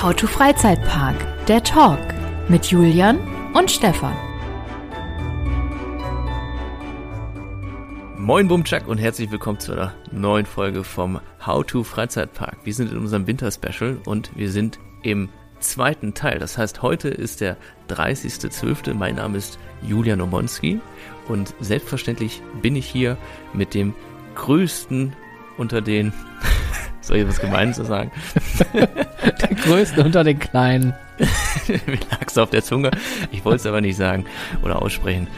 How to Freizeitpark, der Talk mit Julian und Stefan. Moin Bumchuck und herzlich willkommen zu einer neuen Folge vom How to Freizeitpark. Wir sind in unserem Winterspecial und wir sind im zweiten Teil. Das heißt, heute ist der 30.12. Mein Name ist Julian Omonski und selbstverständlich bin ich hier mit dem größten unter den, soll ich was Gemeines sagen? der größte unter den Kleinen. Mir lag's auf der Zunge. Ich wollte es aber nicht sagen oder aussprechen.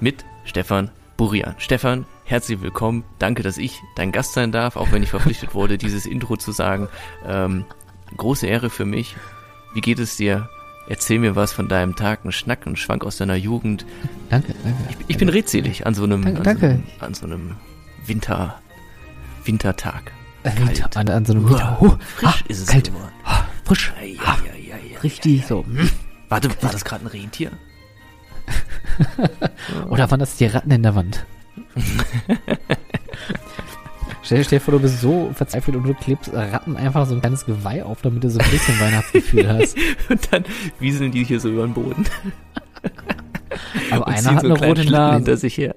Mit Stefan Burian. Stefan, herzlich willkommen. Danke, dass ich dein Gast sein darf, auch wenn ich verpflichtet wurde, dieses Intro zu sagen. Ähm, große Ehre für mich. Wie geht es dir? Erzähl mir was von deinem Tag, ein Schnack, ein Schwank aus deiner Jugend. Danke, danke. Ich, ich bin redselig an so einem, danke, an. So einem an so einem Winter, Wintertag. Winter, an, an, so einem Winter. Oh, frisch ah, ist es kalt. geworden. Ah, frisch. Ja, ja, ah, ja, ja, richtig so. Warte, war das gerade ein Rentier? Oder waren das die Ratten in der Wand? Stell dir vor, du bist so verzweifelt und du klebst Ratten einfach so ein kleines Geweih auf, damit du so ein bisschen Weihnachtsgefühl hast. und dann wieseln die hier so über den Boden. Aber und einer hat so eine rote Nase. hinter sich her.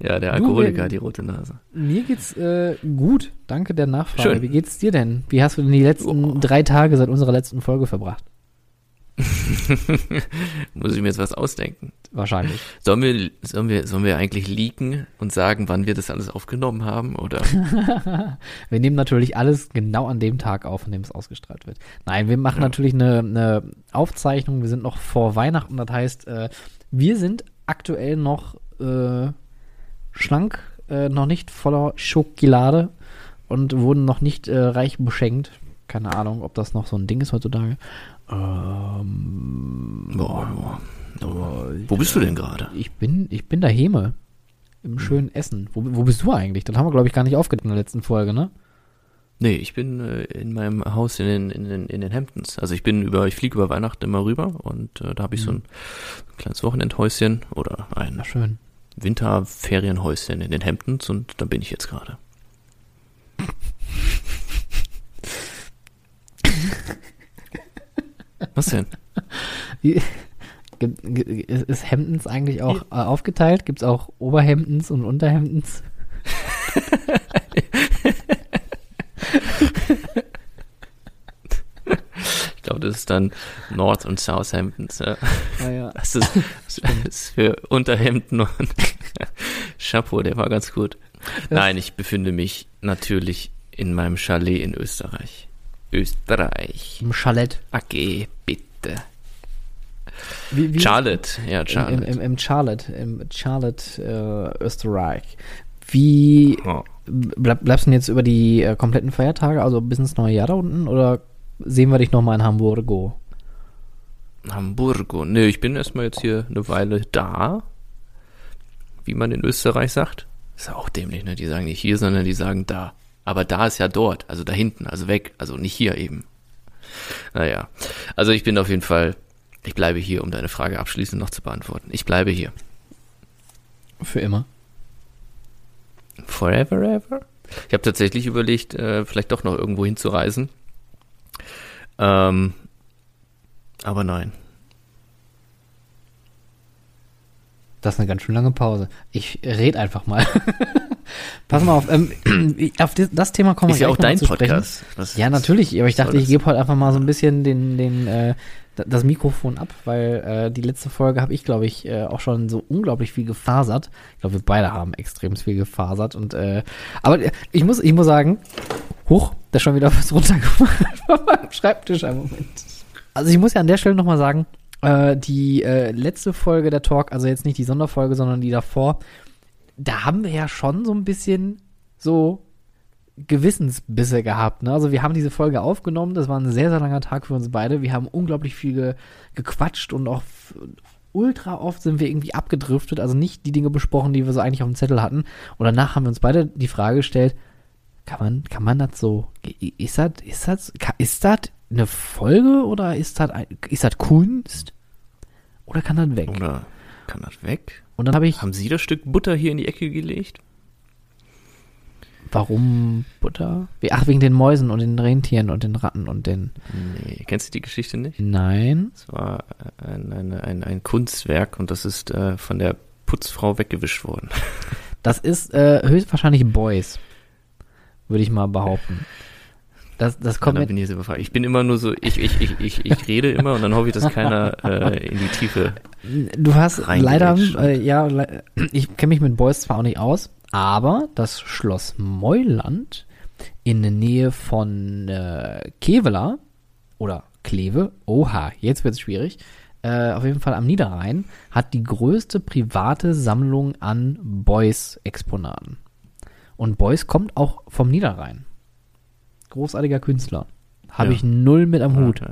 Ja, der Alkoholiker hat die rote Nase. Mir geht's äh, gut. Danke der Nachfrage. Schön. Wie geht's dir denn? Wie hast du denn die letzten oh. drei Tage seit unserer letzten Folge verbracht? Muss ich mir jetzt was ausdenken? Wahrscheinlich. Sollen wir, sollen wir, sollen wir eigentlich leaken und sagen, wann wir das alles aufgenommen haben, oder? wir nehmen natürlich alles genau an dem Tag auf, an dem es ausgestrahlt wird. Nein, wir machen ja. natürlich eine, eine Aufzeichnung. Wir sind noch vor Weihnachten. Das heißt, äh, wir sind aktuell noch äh, schlank, äh, noch nicht voller Schokolade und wurden noch nicht äh, reich beschenkt. Keine Ahnung, ob das noch so ein Ding ist heutzutage. Ähm, boah, boah. Wo bist du denn gerade? Ich bin, ich bin da Heme. Im hm. schönen Essen. Wo, wo bist du eigentlich? Das haben wir, glaube ich, gar nicht aufgedeckt in der letzten Folge, ne? Nee, ich bin äh, in meinem Haus in den, in den, in den Hamptons. Also ich bin über, ich fliege über Weihnachten immer rüber und äh, da habe ich so ein, ein kleines Wochenendhäuschen oder ein Na schön. Winterferienhäuschen in den Hamptons und da bin ich jetzt gerade. Was denn? ist Hemdens eigentlich auch äh, aufgeteilt? Gibt es auch Oberhemdens und Unterhemdens? ich glaube, das ist dann North und Southamptons. Ja. Ah, ja. Das, ist, das ist für Unterhemden und Chapeau, der war ganz gut. Nein, ich befinde mich natürlich in meinem Chalet in Österreich. Österreich. Im Chalet. Okay, bitte. Wie, wie Charlotte, ja, Charlotte. Im, im, im Charlotte, im Charlotte, äh, Österreich. Wie bleib, bleibst du denn jetzt über die äh, kompletten Feiertage, also bis ins neue Jahr da unten, oder sehen wir dich nochmal in Hamburgo? Hamburgo. Nö, ich bin erstmal jetzt hier eine Weile da, wie man in Österreich sagt. Ist ja auch dämlich, ne? Die sagen nicht hier, sondern die sagen da. Aber da ist ja dort, also da hinten, also weg, also nicht hier eben. Naja, also ich bin auf jeden Fall, ich bleibe hier, um deine Frage abschließend noch zu beantworten. Ich bleibe hier. Für immer? Forever, ever? Ich habe tatsächlich überlegt, äh, vielleicht doch noch irgendwo hinzureisen. Ähm, aber nein. Das ist eine ganz schön lange Pause. Ich rede einfach mal. Pass mal auf, ähm, auf das Thema kommen wir Ist ja auch dein Podcast. Ja, natürlich, aber ich dachte, ich gebe heute einfach mal so ein bisschen den, den, äh, das Mikrofon ab, weil äh, die letzte Folge habe ich, glaube ich, äh, auch schon so unglaublich viel gefasert. Ich glaube, wir beide haben extrem viel gefasert und äh, aber ich muss, ich muss sagen, hoch, da schon wieder was runtergemacht von meinem Schreibtisch einen Moment. Also ich muss ja an der Stelle nochmal sagen, äh, die äh, letzte Folge der Talk, also jetzt nicht die Sonderfolge, sondern die davor, da haben wir ja schon so ein bisschen so Gewissensbisse gehabt. Ne? Also wir haben diese Folge aufgenommen, das war ein sehr, sehr langer Tag für uns beide. Wir haben unglaublich viel ge gequatscht und auch ultra oft sind wir irgendwie abgedriftet, also nicht die Dinge besprochen, die wir so eigentlich auf dem Zettel hatten. Und danach haben wir uns beide die Frage gestellt, kann man, kann man das so, ist das, ist das, ist das eine Folge oder ist das, ist das Kunst? Oder kann das weg? Oder kann das weg? Und dann habe ich. Haben Sie das Stück Butter hier in die Ecke gelegt? Warum Butter? Ach, wegen den Mäusen und den Rentieren und den Ratten und den. Nee, kennst du die Geschichte nicht? Nein. Es war ein, ein, ein, ein Kunstwerk und das ist äh, von der Putzfrau weggewischt worden. Das ist äh, höchstwahrscheinlich Boys. Würde ich mal behaupten. Das, das kommt ja, bin ich, ich bin immer nur so, ich, ich, ich, ich, ich rede immer und dann hoffe ich, dass keiner äh, in die Tiefe. Du hast leider, äh, ja, ich kenne mich mit Boys zwar auch nicht aus, aber das Schloss Meuland in der Nähe von äh, Kevela oder Kleve, oha, jetzt wird es schwierig, äh, auf jeden Fall am Niederrhein, hat die größte private Sammlung an Beuys-Exponaten. Und Beuys kommt auch vom Niederrhein. Großartiger Künstler. Habe ja. ich null mit am Hut.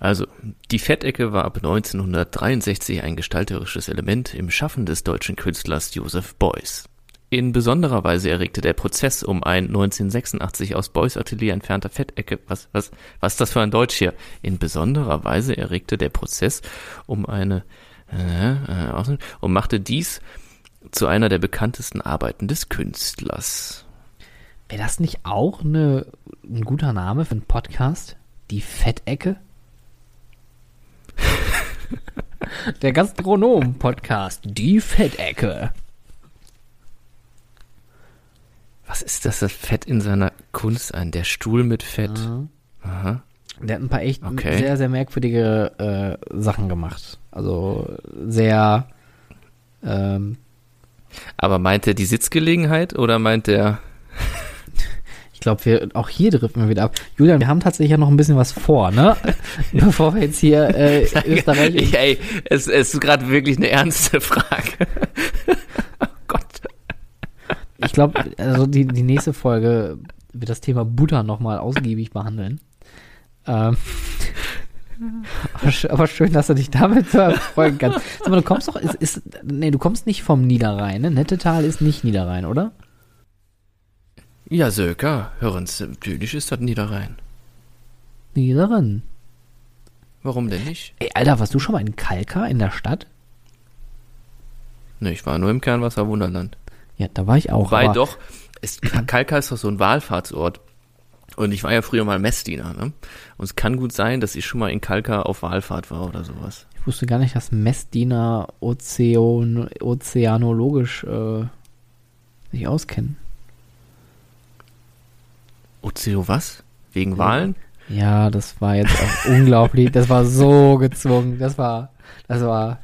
Also, die Fettecke war ab 1963 ein gestalterisches Element im Schaffen des deutschen Künstlers Joseph Beuys. In besonderer Weise erregte der Prozess um ein 1986 aus Beuys Atelier entfernter Fettecke, was, was, was ist das für ein Deutsch hier? In besonderer Weise erregte der Prozess um eine, äh, äh, und machte dies zu einer der bekanntesten Arbeiten des Künstlers. Wäre das nicht auch eine, ein guter Name für einen Podcast? Die Fettecke? Der Gastronom-Podcast, die Fettecke. Was ist das, das Fett in seiner Kunst ein? Der Stuhl mit Fett. Mhm. Aha. Der hat ein paar echt okay. sehr, sehr merkwürdige äh, Sachen gemacht. Also sehr. Ähm, Aber meint er die Sitzgelegenheit oder meint er. Ich glaube, wir auch hier driften wir wieder ab. Julian, wir haben tatsächlich ja noch ein bisschen was vor, ne? Bevor wir jetzt hier äh, Österreich. Ey, es, es ist gerade wirklich eine ernste Frage. oh Gott. Ich glaube, also die, die nächste Folge wird das Thema Butter nochmal ausgiebig behandeln. Ähm, aber schön, dass du dich damit so erfreuen kannst. Aber du kommst doch, ist, ist, nee, du kommst nicht vom Niederrhein, ne? Nettetal ist nicht Niederrhein, oder? Ja, Söker, hören's, natürlich ist das Niederrhein. Niederrhein. Warum denn nicht? Ey, Alter, warst du schon mal in Kalka in der Stadt? Ne, ich war nur im Kernwasser Wunderland. Ja, da war ich auch. Wobei doch, ist, Kalka ist doch so ein Wahlfahrtsort. Und ich war ja früher mal Messdiener, ne? Und es kann gut sein, dass ich schon mal in Kalka auf Wahlfahrt war oder sowas. Ich wusste gar nicht, dass Messdiener Ozean, ozeanologisch äh, sich auskennen. Ozeo was? Wegen Wahlen? Ja, das war jetzt auch unglaublich. Das war so gezwungen. Das war, das war.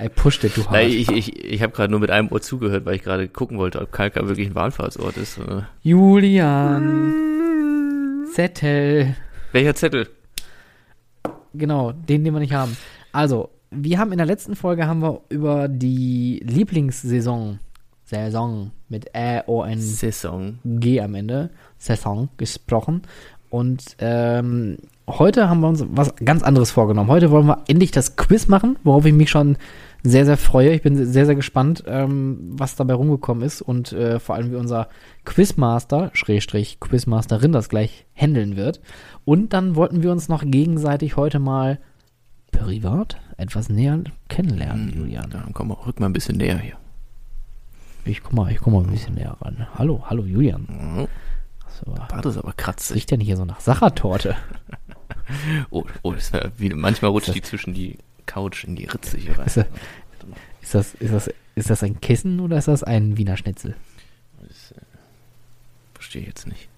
I pushed it too hard. Nein, ich, ich, ich habe gerade nur mit einem Ohr zugehört, weil ich gerade gucken wollte, ob Kalka wirklich ein Wahlfahrtsort ist. Oder? Julian. Zettel. Welcher Zettel? Genau, den, den wir nicht haben. Also, wir haben in der letzten Folge haben wir über die Lieblingssaison Saison mit Ä, O, N, Saison. G am Ende, Saison gesprochen. Und ähm, heute haben wir uns was ganz anderes vorgenommen. Heute wollen wir endlich das Quiz machen, worauf ich mich schon sehr, sehr freue. Ich bin sehr, sehr gespannt, ähm, was dabei rumgekommen ist und äh, vor allem wie unser Quizmaster, Schrägstrich Quizmasterin das gleich handeln wird. Und dann wollten wir uns noch gegenseitig heute mal privat etwas näher kennenlernen, hm, Julian. Dann komm, rück mal ein bisschen näher hier. Ich komm mal, ich komm mal ein bisschen näher ran. Hallo, hallo Julian. Mhm. So. Bart ist aber kratzig. Riecht denn hier so nach Sachertorte? oh, oh das wie, manchmal rutscht die zwischen die Couch in die Ritze hier rein. Ist das, ist das, ist das, ist das ein Kissen oder ist das ein Wiener Schnitzel? Das äh, verstehe ich jetzt nicht.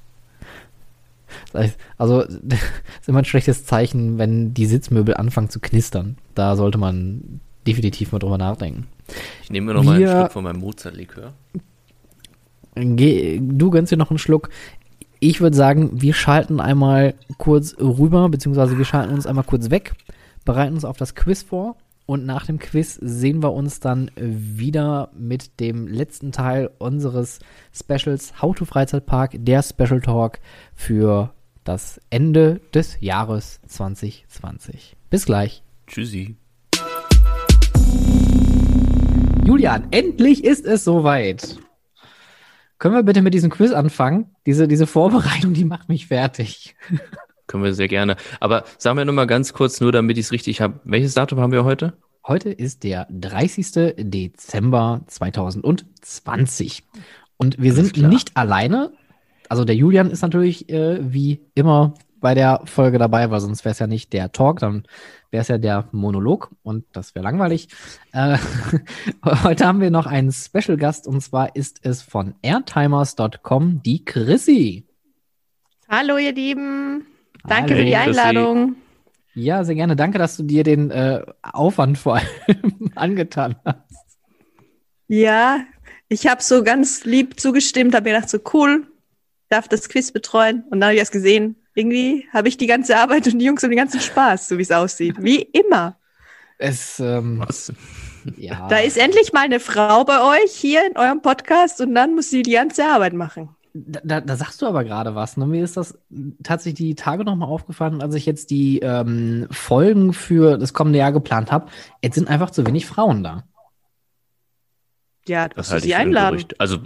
Also, das ist immer ein schlechtes Zeichen, wenn die Sitzmöbel anfangen zu knistern. Da sollte man definitiv mal drüber nachdenken. Ich nehme mir noch Wir, mal einen Schluck von meinem Mozart-Likör. Du gönnst dir noch einen Schluck. Ich würde sagen, wir schalten einmal kurz rüber, beziehungsweise wir schalten uns einmal kurz weg, bereiten uns auf das Quiz vor und nach dem Quiz sehen wir uns dann wieder mit dem letzten Teil unseres Specials How to Freizeitpark, der Special Talk für das Ende des Jahres 2020. Bis gleich. Tschüssi. Julian, endlich ist es soweit. Können wir bitte mit diesem Quiz anfangen? Diese, diese Vorbereitung, die macht mich fertig. Können wir sehr gerne. Aber sagen wir nur mal ganz kurz, nur damit ich es richtig habe. Welches Datum haben wir heute? Heute ist der 30. Dezember 2020. Und wir sind nicht alleine. Also der Julian ist natürlich äh, wie immer bei der Folge dabei, weil sonst wäre es ja nicht der Talk, dann wäre es ja der Monolog und das wäre langweilig. Äh, heute haben wir noch einen Special Gast und zwar ist es von airtimers.com die Chrissy. Hallo ihr Lieben, danke Hallo, für die Einladung. Ja, sehr gerne. Danke, dass du dir den äh, Aufwand vor allem angetan hast. Ja, ich habe so ganz lieb zugestimmt, habe mir gedacht, so cool, darf das Quiz betreuen und dann habe ich erst gesehen, irgendwie habe ich die ganze Arbeit und die Jungs haben den ganzen Spaß, so wie es aussieht. Wie immer. Es, ähm, Was? Ja. Da ist endlich mal eine Frau bei euch hier in eurem Podcast und dann muss sie die ganze Arbeit machen. Da, da, da sagst du aber gerade was. Ne? Mir ist das tatsächlich die Tage nochmal aufgefallen, als ich jetzt die ähm, Folgen für das kommende Jahr geplant habe. Jetzt sind einfach zu wenig Frauen da. Ja, das halte sie einladen. Also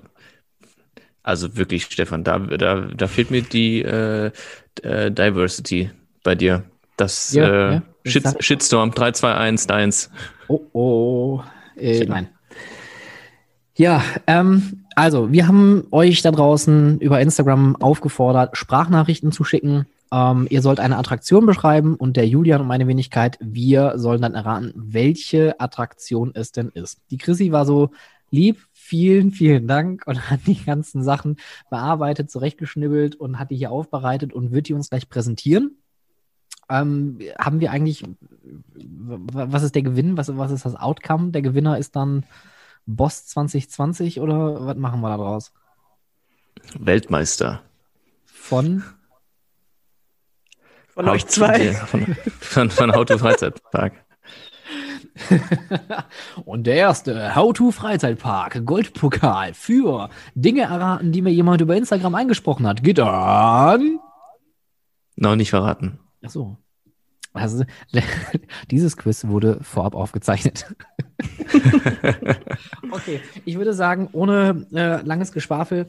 also wirklich, Stefan, da, da, da fehlt mir die äh, äh, Diversity bei dir. Das ja, äh, ja, Shit, Shitstorm 321 deins. Oh, oh. Äh, nein. Ja, ähm, also wir haben euch da draußen über Instagram aufgefordert, Sprachnachrichten zu schicken. Ähm, ihr sollt eine Attraktion beschreiben und der Julian und meine Wenigkeit, wir sollen dann erraten, welche Attraktion es denn ist. Die Chrissy war so lieb, vielen, vielen Dank und hat die ganzen Sachen bearbeitet, zurechtgeschnibbelt und hat die hier aufbereitet und wird die uns gleich präsentieren. Ähm, haben wir eigentlich, was ist der Gewinn? Was, was ist das Outcome? Der Gewinner ist dann Boss 2020 oder was machen wir da draus? Weltmeister. Von? Von euch zwei. Von, von, von Auto Freizeitpark. und der erste How-to-Freizeitpark Goldpokal für Dinge erraten, die mir jemand über Instagram eingesprochen hat, geht an. Noch nicht verraten. Ach so. Also, dieses Quiz wurde vorab aufgezeichnet. okay, ich würde sagen, ohne äh, langes Geschwafel,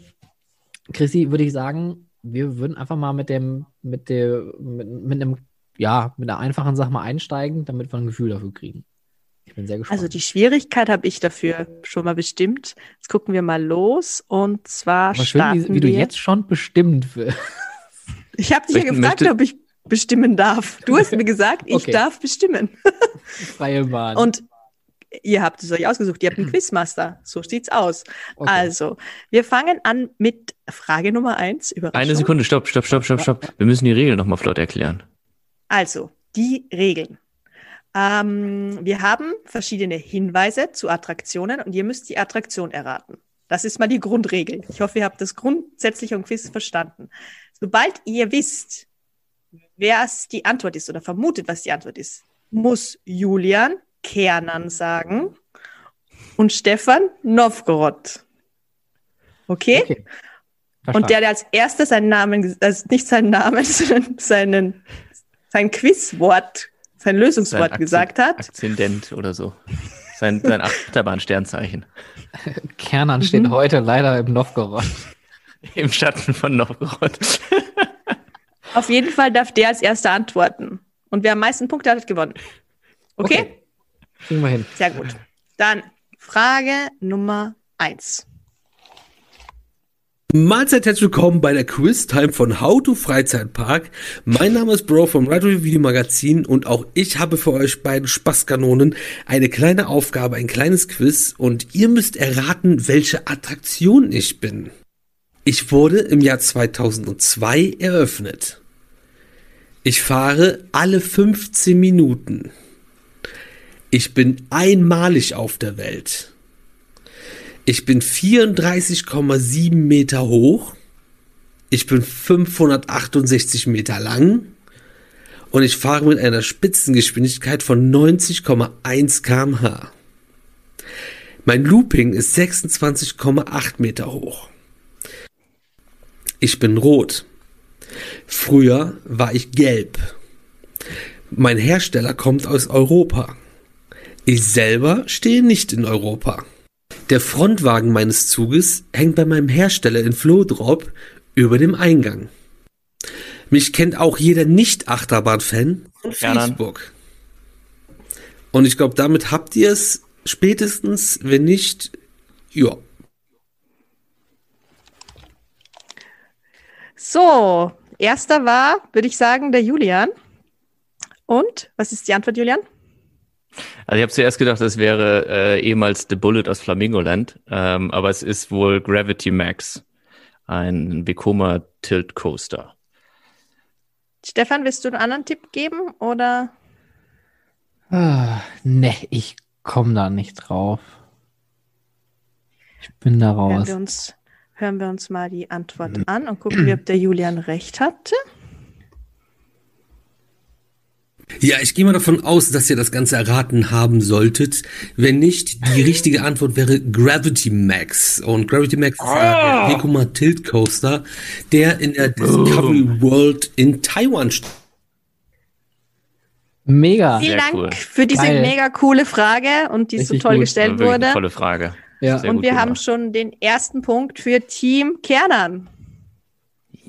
Chrissy, würde ich sagen, wir würden einfach mal mit dem, mit der, mit, mit einem, ja, mit einer einfachen Sache mal einsteigen, damit wir ein Gefühl dafür kriegen. Ich bin sehr gespannt. Also die Schwierigkeit habe ich dafür schon mal bestimmt. Jetzt gucken wir mal los und zwar Aber schön, wie, wie du jetzt schon bestimmt wirst. Ich habe dich ja gefragt, möchte... ob ich bestimmen darf. Du hast mir gesagt, ich okay. darf bestimmen. Freie Bahn. Und ihr habt es euch ausgesucht. Ihr habt einen Quizmaster. So sieht's aus. Okay. Also, wir fangen an mit Frage Nummer eins. Eine Sekunde, stopp, stopp, stopp, stopp, stopp. Wir müssen die Regeln nochmal flott erklären. Also, die Regeln. Ähm, wir haben verschiedene Hinweise zu Attraktionen und ihr müsst die Attraktion erraten. Das ist mal die Grundregel. Ich hoffe, ihr habt das grundsätzlich am Quiz verstanden. Sobald ihr wisst, wer es die Antwort ist oder vermutet, was die Antwort ist, muss Julian Kernan sagen und Stefan Novgorod. Okay? okay. Und der, der als erster seinen Namen, also nicht seinen Namen, sondern seinen, sein Quizwort sein Lösungswort sein gesagt hat. Akzident oder so. Sein, sein Achterbahnsternzeichen. Kernan mhm. steht heute leider im Novgorod. Im Schatten von Novgorod. Auf jeden Fall darf der als erster antworten. Und wer am meisten Punkte hat, hat gewonnen. Okay? okay. Kriegen wir hin. Sehr gut. Dann Frage Nummer eins. Mahlzeit, herzlich willkommen bei der Quiz-Time von How to Freizeitpark. Mein Name ist Bro vom Ride Video Magazin und auch ich habe für euch beiden Spaßkanonen eine kleine Aufgabe, ein kleines Quiz und ihr müsst erraten, welche Attraktion ich bin. Ich wurde im Jahr 2002 eröffnet. Ich fahre alle 15 Minuten. Ich bin einmalig auf der Welt. Ich bin 34,7 Meter hoch. Ich bin 568 Meter lang. Und ich fahre mit einer Spitzengeschwindigkeit von 90,1 kmh. Mein Looping ist 26,8 Meter hoch. Ich bin rot. Früher war ich gelb. Mein Hersteller kommt aus Europa. Ich selber stehe nicht in Europa. Der Frontwagen meines Zuges hängt bei meinem Hersteller in Flodrop über dem Eingang. Mich kennt auch jeder Nicht-Achterbahn-Fan von Facebook. Und ich glaube, damit habt ihr es spätestens, wenn nicht, ja. So, erster war, würde ich sagen, der Julian. Und was ist die Antwort, Julian? Also ich habe zuerst gedacht, das wäre äh, ehemals The Bullet aus Flamingoland, ähm, aber es ist wohl Gravity Max, ein Vekoma Tilt Coaster. Stefan, willst du einen anderen Tipp geben oder? Ah, ne, ich komme da nicht drauf. Ich bin da raus. Hören wir uns, hören wir uns mal die Antwort an und gucken wir, ob der Julian recht hatte. Ja, ich gehe mal davon aus, dass ihr das Ganze erraten haben solltet. Wenn nicht, die richtige Antwort wäre Gravity Max. Und Gravity Max ist der Vekoma Tilt Coaster, der in der Discovery World in Taiwan steht. Mega. Vielen Sehr Dank cool. für diese Geil. mega coole Frage und die so Richtig toll gut. gestellt eine wurde. Tolle Frage. Ja. Sehr Und wir haben gemacht. schon den ersten Punkt für Team Kernan.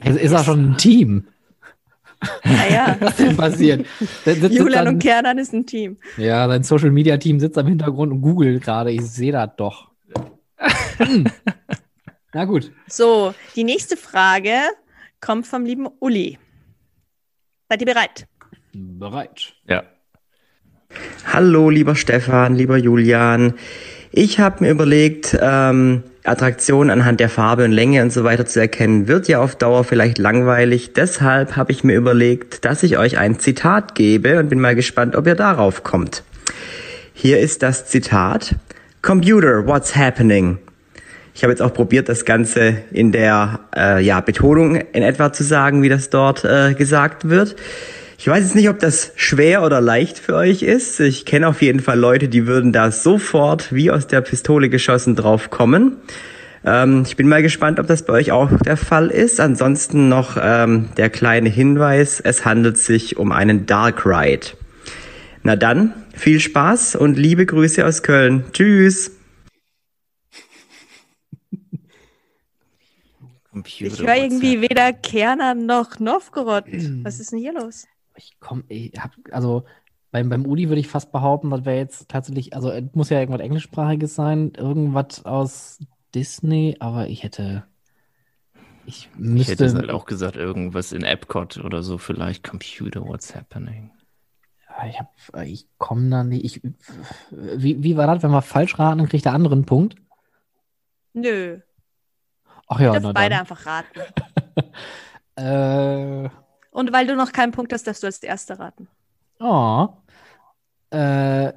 Es ist auch schon ein Team. Naja, Was denn passiert? Julian und Kernan ist ein Team. Ja, dein Social Media Team sitzt am Hintergrund und googelt gerade. Ich sehe das doch. Hm. Na gut. So, die nächste Frage kommt vom lieben Uli. Seid ihr bereit? Bereit. Ja. Hallo, lieber Stefan, lieber Julian. Ich habe mir überlegt, ähm, Attraktionen anhand der Farbe und Länge und so weiter zu erkennen, wird ja auf Dauer vielleicht langweilig. Deshalb habe ich mir überlegt, dass ich euch ein Zitat gebe und bin mal gespannt, ob ihr darauf kommt. Hier ist das Zitat. Computer, what's happening? Ich habe jetzt auch probiert, das Ganze in der äh, ja, Betonung in etwa zu sagen, wie das dort äh, gesagt wird. Ich weiß jetzt nicht, ob das schwer oder leicht für euch ist. Ich kenne auf jeden Fall Leute, die würden da sofort wie aus der Pistole geschossen drauf kommen. Ähm, ich bin mal gespannt, ob das bei euch auch der Fall ist. Ansonsten noch ähm, der kleine Hinweis, es handelt sich um einen Dark Ride. Na dann, viel Spaß und liebe Grüße aus Köln. Tschüss. Computer, Ich höre irgendwie weder Kernan noch Novgorod. Was ist denn hier los? Ich komme, ich hab, also beim, beim Uli würde ich fast behaupten, das wäre jetzt tatsächlich, also es muss ja irgendwas Englischsprachiges sein, irgendwas aus Disney, aber ich hätte, ich Ich müsste, hätte es halt auch gesagt, irgendwas in Epcot oder so, vielleicht Computer, what's happening? ich, hab, ich komme da nicht, ich, wie, wie war das, wenn wir falsch raten, dann kriegt der andere einen Punkt? Nö, Ach ja, wir na beide dann. einfach raten. Äh, Und weil du noch keinen Punkt hast, darfst du als Erster raten. oh, äh,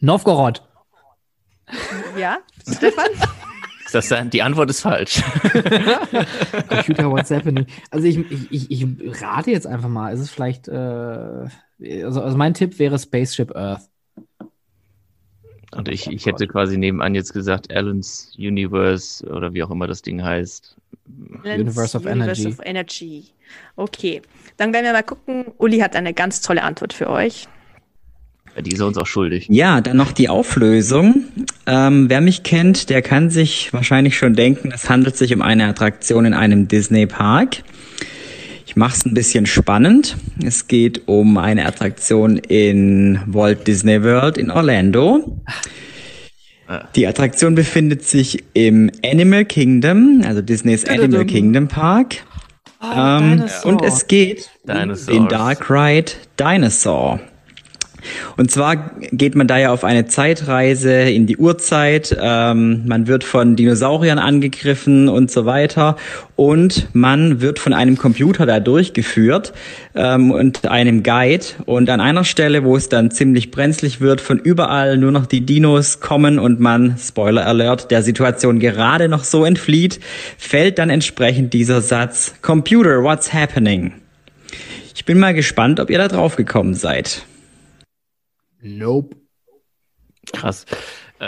Novgorod. Ja, Stefan? Das, die Antwort ist falsch. Computer, what's happening? Also ich, ich, ich, ich rate jetzt einfach mal. Ist es vielleicht, äh, also, also mein Tipp wäre Spaceship Earth. Und ich, ich hätte quasi nebenan jetzt gesagt, Alan's Universe oder wie auch immer das Ding heißt. Universe of Universe Energy. of Energy. Okay, dann werden wir mal gucken. Uli hat eine ganz tolle Antwort für euch. Die ist er uns auch schuldig. Ja, dann noch die Auflösung. Ähm, wer mich kennt, der kann sich wahrscheinlich schon denken, es handelt sich um eine Attraktion in einem Disney-Park. Ich mache es ein bisschen spannend. Es geht um eine Attraktion in Walt Disney World in Orlando. Die Attraktion befindet sich im Animal Kingdom, also Disneys Animal Kingdom Park. ähm, Dinosaur. und es geht um Dinosaurs. den Dark Ride Dinosaur. Und zwar geht man da ja auf eine Zeitreise in die Urzeit. Ähm, man wird von Dinosauriern angegriffen und so weiter. Und man wird von einem Computer da durchgeführt ähm, und einem Guide. Und an einer Stelle, wo es dann ziemlich brenzlig wird, von überall nur noch die Dinos kommen und man, Spoiler Alert, der Situation gerade noch so entflieht, fällt dann entsprechend dieser Satz, Computer, what's happening? Ich bin mal gespannt, ob ihr da drauf gekommen seid. Nope. Krass.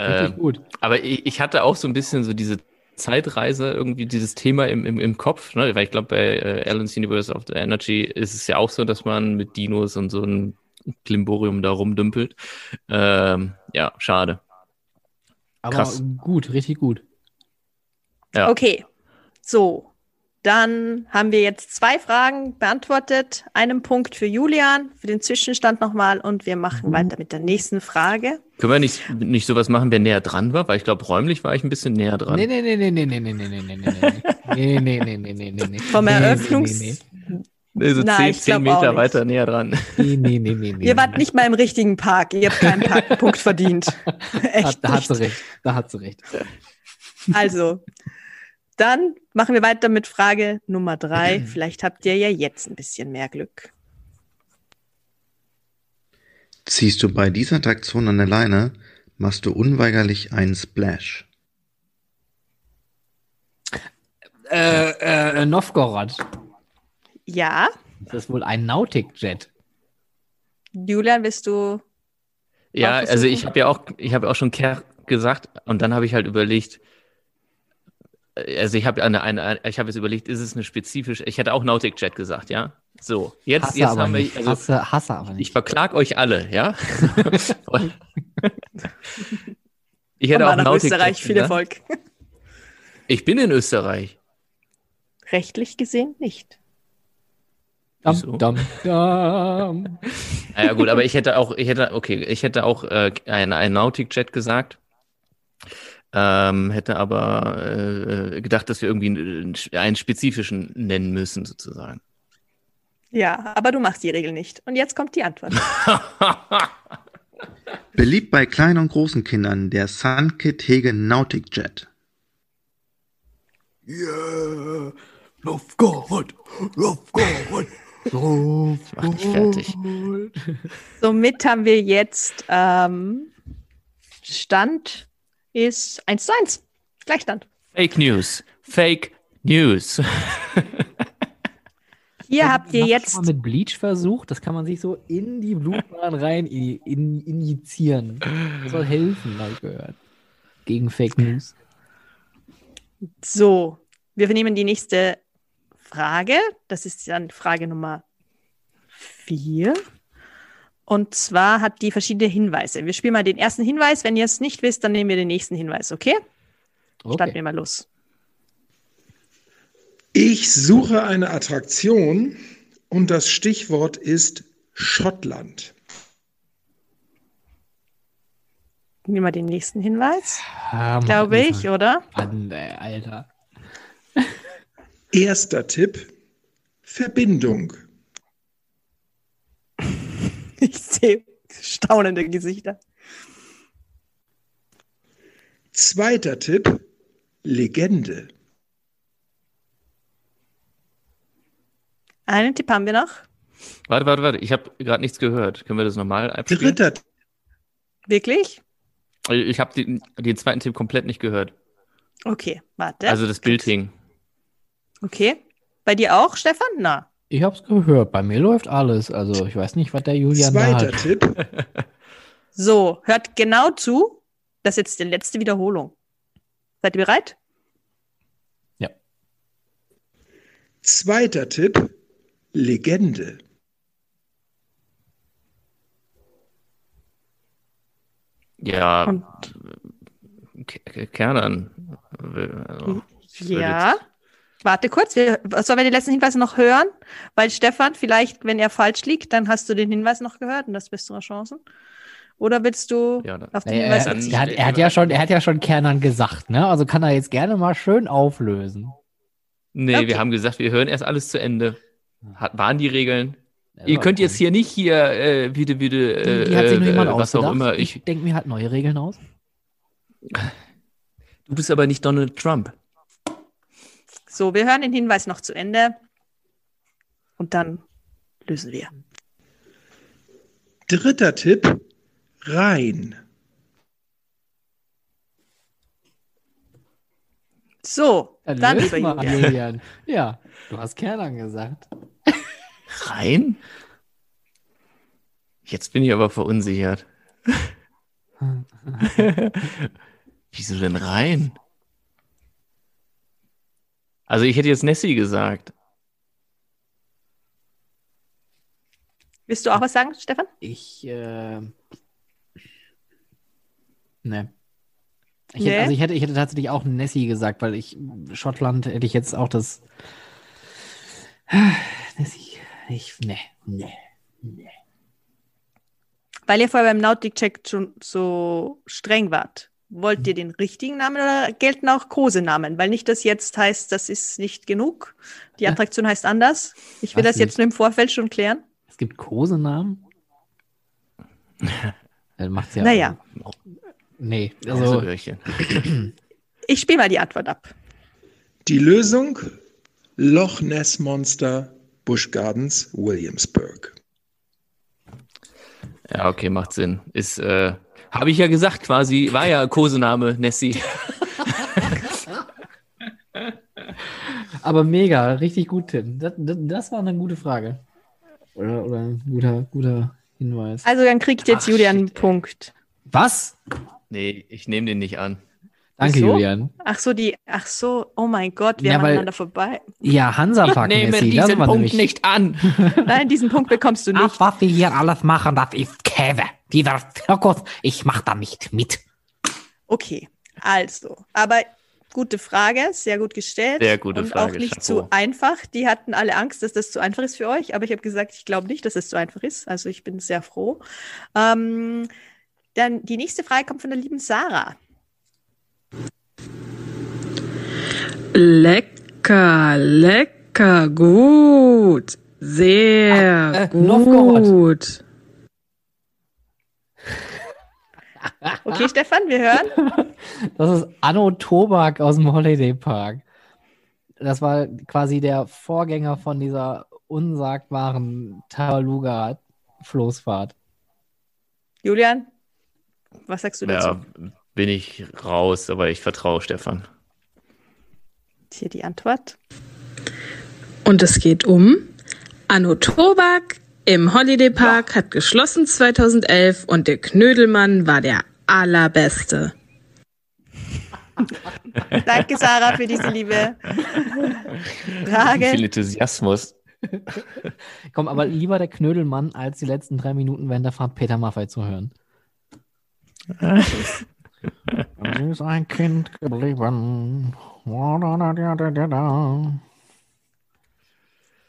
Richtig Ähm, gut. aber ich, ich hatte auch so ein bisschen so diese Zeitreise, irgendwie dieses Thema im, im, im Kopf, ne? weil ich glaube, bei äh, Alan's Universe of the Energy ist es ja auch so, dass man mit Dinos und so ein Klimborium da rumdümpelt. Ähm, ja, schade. Aber krass. gut, richtig gut. Ja. Okay, so. Dann haben wir jetzt zwei Fragen beantwortet. Einen Punkt für Julian, für den Zwischenstand nochmal und wir machen mhm. weiter mit der nächsten Frage. Können wir nicht, nicht sowas machen, wer näher dran war? Weil ich glaube, räumlich war ich ein bisschen näher dran. Nee, nee, nee, nee, nee, nee, nee, nee, nee, nee, nee, nee, nee, nee, nee, nee, nee. Vom Eröffnungs... Nee, nee, nee. so Nein, zehn, zehn Meter weiter näher dran. Nee, nee, nee, nee, nee. Ihr wart nicht mal im richtigen Park. Ihr habt keinen Parkpunkt verdient. Echt. Da, da hat sie recht. Da hat sie recht. Also, dann machen wir weiter mit Frage Nummer drei. Vielleicht habt ihr ja jetzt ein bisschen mehr Glück. Ziehst du bei dieser Attraktion an der Leine, machst du unweigerlich einen Splash. Äh, äh, Novgorod. Ja. Das ist wohl ein Nautic-Jet. Julian, bist du. Ja, also ich habe ja auch, ich habe auch schon Kerr gesagt und dann habe ich halt überlegt, also ich habe eine, eine, ich habe jetzt überlegt, ist es eine spezifische, ich hätte auch Nautic Jet gesagt, ja? So, jetzt, hasse jetzt haben wir, also, hasse, hasse aber nicht. Ich verklag euch alle, ja? ich hätte auch Nautic Österreich, Jet, viel Erfolg. Ich bin in Österreich. Rechtlich gesehen nicht. Dum, dum, dum. naja, gut, aber ich hätte auch, ich hätte, okay, ich hätte auch äh, ein, ein Nautic Jet gesagt. Ähm, hätte aber äh, gedacht, dass wir irgendwie einen spezifischen nennen müssen, sozusagen. Ja, aber du machst die Regel nicht. Und jetzt kommt die Antwort. Beliebt bei kleinen und großen Kindern der Sunkit Hege Nautic Jet. Yeah, love God, love God. So, Mach dich fertig. Somit haben wir jetzt ähm, Stand ist 1 zu 1. Gleichstand. Fake News. Fake News. Hier habt ihr jetzt. Mal mit Bleach versucht, das kann man sich so in die Blutbahn rein in, in, injizieren. Das soll helfen, habe ich gehört. Gegen Fake News. So, wir nehmen die nächste Frage. Das ist dann Frage Nummer 4. Und zwar hat die verschiedene Hinweise. Wir spielen mal den ersten Hinweis. Wenn ihr es nicht wisst, dann nehmen wir den nächsten Hinweis, okay? okay. Starten wir mal los. Ich suche eine Attraktion und das Stichwort ist Schottland. Nehmen wir den nächsten Hinweis. Ja, Glaube ich, oder? Mann, ey, Alter. Erster Tipp: Verbindung. Ich sehe staunende Gesichter. Zweiter Tipp: Legende. Einen Tipp haben wir noch. Warte, warte, warte. Ich habe gerade nichts gehört. Können wir das nochmal abspielen? Dritter. Wirklich? Ich habe den, den zweiten Tipp komplett nicht gehört. Okay, warte. Also das Bild hing. Okay. Bei dir auch, Stefan? Na. Ich hab's gehört. Bei mir läuft alles. Also ich weiß nicht, was der Julian Zweiter da hat. Tipp. So, hört genau zu. Das ist jetzt die letzte Wiederholung. Seid ihr bereit? Ja. Zweiter Tipp. Legende. Ja. Und? Kernern. Ja. Warte kurz, wir, sollen wir die letzten Hinweise noch hören? Weil Stefan, vielleicht, wenn er falsch liegt, dann hast du den Hinweis noch gehört und das bessere Chancen. Oder willst du ja, auf den Hinweis er, er, hat, er, hat ja schon, er hat ja schon Kernern gesagt, ne? Also kann er jetzt gerne mal schön auflösen. Nee, okay. wir haben gesagt, wir hören erst alles zu Ende. Hat, waren die Regeln? Ja, Ihr könnt jetzt hier nicht hier äh, wieder, wieder, äh, die, die hat sich nur jemand äh, was auch immer. Ich, ich denke mir halt neue Regeln aus. Du bist aber nicht Donald Trump. So, wir hören den Hinweis noch zu Ende und dann lösen wir. Dritter Tipp, rein. So, dann, dann lieber mal, Julian. Ja, du hast Kern angesagt. Rein? Jetzt bin ich aber verunsichert. Wieso denn rein? Also ich hätte jetzt Nessie gesagt. Willst du auch was sagen, Stefan? Ich, äh, ne. Ich hätte, Also ich hätte, ich hätte tatsächlich auch Nessie gesagt, weil ich, Schottland hätte ich jetzt auch das Ich, ich, nee, nee, nee. Weil ihr vorher beim Nautic-Check schon so streng wart. Wollt ihr den richtigen Namen oder gelten auch Kosenamen? Weil nicht das jetzt heißt, das ist nicht genug. Die Attraktion heißt anders. Ich will Was das jetzt nur im Vorfeld schon klären. Es gibt Kosenamen? Dann macht's ja. Naja. Nee, Also, also. Ich spiele mal die Antwort ab. Die Lösung Loch Ness Monster Busch Gardens Williamsburg. Ja, okay, macht Sinn. Ist, äh, habe ich ja gesagt quasi, war ja Kosename Nessie. Aber mega, richtig gut, Tim. Das, das, das war eine gute Frage. Oder, oder ein guter, guter Hinweis. Also dann kriegt jetzt Ach, Julian einen. Punkt. Was? Nee, ich nehme den nicht an. Danke, Wieso? Julian. Ach so, die, ach so, oh mein Gott, wir Ja, haben weil- aneinander vorbei. Ja, Hansapark Nehme das diesen Punkt nämlich. nicht an. Nein, diesen Punkt bekommst du Ach, nicht. was wir hier alles machen, das ist Käse. Dieser Zirkus, ich mach da nicht mit. Okay, also, aber gute Frage, sehr gut gestellt. Sehr gute und Frage, auch nicht Chapeau. zu einfach. Die hatten alle Angst, dass das zu einfach ist für euch, aber ich habe gesagt, ich glaube nicht, dass es zu einfach ist. Also ich bin sehr froh. Ähm, dann die nächste Frage kommt von der lieben Sarah. Lecker, lecker, gut. Sehr Ach, äh, gut. Okay, Stefan, wir hören. Das ist Anno Tobak aus dem Holiday Park. Das war quasi der Vorgänger von dieser unsagbaren Tabaluga-Floßfahrt. Julian, was sagst du dazu? Ja, bin ich raus, aber ich vertraue Stefan. Hier die Antwort. Und es geht um Anno Tobak im Holiday Park hat geschlossen 2011 und der Knödelmann war der allerbeste. Danke, Sarah, für diese liebe Wie viel Frage. Enthusiasmus. Komm, aber lieber der Knödelmann, als die letzten drei Minuten während der Fahrt Peter Maffay zu hören. Sie ist ein Kind geblieben.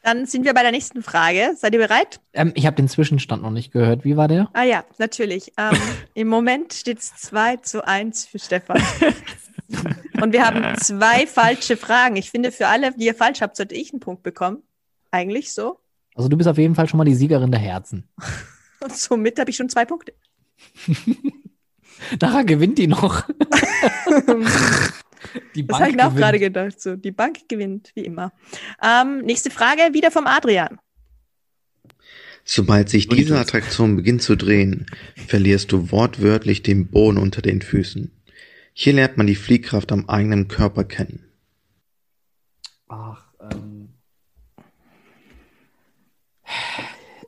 Dann sind wir bei der nächsten Frage. Seid ihr bereit? Ähm, ich habe den Zwischenstand noch nicht gehört. Wie war der? Ah ja, natürlich. Ähm, Im Moment steht es 2 zu 1 für Stefan. Und wir haben zwei falsche Fragen. Ich finde, für alle, die ihr falsch habt, sollte ich einen Punkt bekommen. Eigentlich so. Also du bist auf jeden Fall schon mal die Siegerin der Herzen. Und somit habe ich schon zwei Punkte. Nachher gewinnt die noch. die Das habe ich mir auch gerade gedacht. So, die Bank gewinnt, wie immer. Ähm, nächste Frage, wieder vom Adrian. Sobald sich diese Attraktion beginnt zu drehen, verlierst du wortwörtlich den Boden unter den Füßen. Hier lernt man die Fliehkraft am eigenen Körper kennen. Ach, ähm.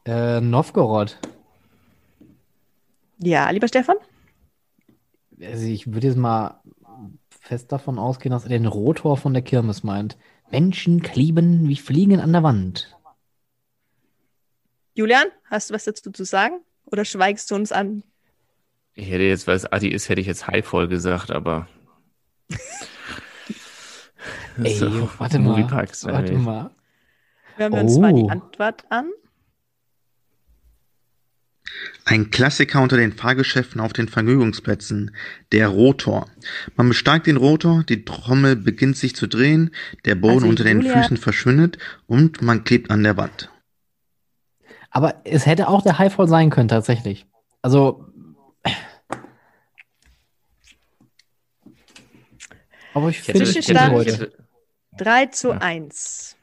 Äh, Novgorod. Ja, lieber Stefan? Also ich würde jetzt mal fest davon ausgehen, dass er den Rotor von der Kirmes meint. Menschen kleben wie Fliegen an der Wand. Julian, hast du was dazu zu sagen? Oder schweigst du uns an? Ich hätte jetzt, weil es Adi ist, hätte ich jetzt Highfall gesagt, aber. Ey, So, warte mal. Warte mal. Hören wir uns mal die Oh. Antwort an. Ein Klassiker unter den Fahrgeschäften auf den Vergnügungsplätzen, der Rotor. Man besteigt den Rotor, die Trommel beginnt sich zu drehen, der Boden Also, unter den Julia- Füßen verschwindet und man klebt an der Wand. Aber es hätte auch der Highfall sein können, tatsächlich. Also. Aber ich finde es heute. ich hätte, 3 zu Ja. 1.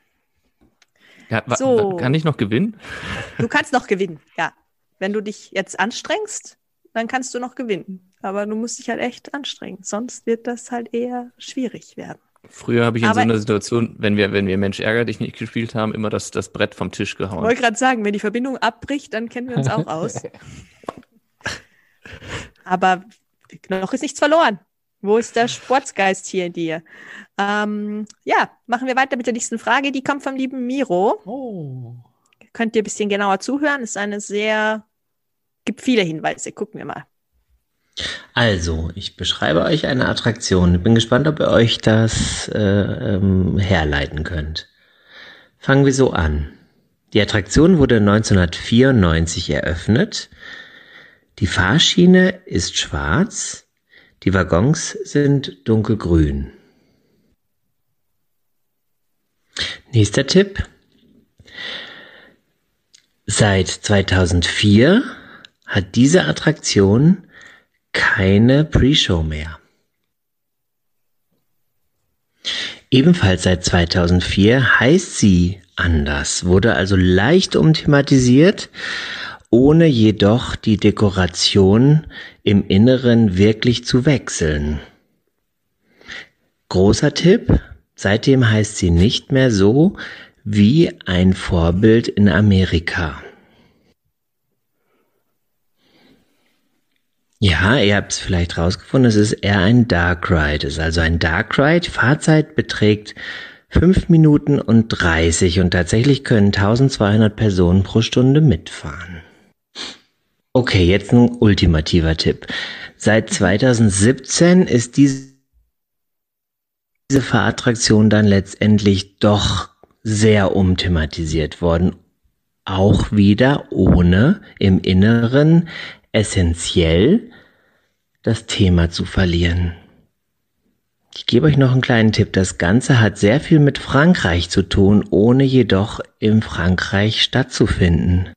ja, So. Kann ich noch gewinnen? Du kannst noch gewinnen, ja. Wenn du dich jetzt anstrengst, dann kannst du noch gewinnen. Aber du musst dich halt echt anstrengen. Sonst wird das halt eher schwierig werden. Früher habe ich in Aber- so einer Situation, wenn wir, wenn wir Mensch ärger dich nicht gespielt haben, immer das, das Brett vom Tisch Ich gehauen. wollte gerade sagen, wenn die Verbindung abbricht, dann kennen wir uns auch aus. Aber noch ist nichts verloren. Wo ist der Sportsgeist hier in dir? Ähm, ja, machen wir weiter mit der nächsten Frage. Die kommt vom lieben Miro. Oh. Könnt ihr ein bisschen genauer zuhören? Ist eine sehr, gibt viele Hinweise. Gucken wir mal. Also, ich beschreibe euch eine Attraktion. Ich bin gespannt, ob ihr euch das äh, ähm, herleiten könnt. Fangen wir so an. Die Attraktion wurde 1994 eröffnet. Die Fahrschiene ist schwarz, die Waggons sind dunkelgrün. Nächster Tipp. Seit 2004 hat diese Attraktion keine Pre-Show mehr. Ebenfalls seit 2004 heißt sie anders, wurde also leicht umthematisiert, ohne jedoch die Dekoration im Inneren wirklich zu wechseln. Großer Tipp, seitdem heißt sie nicht mehr so wie ein Vorbild in Amerika. Ja, ihr habt es vielleicht rausgefunden, es ist eher ein Dark Ride. Es ist also ein Dark Ride. Fahrzeit beträgt 5 Minuten und 30 und tatsächlich können 1200 Personen pro Stunde mitfahren. Okay, jetzt ein ultimativer Tipp. Seit 2017 ist diese Fahrattraktion dann letztendlich doch sehr umthematisiert worden. Auch wieder ohne im Inneren essentiell das Thema zu verlieren. Ich gebe euch noch einen kleinen Tipp. Das Ganze hat sehr viel mit Frankreich zu tun, ohne jedoch im Frankreich stattzufinden.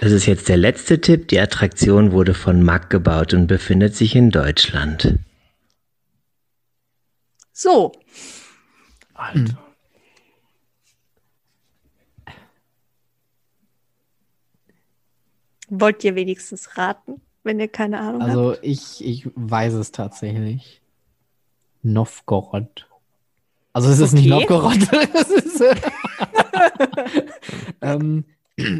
Das ist jetzt der letzte Tipp. Die Attraktion wurde von Mack gebaut und befindet sich in Deutschland. So. Alter. Wollt ihr wenigstens raten, wenn ihr keine Ahnung Also habt? ich, ich weiß es tatsächlich. Novgorod. Also es ist nicht Okay. Novgorod. ist, äh, ähm,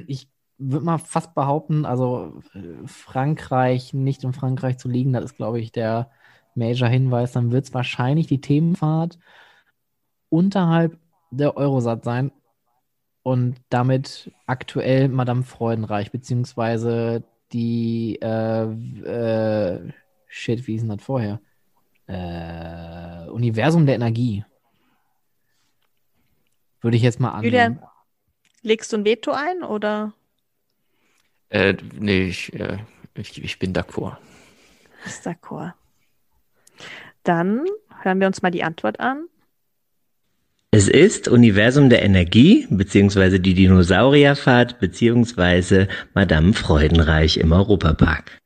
ich würde mal fast behaupten, also äh, Frankreich, nicht in Frankreich zu liegen, das ist, glaube ich, der Major-Hinweis. Dann wird es wahrscheinlich die Themenfahrt unterhalb der Eurosat sein und damit aktuell Madame Freudenreich, beziehungsweise die, äh, äh, shit, wie hieß denn das vorher? Äh, Universum der Energie. Würde ich jetzt mal annehmen. Julian, legst du ein Veto ein oder Äh, nee, ich, äh, ich, ich bin d'accord. ist d'accord? Dann hören wir uns mal die Antwort an. Es ist Universum der Energie, beziehungsweise die Dinosaurierfahrt, beziehungsweise Madame Freudenreich im Europapark.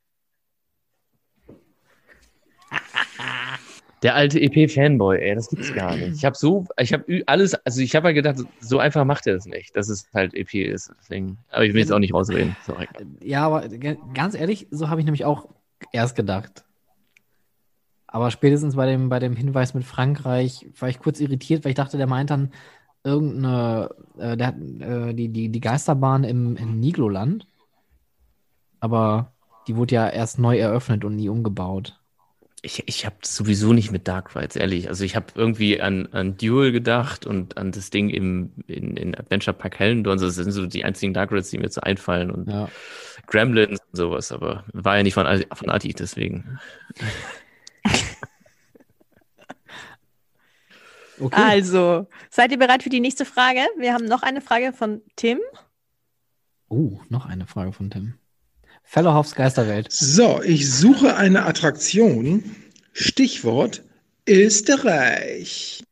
Der alte EP-Fanboy, ey, das gibt's gar nicht. Ich habe so, ich habe alles, also ich habe halt gedacht, so einfach macht er das nicht, dass es halt EP ist. Deswegen, aber ich will jetzt auch nicht rausreden. Sorry. Ja, aber ganz ehrlich, so habe ich nämlich auch erst gedacht. Aber spätestens bei dem, bei dem Hinweis mit Frankreich war ich kurz irritiert, weil ich dachte, der meint dann irgendeine, äh, der hat äh, die, die, die Geisterbahn im, im Nigloland. Aber die wurde ja erst neu eröffnet und nie umgebaut. Ich, ich habe sowieso nicht mit Dark Rides, ehrlich. Also ich habe irgendwie an, an Duel gedacht und an das Ding im, in, in Adventure Park Hellendorn. Das sind so die einzigen Dark Rides, die mir so einfallen. Und Ja. Gremlins und sowas, aber war ja nicht von, von Adi, deswegen. Okay. Also, seid ihr bereit für die nächste Frage? Wir haben noch eine Frage von Tim. Oh, noch eine Frage von Tim. Fellowhoffs Geisterwelt. So, ich suche eine Attraktion. Stichwort Österreich.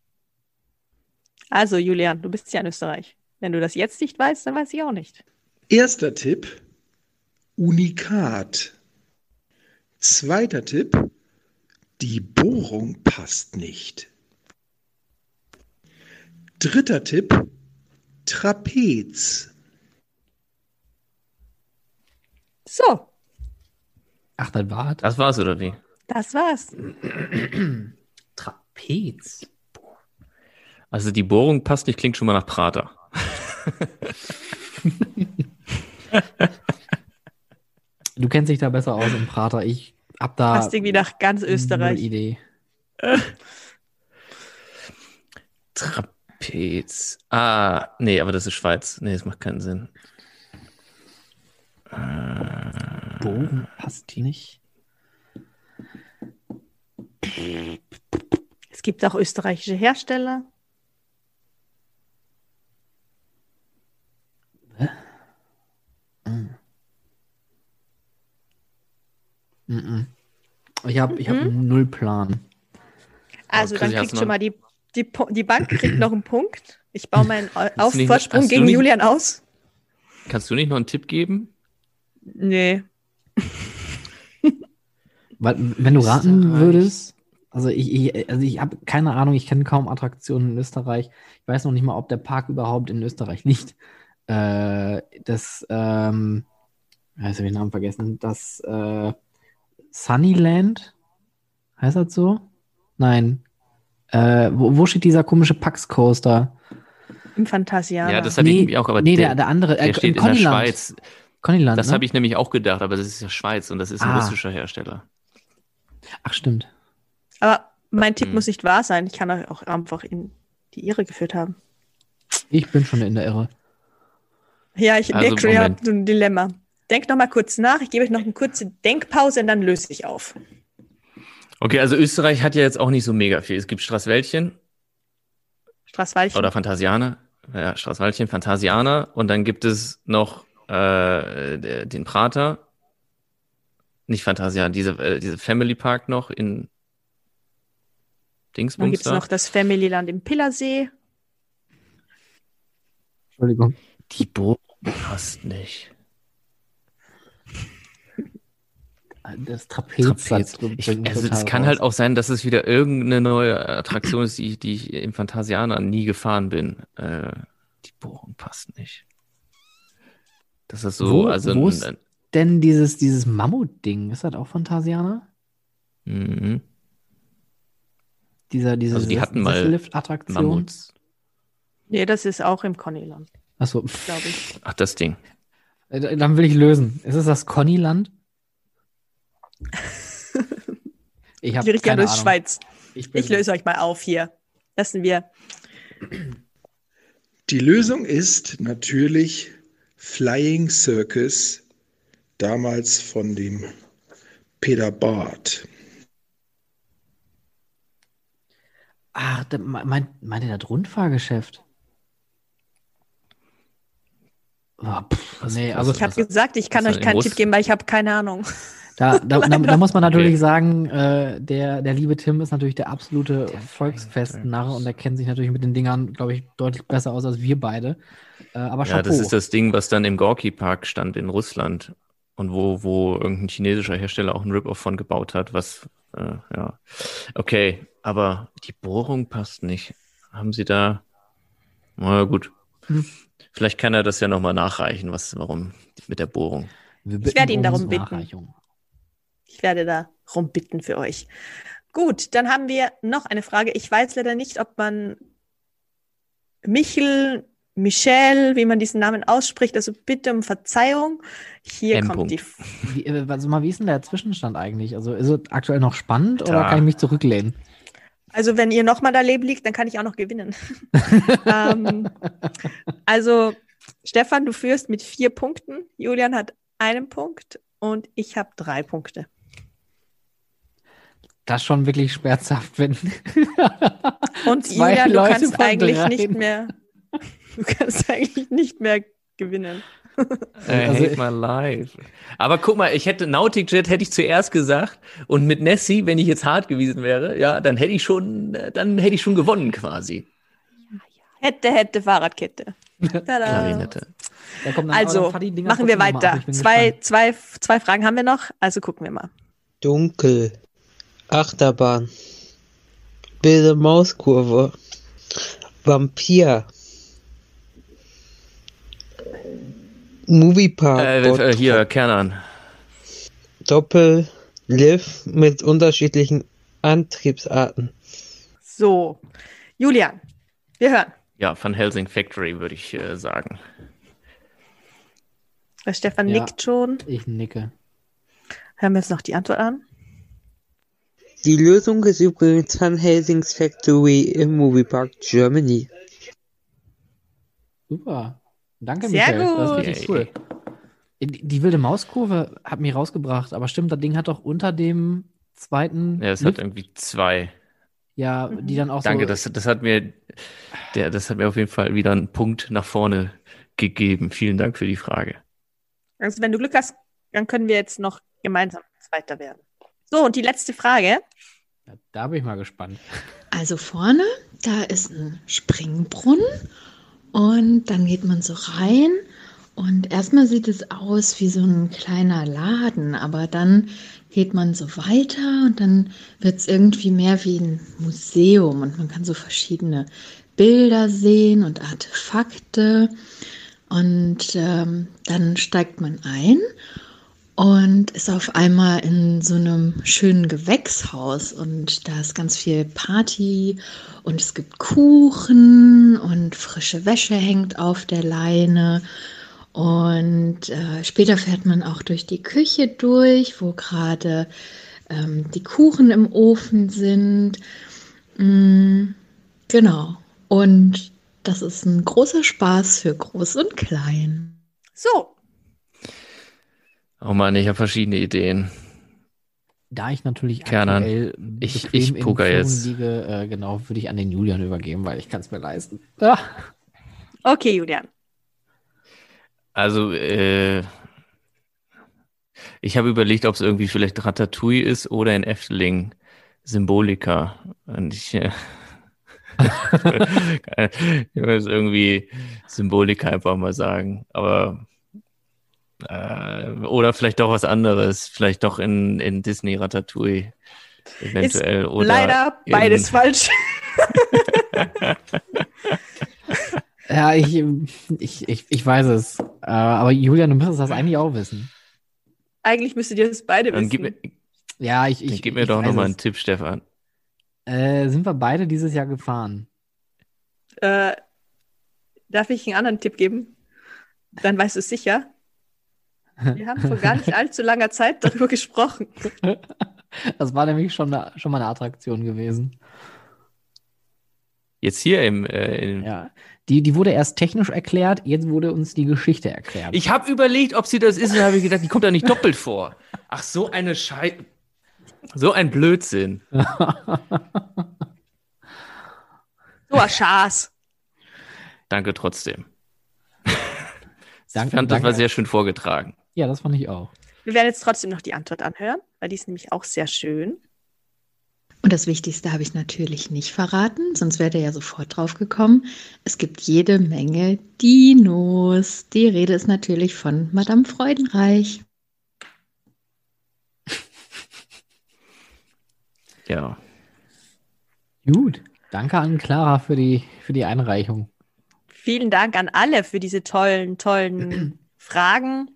Also, Julian, du bist ja in Österreich. Wenn du das jetzt nicht weißt, dann weiß ich auch nicht. Erster Tipp, Unikat. Zweiter Tipp, die Bohrung passt nicht. Dritter Tipp, Trapez. So, Ach, das war Das war's, oder wie? das war's. Trapez. Also die Bohrung passt nicht, klingt schon mal nach Prater. Du kennst dich da besser aus im Prater. Ich hab da Passt irgendwie nach ganz Österreich. Idee. Trapez. Pez. Ah, nee, aber das ist Schweiz. Nee, das macht keinen Sinn. Äh, Bogen passt nicht. Es gibt auch österreichische Hersteller. Hä? Mm. Mm. Ich habe ich hab mhm. null Plan. Also, dann kriegt schon mal die die, die Bank kriegt noch einen Punkt. Ich baue meinen Au- du nicht- du gegen nicht- Julian aus. Kannst du nicht noch einen Tipp geben? Nee. Weil, wenn du raten würdest, also ich, ich, also ich habe keine Ahnung, ich kenne kaum Attraktionen in Österreich. Ich weiß noch nicht mal, ob der Park überhaupt in Österreich liegt. Äh, das, ähm, jetzt habe ich den Namen vergessen, das äh, Sunnyland, heißt das so? Nein. Äh, wo, wo steht dieser komische Pax Coaster? Im Phantasianer. Ja, das habe ich nämlich auch, aber nee, der, der, der andere, der äh, steht in der Connyland. Schweiz. Connyland, Das ne? habe ich nämlich auch gedacht, aber das ist ja Schweiz und das ist ein Ah. russischer Hersteller. Ach, stimmt. Aber mein Tipp Hm. muss nicht wahr sein. Ich kann euch auch einfach in die Irre geführt haben. Ich bin schon in der Irre. Ja, ich Also, merke ihr habt so ein Dilemma. Denkt noch mal kurz nach. Ich gebe euch noch eine kurze Denkpause und dann löse ich auf. Okay, also Österreich hat ja jetzt auch nicht so mega viel. Es gibt Straßwäldchen Straßwaldchen. oder Phantasianer. Ja, Straßwaldchen, Phantasianer. Und dann gibt es noch äh, den Prater. Nicht Phantasianer, diese, äh, diese Family Park noch in Dann Dingsbums gibt es da. noch das Familyland im Pillersee. Entschuldigung. Die Burg passt nicht. Das Trapez. Trapez. Ich, also es kann raus. halt auch sein, dass es wieder irgendeine neue Attraktion ist, die, die ich im Phantasianer nie gefahren bin. Äh, die Bohrung passt nicht. Das ist so, Wo- also wo ein- ist- Denn dieses, dieses Mammut-Ding, ist das auch Phantasianer? Mhm. Dieser, diese Also die hatten mal Sessellift-Attraktion? Mammuts. Nee, das ist auch im Connyland, Achso, glaube ich. Ach, das Ding. äh, dann will ich lösen. Ist es das Connyland? Ich habe keine Ahnung. Schweiz. Ich, Ich löse euch mal auf hier. Lassen wir. Die Lösung ist natürlich Flying Circus, damals von dem Peter Barth. Ach, da- me- meint, ihr das Rundfahrgeschäft? Oh, pff, nee, also Ich habe gesagt, ich kann euch keinen Tipp geben, weil ich habe keine Ahnung. Da, da, da, da muss man natürlich Okay. sagen, äh, der, der liebe Tim ist natürlich der absolute Volksfestnarre und er kennt sich natürlich mit den Dingern, glaube ich, deutlich besser aus als wir beide. Äh, aber Ja, das Chapeau. ist das Ding, was dann im Gorki Park stand in Russland und wo, wo irgendein chinesischer Hersteller auch einen Rip-Off von gebaut hat, was, äh, ja. Okay, aber die Bohrung passt nicht. Haben Sie da, na gut. Hm. Vielleicht kann er das ja nochmal nachreichen, was, warum mit der Bohrung. Wir Ich werde ihn um darum bitten. Ich werde da rumbitten für euch. Gut, dann haben wir noch eine Frage. Ich weiß leider nicht, ob man Michel, Michel, wie man diesen Namen ausspricht. Also bitte um Verzeihung. Hier M. kommt Punkt. die. Wie, äh, also mal, wie ist denn der Zwischenstand eigentlich? Also ist es aktuell noch spannend oder Da. kann ich mich zurücklehnen? Also wenn ihr nochmal daneben liegt, dann kann ich auch noch gewinnen. ähm, also Stefan, du führst mit vier Punkten. Julian hat einen Punkt und ich habe drei Punkte. Das schon wirklich schmerzhaft, wenn. Und Zwei Julian, du Leute kannst eigentlich dreien. nicht mehr. Du kannst eigentlich nicht mehr gewinnen. I Also- hate my life. Aber guck mal, ich hätte Nautic Jet hätte ich zuerst gesagt und mit Nessie, wenn ich jetzt hart gewesen wäre, ja, dann hätte ich schon, äh, dann hätte ich schon gewonnen quasi. Hätte, hätte, Fahrradkette. Tada. Klarinette. Also, machen wir weiter. Zwei, zwei, zwei Fragen haben wir noch, also gucken wir mal. Dunkel. Achterbahn. Wilde Mauskurve. Vampir. Moviepark. Äh, äh, hier, Kernan. Doppel. Liv mit unterschiedlichen Antriebsarten. So, Julian, wir hören. Ja, Van Helsing Factory würde ich äh, sagen. Der Stefan Ja. nickt schon. Ich nicke. Hören wir uns noch die Antwort an. Die Lösung ist übrigens Van Helsing's Factory im Moviepark Germany. Super. Danke, Sehr Michael. Das ist gut. richtig cool. Die, wilde Mauskurve hat mich rausgebracht, aber stimmt, das Ding hat doch unter dem zweiten. Ja, es Lift- hat irgendwie zwei. ja, die dann auch Danke, so. das, das hat mir, der, das hat mir auf jeden Fall wieder einen Punkt nach vorne gegeben. Vielen Dank für die Frage. Also wenn du Glück hast, dann können wir jetzt noch gemeinsam Zweiter werden. So, und die letzte Frage. Ja, da bin ich mal gespannt. Also vorne, da ist ein Springbrunnen und dann geht man so rein und erstmal sieht es aus wie so ein kleiner Laden, aber dann geht man so weiter und dann wird es irgendwie mehr wie ein Museum und man kann so verschiedene Bilder sehen und Artefakte und ähm, dann steigt man ein und ist auf einmal in so einem schönen Gewächshaus und da ist ganz viel Party und es gibt Kuchen und frische Wäsche hängt auf der Leine und äh, später fährt man auch durch die Küche durch, wo gerade ähm, die Kuchen im Ofen sind. Mm, genau. Und das ist ein großer Spaß für Groß und Klein. So, Oh Mann, ich habe verschiedene Ideen. Da ich natürlich Kernan, aktuell ich- ich in poker jetzt. liege, äh, genau, würde ich an den Julian übergeben, weil ich kann es mir leisten. Ah. okay, Julian. Also, äh, ich habe überlegt, ob es irgendwie vielleicht Ratatouille ist oder in Efteling Symbolika. Und ich, äh, ich würde jetzt irgendwie Symbolika einfach mal sagen. Aber äh, oder vielleicht doch was anderes. Vielleicht doch in, in Disney Ratatouille. Eventuell. Ist oder leider beides falsch. Ja, ich, ich, ich, ich weiß es. Äh, aber Julian, du müsstest das eigentlich auch wissen. Eigentlich müsstet ihr das beide Dann wissen. gib mir, Ja, ich, ich, gib mir ich doch nochmal einen Tipp, Stefan. Äh, sind wir beide dieses Jahr gefahren? Äh, darf ich einen anderen Tipp geben? Dann weißt du es sicher. Wir haben vor gar nicht allzu langer Zeit darüber gesprochen. Das war nämlich schon, eine, schon mal eine Attraktion gewesen. Jetzt hier im, äh, im Ja. Die, die wurde erst technisch erklärt, jetzt wurde uns die Geschichte erklärt. Ich habe überlegt, ob sie das ist, und habe ich gedacht, die kommt da nicht doppelt vor. Ach, so eine Schei... So ein Blödsinn. So ein Schaß. Danke trotzdem. Danke, ich fand, das danke. war sehr schön vorgetragen. Ja, das fand ich auch. Wir werden jetzt trotzdem noch die Antwort anhören, weil die ist nämlich auch sehr schön. Und das Wichtigste habe ich natürlich nicht verraten, sonst wäre der ja sofort drauf gekommen. Es gibt jede Menge Dinos. Die Rede ist natürlich von Madame Freudenreich. Ja. Gut. Danke an Clara für die, für die Einreichung. Vielen Dank an alle für diese tollen, tollen Fragen.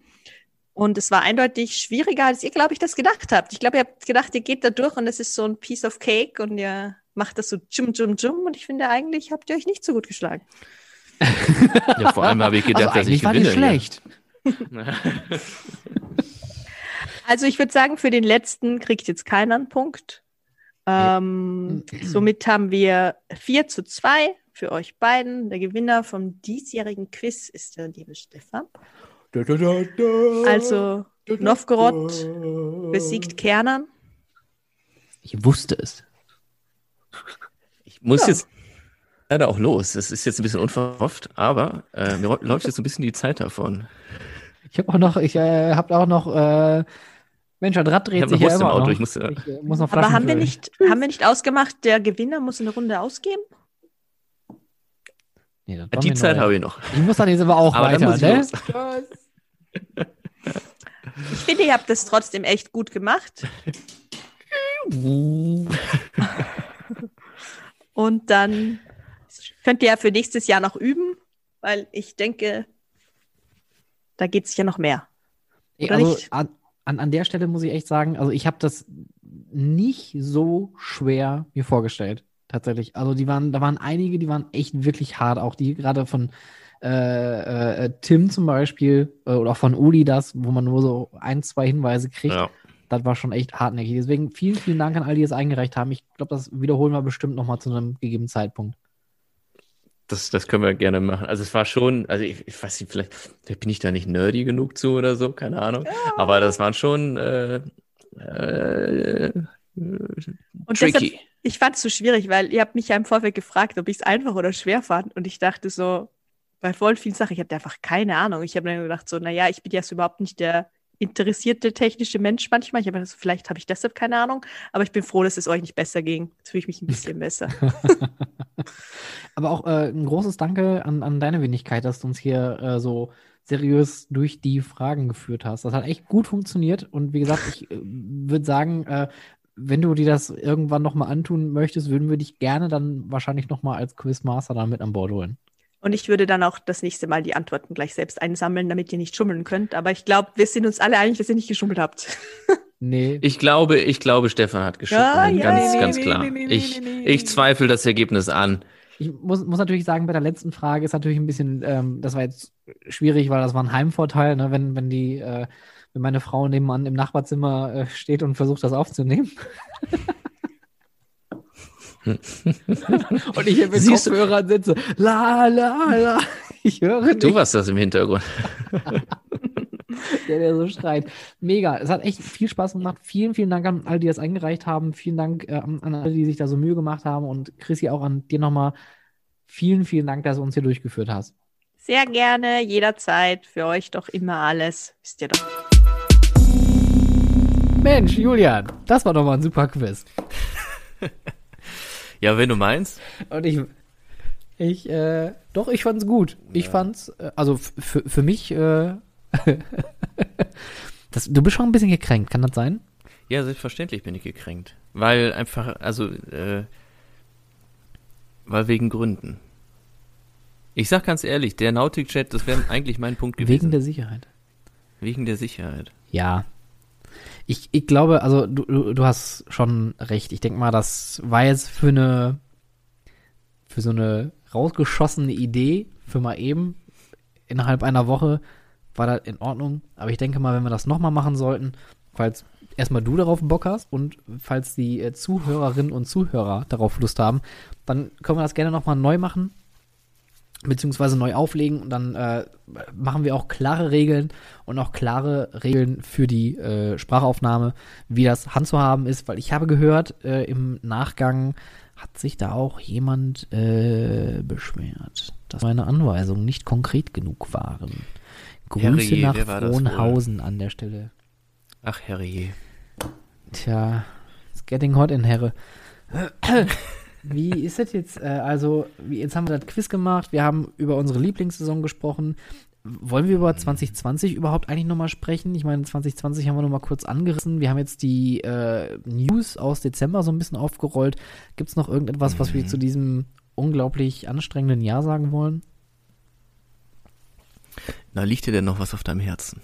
Und es war eindeutig schwieriger, als ihr, glaube ich, das gedacht habt. Ich glaube, ihr habt gedacht, ihr geht da durch und es ist so ein Piece of Cake und ihr macht das so jum, jum, jum. Und ich finde, eigentlich habt ihr euch nicht so gut geschlagen. ja vor allem habe ich gedacht, also dass ich war gewinne. nicht schlecht. Also ich würde sagen, für den letzten kriegt jetzt keiner einen Punkt. Ähm, somit haben wir 4 zu 2 für euch beiden. Der Gewinner vom diesjährigen Quiz ist der liebe Stefan. Also Novgorod besiegt Kernan. Ich wusste es. Ich muss Ja. jetzt leider auch los. Das ist jetzt ein bisschen unverhofft, aber äh, mir läuft jetzt so ein bisschen die Zeit davon. Ich habe auch noch, ich äh, habe auch noch, äh, Mensch, das Rad dreht sich noch ja immer Auto, noch. ich muss, äh, ich äh, muss noch Aber haben wir, nicht, haben wir nicht ausgemacht, der Gewinner muss eine Runde ausgeben? Nee, Die Zeit habe ich noch. Ich muss dann jetzt aber auch Aber dann weiter, muss ich ne? Ich finde, ihr habt das trotzdem echt gut gemacht. Und dann könnt ihr ja für nächstes Jahr noch üben, weil ich denke, da geht es ja noch mehr. Ey, also an, an der Stelle muss ich echt sagen, also ich habe das nicht so schwer mir vorgestellt, tatsächlich. Also die waren, da waren einige, die waren echt wirklich hart, auch die gerade von äh, äh, Tim zum Beispiel äh, oder auch von Uli das, wo man nur so ein, zwei Hinweise kriegt. Ja. Das war schon echt hartnäckig. Deswegen vielen, vielen Dank an all die es eingereicht haben. Ich glaube, das wiederholen wir bestimmt nochmal zu einem gegebenen Zeitpunkt. Das, das können wir gerne machen. Also es war schon, also ich, ich weiß nicht, vielleicht, vielleicht bin ich da nicht nerdy genug zu oder so, keine Ahnung. Aber das waren schon äh, äh, Und tricky. deshalb, ich fand es so schwierig, weil ihr habt mich ja im Vorfeld gefragt, ob ich es einfach oder schwer fand. Und ich dachte so, bei voll vielen Sachen, ich hatte einfach keine Ahnung. Ich habe dann gedacht so, naja, ich bin jetzt überhaupt nicht der interessierte technische Mensch manchmal. Ich habe das, vielleicht habe ich deshalb keine Ahnung, aber ich bin froh, dass es euch nicht besser ging. Jetzt fühle ich mich ein bisschen besser. aber auch äh, ein großes Danke an, an deine Wenigkeit, dass du uns hier äh, so seriös durch die Fragen geführt hast. Das hat echt gut funktioniert und wie gesagt, ich äh, würde sagen, äh, wenn du dir das irgendwann nochmal antun möchtest, würden wir dich gerne dann wahrscheinlich nochmal als Quizmaster dann mit an Bord holen. Und ich würde dann auch das nächste Mal die Antworten gleich selbst einsammeln, damit ihr nicht schummeln könnt. Aber ich glaube, wir sind uns alle einig, dass ihr nicht geschummelt habt. Nee. Ich glaube, ich glaube, Stefan hat geschummelt. Ja, ja, ganz, nee, ganz nee, klar. Nee, ich, ich zweifle das Ergebnis an. Ich muss, muss natürlich sagen, bei der letzten Frage ist natürlich ein bisschen, ähm, das war jetzt schwierig, weil das war ein Heimvorteil, ne? wenn, wenn die, äh, wenn meine Frau nebenan im Nachbarzimmer äh, steht und versucht, das aufzunehmen. und ich mit Siehst Kopfhörern sitze. La, la, la. Ich höre nicht. Du warst das im Hintergrund. der, der so schreit. Mega. Es hat echt viel Spaß gemacht. Vielen, vielen Dank an alle, die das eingereicht haben. Vielen Dank äh, an alle, die sich da so Mühe gemacht haben. Und Chrissy, auch an dir nochmal vielen, vielen Dank, dass du uns hier durchgeführt hast. Sehr gerne, jederzeit. Für euch doch immer alles. Wisst ihr doch. Mensch, Julian, das war doch mal ein super Quiz. Ja, wenn du meinst. Und ich, ich, äh, doch, ich fand's gut. Ja. Ich fand's, äh, also für, für mich, äh, das, du bist schon ein bisschen gekränkt, kann das sein? Ja, selbstverständlich bin ich gekränkt. Weil einfach, also, äh, weil wegen Gründen. Ich sag ganz ehrlich, der Nautic-Chat, das wäre eigentlich mein Punkt gewesen. Wegen der Sicherheit. Wegen der Sicherheit. Ja, ich, ich glaube, also du, du, hast schon recht. Ich denke mal, das war jetzt für eine, für so eine rausgeschossene Idee, für mal eben, innerhalb einer Woche, war das in Ordnung. Aber ich denke mal, wenn wir das nochmal machen sollten, falls erstmal du darauf Bock hast und falls die äh, Zuhörerinnen und Zuhörer darauf Lust haben, dann können wir das gerne nochmal neu machen beziehungsweise neu auflegen und dann äh, machen wir auch klare Regeln und auch klare Regeln für die äh, Sprachaufnahme, wie das handzuhaben ist, weil ich habe gehört, äh, im Nachgang hat sich da auch jemand äh, beschwert, dass meine Anweisungen nicht konkret genug waren. Grüße Herrie, nach Frohnhausen an der Stelle. Ach, Herrie. Tja, it's getting hot in Herre. Wie ist das jetzt? Äh, also, jetzt haben wir das Quiz gemacht, wir haben über unsere Lieblingssaison gesprochen. Wollen wir über 2020 überhaupt eigentlich nochmal sprechen? Ich meine, 2020 haben wir nochmal kurz angerissen. Wir haben jetzt die äh, News aus Dezember so ein bisschen aufgerollt. Gibt es noch irgendetwas, was wir zu diesem unglaublich anstrengenden Jahr sagen wollen? Na, liegt dir denn noch was auf deinem Herzen?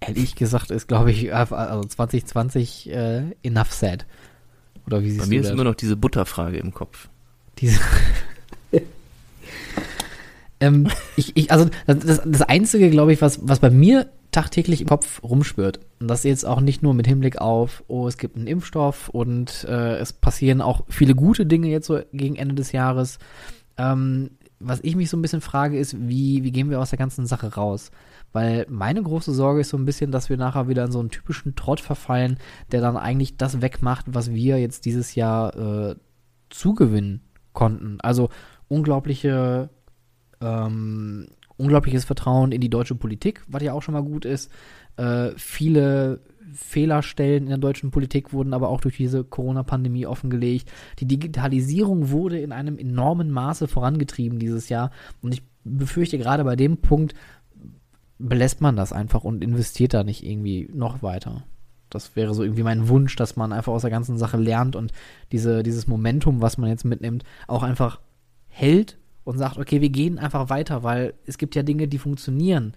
Ehrlich gesagt ist, glaube ich, also 2020 äh, enough said. Oder wie siehst Bei mir ist das? immer noch diese Butterfrage im Kopf. Diese. ähm, ich, ich, also das, das Einzige, glaube ich, was, was bei mir tagtäglich im Kopf rumspürt, und das jetzt auch nicht nur mit Hinblick auf, oh, es gibt einen Impfstoff und äh, es passieren auch viele gute Dinge jetzt so gegen Ende des Jahres. Ähm, was ich mich so ein bisschen frage, ist, wie, wie gehen wir aus der ganzen Sache raus? Weil meine große Sorge ist so ein bisschen, dass wir nachher wieder in so einen typischen Trott verfallen, der dann eigentlich das wegmacht, was wir jetzt dieses Jahr äh, zugewinnen konnten. Also unglaubliche, ähm, unglaubliches Vertrauen in die deutsche Politik, was ja auch schon mal gut ist. Äh, viele Fehlerstellen in der deutschen Politik wurden aber auch durch diese Corona-Pandemie offengelegt. Die Digitalisierung wurde in einem enormen Maße vorangetrieben dieses Jahr. Und ich befürchte gerade bei dem Punkt belässt man das einfach und investiert da nicht irgendwie noch weiter. Das wäre so irgendwie mein Wunsch, dass man einfach aus der ganzen Sache lernt und diese, dieses Momentum, was man jetzt mitnimmt, auch einfach hält und sagt, okay, wir gehen einfach weiter, weil es gibt ja Dinge, die funktionieren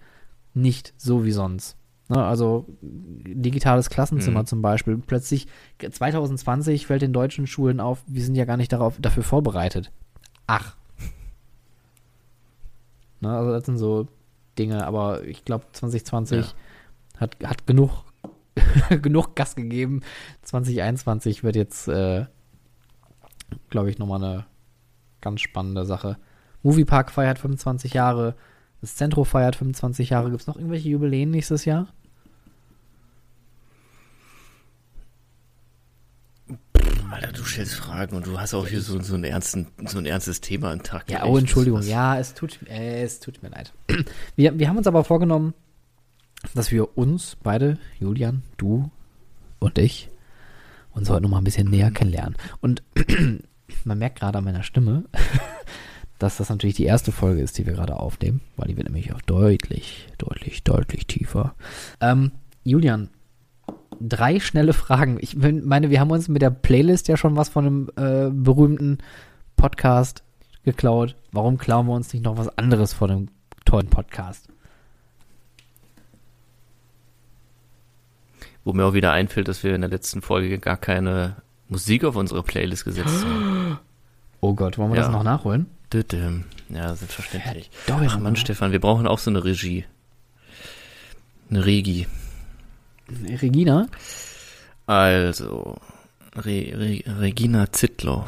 nicht so wie sonst. Ne, also digitales Klassenzimmer mhm. zum Beispiel. Plötzlich 2020 fällt den deutschen Schulen auf, wir sind ja gar nicht darauf, dafür vorbereitet. Ach. Ne, also das sind so Dinge, aber ich glaube 2020 ja. hat, hat genug, genug Gas gegeben. 2021 wird jetzt, äh, glaube ich, nochmal eine ganz spannende Sache. Moviepark feiert 25 Jahre, das Zentro feiert 25 Jahre. Gibt es noch irgendwelche Jubiläen nächstes Jahr? Alter, du stellst Fragen und du hast auch hier so, so, einen ernsten, so ein ernstes Thema am Tag. Ja, oh, Entschuldigung. Ja, es tut, äh, es tut mir leid. Wir, wir haben uns aber vorgenommen, dass wir uns beide, Julian, du und ich, uns heute nochmal ein bisschen näher kennenlernen. Und man merkt gerade an meiner Stimme, dass das natürlich die erste Folge ist, die wir gerade aufnehmen, weil die wird nämlich auch deutlich, deutlich, deutlich tiefer. Ähm, Julian, drei schnelle Fragen. Ich meine, wir haben uns mit der Playlist ja schon was von einem äh, berühmten Podcast geklaut. Warum klauen wir uns nicht noch was anderes von einem tollen Podcast? Wo mir auch wieder einfällt, dass wir in der letzten Folge gar keine Musik auf unsere Playlist gesetzt haben. Oh Gott, wollen wir ja. das noch nachholen? Ja, selbstverständlich. Ach Mann, Stefan, wir brauchen auch so eine Regie. Eine Regie. Regina? Also, Re Re Regina Zittlow.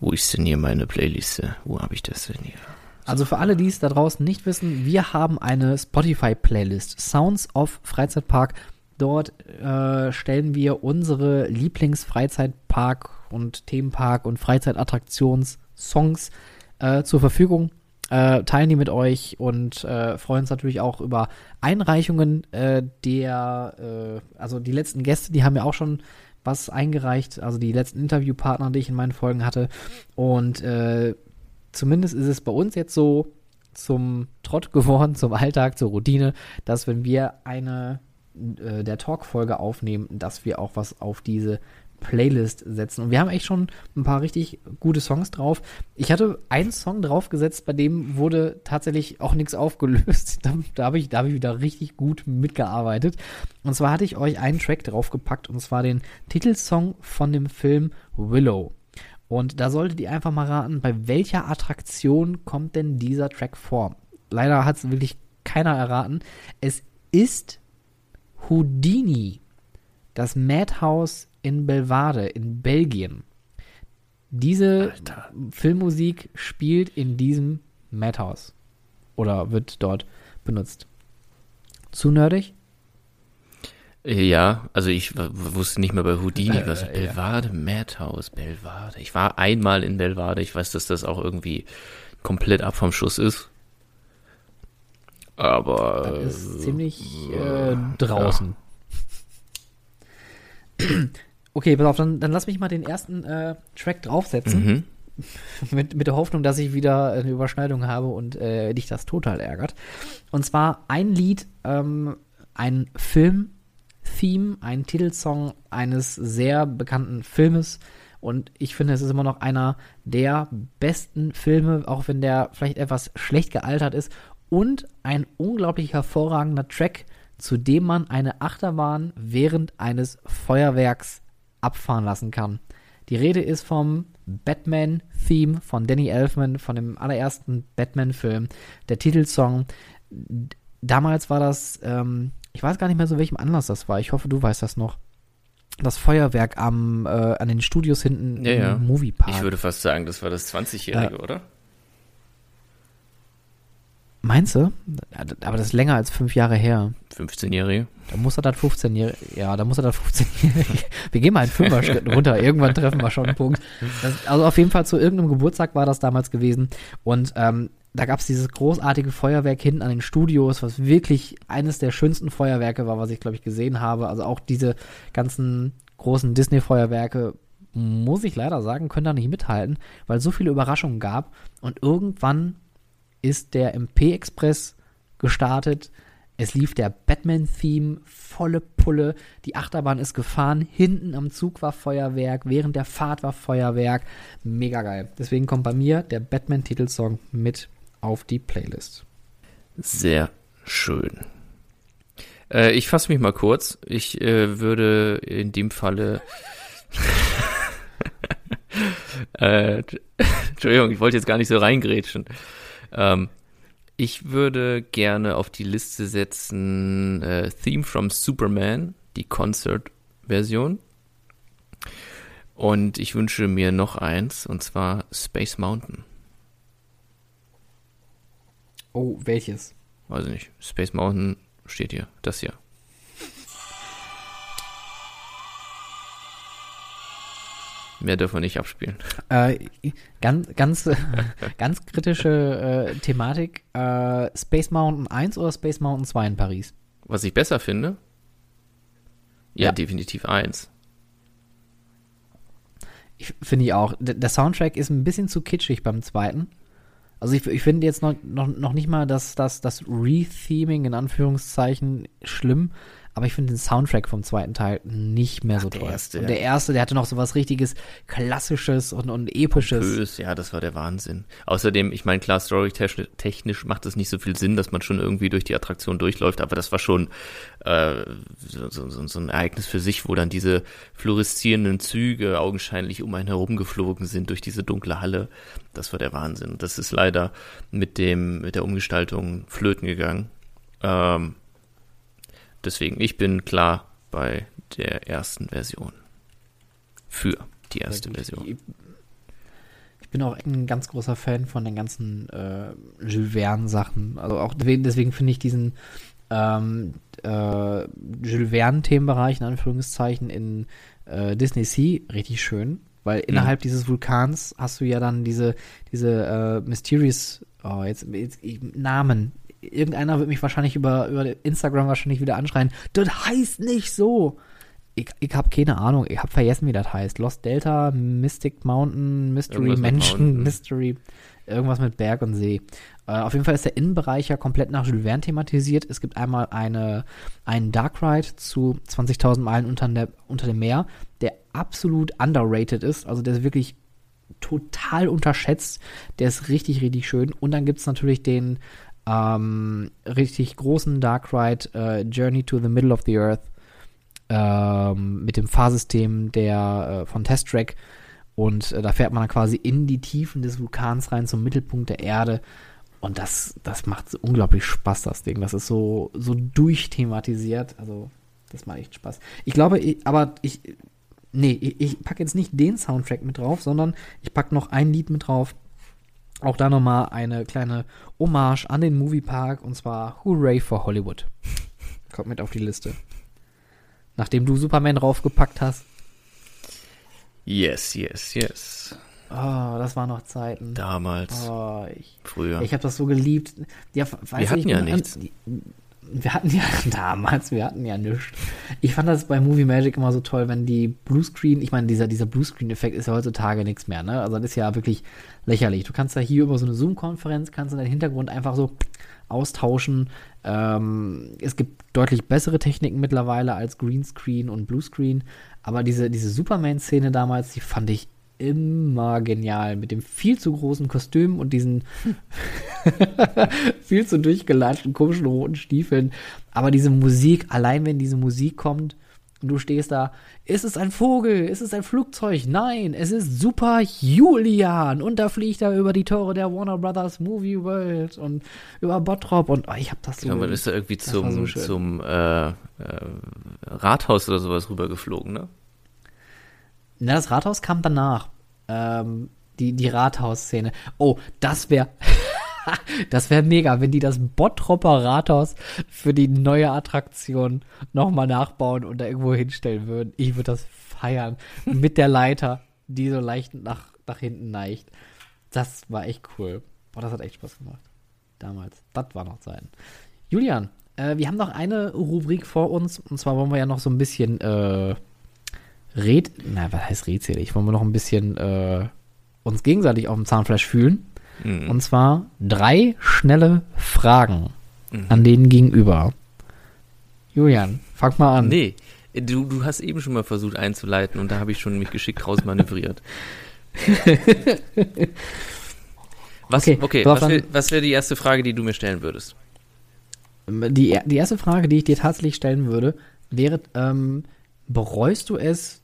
Wo ist denn hier meine Playliste? Wo habe ich das denn hier? Also für alle, die es da draußen nicht wissen, wir haben eine Spotify-Playlist, Sounds of Freizeitpark. Dort äh, stellen wir unsere Lieblings-Freizeitpark- und Themenpark- und Freizeitattraktions-Songs äh, zur Verfügung äh, teilen die mit euch und äh, freuen uns natürlich auch über Einreichungen äh, der, äh, also die letzten Gäste, die haben ja auch schon was eingereicht, also die letzten Interviewpartner, die ich in meinen Folgen hatte. Und äh, zumindest ist es bei uns jetzt so zum Trott geworden, zum Alltag, zur Routine, dass wenn wir eine äh, der Talk-Folge aufnehmen, dass wir auch was auf diese Playlist setzen. Und wir haben echt schon ein paar richtig gute Songs drauf. Ich hatte einen Song draufgesetzt, bei dem wurde tatsächlich auch nichts aufgelöst. Da, da habe ich, hab ich wieder richtig gut mitgearbeitet. Und zwar hatte ich euch einen Track draufgepackt, und zwar den Titelsong von dem Film Willow. Und da solltet ihr einfach mal raten, bei welcher Attraktion kommt denn dieser Track vor? Leider hat es wirklich keiner erraten. Es ist Houdini, das Madhouse in Belvade in Belgien. Diese Alter. Filmmusik spielt in diesem Madhouse. Oder wird dort benutzt. Zu nerdig? Ja, also ich wusste nicht mehr bei Houdini, was äh, Belvade, ja. Madhouse, Belvade. Ich war einmal in Belvade, ich weiß, dass das auch irgendwie komplett ab vom Schuss ist. Aber. Das ist ziemlich äh, draußen. Ja. Okay, pass auf, dann, dann lass mich mal den ersten äh, Track draufsetzen. Mhm. mit, mit der Hoffnung, dass ich wieder eine Überschneidung habe und äh, dich das total ärgert. Und zwar ein Lied, ähm, ein Film-Theme, ein Titelsong eines sehr bekannten Filmes. Und ich finde, es ist immer noch einer der besten Filme, auch wenn der vielleicht etwas schlecht gealtert ist. Und ein unglaublich hervorragender Track, zu dem man eine Achterbahn während eines Feuerwerks abfahren lassen kann. Die Rede ist vom Batman-Theme von Danny Elfman, von dem allerersten Batman-Film. Der Titelsong. Damals war das, ähm, ich weiß gar nicht mehr so, welchem Anlass das war. Ich hoffe, du weißt das noch. Das Feuerwerk am, äh, an den Studios hinten ja, im ja. Moviepark. Ich würde fast sagen, das war das 20-Jährige, äh, oder? Meinst du? Aber das ist länger als fünf Jahre her. 15-Jährige. Da muss er dann 15-Jährige. Ja, da muss er dann 15-Jährige. wir gehen mal in Fünfer-Schritten runter. Irgendwann treffen wir schon einen Punkt. Das, also auf jeden Fall zu irgendeinem Geburtstag war das damals gewesen. Und ähm, da gab es dieses großartige Feuerwerk hinten an den Studios, was wirklich eines der schönsten Feuerwerke war, was ich, glaube ich, gesehen habe. Also auch diese ganzen großen Disney-Feuerwerke, muss ich leider sagen, können da nicht mithalten, weil es so viele Überraschungen gab. Und irgendwann ist der MP-Express gestartet. Es lief der Batman-Theme, volle Pulle. Die Achterbahn ist gefahren. Hinten am Zug war Feuerwerk. Während der Fahrt war Feuerwerk. Mega geil. Deswegen kommt bei mir der Batman-Titelsong mit auf die Playlist. Sehr schön. Äh, ich fasse mich mal kurz. Ich äh, würde in dem Falle. äh, Entschuldigung, ich wollte jetzt gar nicht so reingrätschen. Ähm, ich würde gerne auf die Liste setzen äh, Theme from Superman, die Concert-Version. Und ich wünsche mir noch eins, und zwar Space Mountain. Oh, welches? Weiß ich nicht. Space Mountain steht hier. Das hier. Mehr dürfen wir nicht abspielen. Äh, ganz, ganz, ganz kritische äh, Thematik. Äh, Space Mountain 1 oder Space Mountain 2 in Paris? Was ich besser finde? Ja, ja. definitiv 1. Ich finde ich auch. D der Soundtrack ist ein bisschen zu kitschig beim zweiten. Also ich, ich finde jetzt noch, noch, noch nicht mal das, das, das Retheming in Anführungszeichen schlimm, aber ich finde den Soundtrack vom zweiten Teil nicht mehr so Ach, toll. Erste, und der erste, der hatte noch so was richtiges Klassisches und, und Episches. Pompös, ja, das war der Wahnsinn. Außerdem, ich meine, klar, storytechnisch macht es nicht so viel Sinn, dass man schon irgendwie durch die Attraktion durchläuft, aber das war schon äh, so, so, so ein Ereignis für sich, wo dann diese fluoreszierenden Züge augenscheinlich um einen herum geflogen sind durch diese dunkle Halle. Das war der Wahnsinn. Das ist leider mit dem, mit der Umgestaltung flöten gegangen. Ähm, Deswegen, ich bin klar bei der ersten Version. Für die erste Version. Ich, bin auch ein ganz großer Fan von den ganzen äh, Jules Verne-Sachen. Also auch deswegen, deswegen finde ich diesen ähm, äh, Jules Verne-Themenbereich, in Anführungszeichen, in äh, Disney Sea richtig schön. Weil mhm. innerhalb dieses Vulkans hast du ja dann diese, diese äh, Mysterious, oh, jetzt, jetzt Namen, irgendeiner wird mich wahrscheinlich über, über Instagram wahrscheinlich wieder anschreien, das heißt nicht so. Ich, ich habe keine Ahnung, ich habe vergessen, wie das heißt. Lost Delta, Mystic Mountain, Mystery Mansion, Mystery, irgendwas mit Berg und See. Äh, auf jeden Fall ist der Innenbereich ja komplett nach Jules Verne thematisiert. Es gibt einmal eine, einen Dark Ride zu 20.000 Meilen unter, der, unter dem Meer, der absolut underrated ist. Also der ist wirklich total unterschätzt. Der ist richtig, richtig schön. Und dann gibt es natürlich den ähm, richtig großen Dark Ride äh, Journey to the Middle of the Earth ähm, mit dem Fahrsystem der äh, von Test Track und äh, da fährt man dann quasi in die Tiefen des Vulkans rein zum Mittelpunkt der Erde. Und das das macht unglaublich Spaß das Ding. Das ist so so durchthematisiert. Also das macht echt Spaß. Ich glaube ich, aber ich nee ich, ich packe jetzt nicht den Soundtrack mit drauf sondern ich packe noch ein Lied mit drauf auch da nochmal eine kleine Hommage an den Moviepark und zwar Hooray for Hollywood. Kommt mit auf die Liste. Nachdem du Superman draufgepackt hast. Yes, yes, yes. Oh, das waren noch Zeiten. Damals. Oh, ich, Früher. Ich habe das so geliebt. Ja, weiß Wir hatten ja nichts. An, wir hatten ja damals, wir hatten ja nichts. Ich fand das bei Movie Magic immer so toll, wenn die Bluescreen, ich meine, dieser, dieser Bluescreen-Effekt ist ja heutzutage nichts mehr, ne? Also das ist ja wirklich lächerlich. Du kannst ja hier über so eine Zoom-Konferenz, kannst du deinen Hintergrund einfach so austauschen. Ähm, es gibt deutlich bessere Techniken mittlerweile als Greenscreen und Bluescreen, aber diese, diese Superman-Szene damals, die fand ich immer genial. Mit dem viel zu großen Kostüm und diesen viel zu durchgelatschten, komischen roten Stiefeln. Aber diese Musik, allein wenn diese Musik kommt und du stehst da, ist es ein Vogel? Ist es ein Flugzeug? Nein, es ist Super Julian. Und da fliegt er über die Tore der Warner Brothers Movie World und über Bottrop und oh, ich hab das so. Ja, man ist da irgendwie zum, so zum äh, äh, Rathaus oder sowas rübergeflogen, ne? Na, das Rathaus kam danach. Ähm, die, die Rathausszene. Oh, das wäre. das wäre mega, wenn die das Bottropper Rathaus für die neue Attraktion nochmal nachbauen und da irgendwo hinstellen würden. Ich würde das feiern. Mit der Leiter, die so leicht nach, nach hinten neigt. Das war echt cool. Boah, das hat echt Spaß gemacht. Damals. Das war noch Zeiten. Julian, äh, wir haben noch eine Rubrik vor uns. Und zwar wollen wir ja noch so ein bisschen äh, red, na, was heißt redselig? Wollen wir noch ein bisschen äh, uns gegenseitig auf dem Zahnfleisch fühlen? Mhm. Und zwar drei schnelle Fragen mhm. an den Gegenüber. Julian, fang mal an. Nee, du, du hast eben schon mal versucht einzuleiten und da habe ich schon mich geschickt rausmanövriert. was, okay, okay was wäre wär die erste Frage, die du mir stellen würdest? Die, die erste Frage, die ich dir tatsächlich stellen würde, wäre, ähm, bereust du es,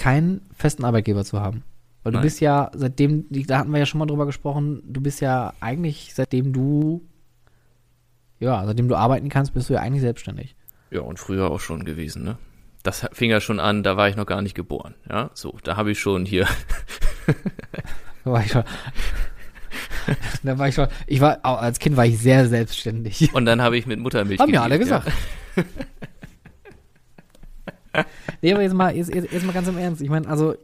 keinen festen Arbeitgeber zu haben. Weil Nein. du bist ja, seitdem, da hatten wir ja schon mal drüber gesprochen, du bist ja eigentlich, seitdem du, ja, seitdem du arbeiten kannst, bist du ja eigentlich selbstständig. Ja, und früher auch schon gewesen, ne? Das fing ja schon an, da war ich noch gar nicht geboren, ja? So, da habe ich schon hier. da war ich schon. da war ich schon, ich war, als Kind war ich sehr selbstständig. Und dann habe ich mit Muttermilch Haben ja alle gesagt. Ja. nee, aber jetzt mal, jetzt, jetzt, mal ganz im Ernst. Ich meine, also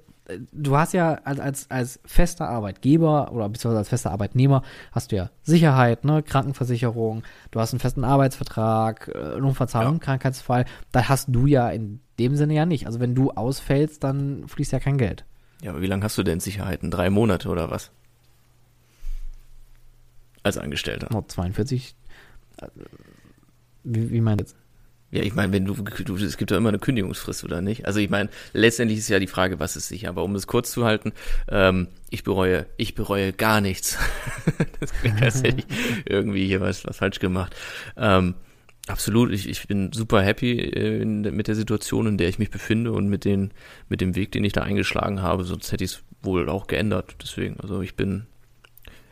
du hast ja als, als, als fester Arbeitgeber oder beziehungsweise als fester Arbeitnehmer hast du ja Sicherheit, ne, Krankenversicherung, du hast einen festen Arbeitsvertrag, äh, Lohnverzahlung, ja. Krankheitsfall. Da hast du ja in dem Sinne ja nicht. Also wenn du ausfällst, dann fließt ja kein Geld. Ja, aber wie lange hast du denn Sicherheiten? Drei Monate oder was? Als Angestellter. Oh, 42. Äh, wie, wie meinst du? Ja, ich meine, wenn du, du, es gibt ja immer eine Kündigungsfrist, oder nicht? Also ich meine, letztendlich ist ja die Frage, was ist sicher. Aber um es kurz zu halten, ähm, ich bereue, ich bereue gar nichts. das hätte ich irgendwie hier was, was falsch gemacht. Ähm, absolut, ich, ich bin super happy äh, in, mit der Situation, in der ich mich befinde und mit den, mit dem Weg, den ich da eingeschlagen habe. Sonst hätte ich es wohl auch geändert. Deswegen, also ich bin,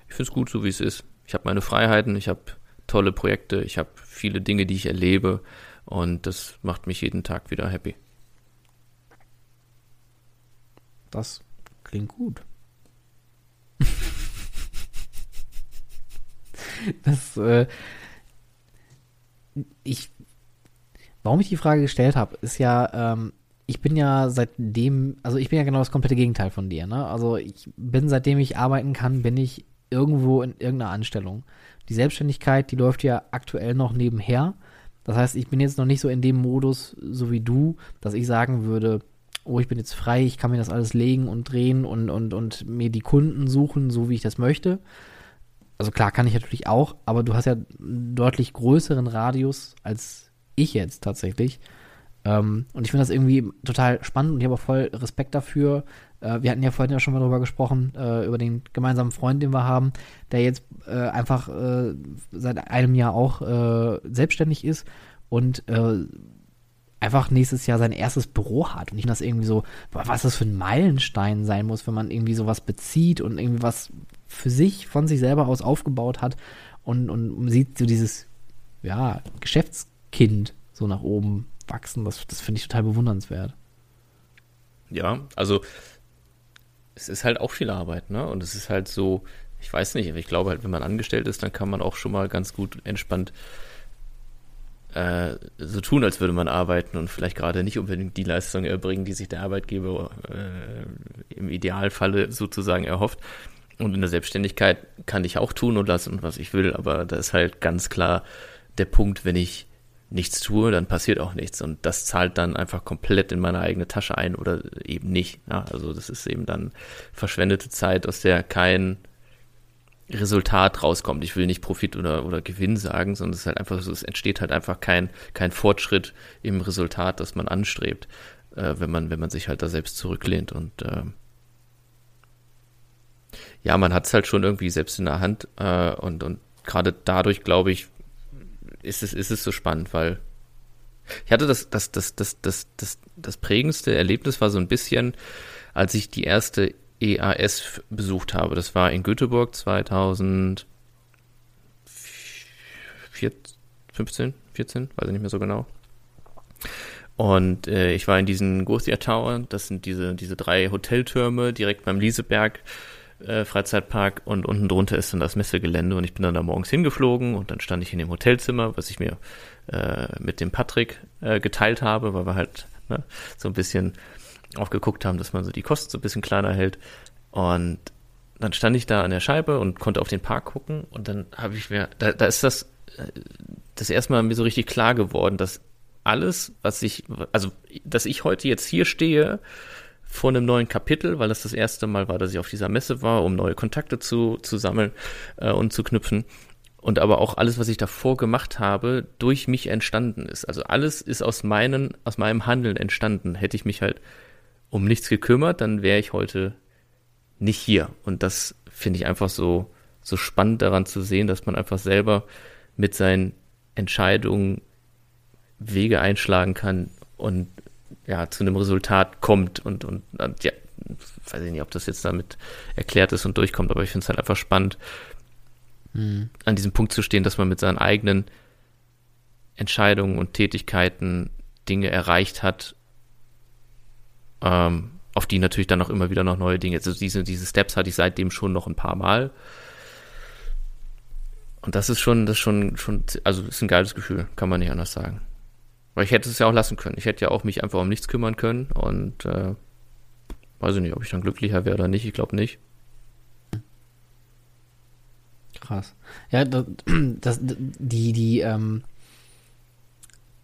ich finde es gut, so wie es ist. Ich habe meine Freiheiten, ich habe tolle Projekte, ich habe viele Dinge, die ich erlebe. Und das macht mich jeden Tag wieder happy. Das klingt gut. das, äh, ich, warum ich die Frage gestellt habe, ist ja, ähm, ich bin ja seitdem, also ich bin ja genau das komplette Gegenteil von dir, ne? Also ich bin seitdem ich arbeiten kann, bin ich irgendwo in irgendeiner Anstellung. Die Selbstständigkeit, die läuft ja aktuell noch nebenher. Das heißt, ich bin jetzt noch nicht so in dem Modus, so wie du, dass ich sagen würde, oh, ich bin jetzt frei, ich kann mir das alles legen und drehen und, und, und mir die Kunden suchen, so wie ich das möchte. Also klar, kann ich natürlich auch, aber du hast ja einen deutlich größeren Radius als ich jetzt tatsächlich. Ähm, und ich finde das irgendwie total spannend und ich habe auch voll Respekt dafür, äh, wir hatten ja vorhin ja schon mal darüber gesprochen, äh, über den gemeinsamen Freund, den wir haben, der jetzt äh, einfach äh, seit einem Jahr auch äh, selbstständig ist und äh, einfach nächstes Jahr sein erstes Büro hat. Und ich finde das irgendwie so, was das für ein Meilenstein sein muss, wenn man irgendwie sowas bezieht und irgendwie was für sich, von sich selber aus aufgebaut hat und, und sieht so dieses, ja, Geschäftskind so nach oben wachsen. Das, das finde ich total bewundernswert. Ja, also es ist halt auch viel Arbeit, ne? Und es ist halt so, ich weiß nicht, aber ich glaube halt, wenn man angestellt ist, dann kann man auch schon mal ganz gut entspannt äh, so tun, als würde man arbeiten und vielleicht gerade nicht unbedingt die Leistung erbringen, die sich der Arbeitgeber äh, im Idealfalle sozusagen erhofft. Und in der Selbstständigkeit kann ich auch tun und lassen, was ich will, aber da ist halt ganz klar der Punkt, wenn ich nichts tue, dann passiert auch nichts. Und das zahlt dann einfach komplett in meine eigene Tasche ein oder eben nicht. Ja, also das ist eben dann verschwendete Zeit, aus der kein Resultat rauskommt. Ich will nicht Profit oder, oder Gewinn sagen, sondern es ist halt einfach so, es entsteht halt einfach kein, kein Fortschritt im Resultat, das man anstrebt, äh, wenn man, wenn man sich halt da selbst zurücklehnt und äh, ja, man hat es halt schon irgendwie selbst in der Hand äh, und, und gerade dadurch, glaube ich, ist es, ist es so spannend, weil ich hatte das, das, das, das, das, das, das prägendste Erlebnis war so ein bisschen, als ich die erste EAS besucht habe. Das war in Göteborg 2015, 14, 14, weiß ich nicht mehr so genau. Und äh, ich war in diesen Gothia Tower, das sind diese, diese drei Hoteltürme direkt beim Lieseberg äh, Freizeitpark und unten drunter ist dann das Messegelände und ich bin dann da morgens hingeflogen und dann stand ich in dem Hotelzimmer, was ich mir äh, mit dem Patrick äh, geteilt habe, weil wir halt ne, so ein bisschen auch geguckt haben, dass man so die Kosten so ein bisschen kleiner hält. Und dann stand ich da an der Scheibe und konnte auf den Park gucken und dann habe ich mir, da, da ist das äh, das erste mir so richtig klar geworden, dass alles, was ich, also dass ich heute jetzt hier stehe vor einem neuen Kapitel, weil das das erste Mal war, dass ich auf dieser Messe war, um neue Kontakte zu, zu sammeln äh, und zu knüpfen. Und aber auch alles, was ich davor gemacht habe, durch mich entstanden ist. Also alles ist aus, meinen, aus meinem Handeln entstanden. Hätte ich mich halt um nichts gekümmert, dann wäre ich heute nicht hier. Und das finde ich einfach so, so spannend daran zu sehen, dass man einfach selber mit seinen Entscheidungen Wege einschlagen kann und ja, zu einem Resultat kommt und, und, und ja, weiß ich nicht, ob das jetzt damit erklärt ist und durchkommt, aber ich finde es halt einfach spannend, mhm. an diesem Punkt zu stehen, dass man mit seinen eigenen Entscheidungen und Tätigkeiten Dinge erreicht hat, ähm, auf die natürlich dann auch immer wieder noch neue Dinge. Also diese, diese Steps hatte ich seitdem schon noch ein paar Mal. Und das ist schon, das ist schon, schon, also ist ein geiles Gefühl, kann man nicht anders sagen. Weil ich hätte es ja auch lassen können. Ich hätte ja auch mich einfach um nichts kümmern können und äh, weiß ich nicht, ob ich dann glücklicher wäre oder nicht. Ich glaube nicht. Krass. Ja, das, das, die, die, ähm,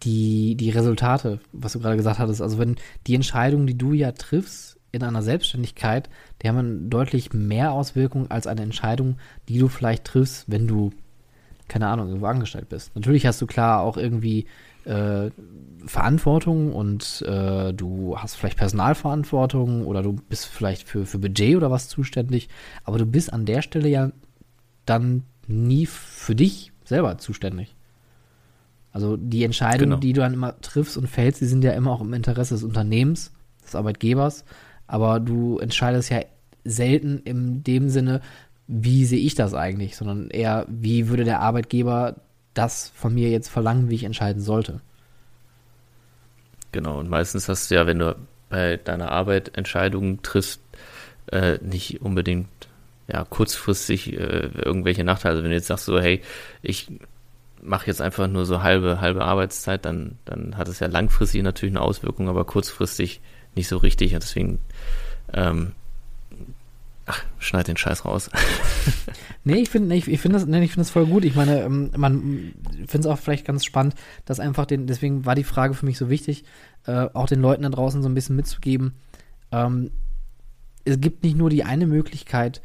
die, die Resultate, was du gerade gesagt hattest, also wenn die Entscheidungen, die du ja triffst in einer Selbstständigkeit, die haben deutlich mehr Auswirkungen als eine Entscheidung, die du vielleicht triffst, wenn du, keine Ahnung, irgendwo angestellt bist. Natürlich hast du klar auch irgendwie äh, Verantwortung und äh, du hast vielleicht Personalverantwortung oder du bist vielleicht für, für Budget oder was zuständig, aber du bist an der Stelle ja dann nie für dich selber zuständig. Also die Entscheidungen, genau. die du dann immer triffst und fällst, die sind ja immer auch im Interesse des Unternehmens, des Arbeitgebers, aber du entscheidest ja selten in dem Sinne, wie sehe ich das eigentlich, sondern eher, wie würde der Arbeitgeber das von mir jetzt verlangen, wie ich entscheiden sollte. Genau, und meistens hast du ja, wenn du bei deiner Arbeit Entscheidungen triffst, äh, nicht unbedingt ja, kurzfristig äh, irgendwelche Nachteile. Also wenn du jetzt sagst so, hey, ich mache jetzt einfach nur so halbe, halbe Arbeitszeit, dann, dann hat es ja langfristig natürlich eine Auswirkung, aber kurzfristig nicht so richtig. Und deswegen, ähm, ach, schneid den Scheiß raus. nee, ich finde ich, ich find das, nee, find das voll gut. Ich meine, ähm, man finde es auch vielleicht ganz spannend, dass einfach den, deswegen war die Frage für mich so wichtig, äh, auch den Leuten da draußen so ein bisschen mitzugeben. Ähm, es gibt nicht nur die eine Möglichkeit,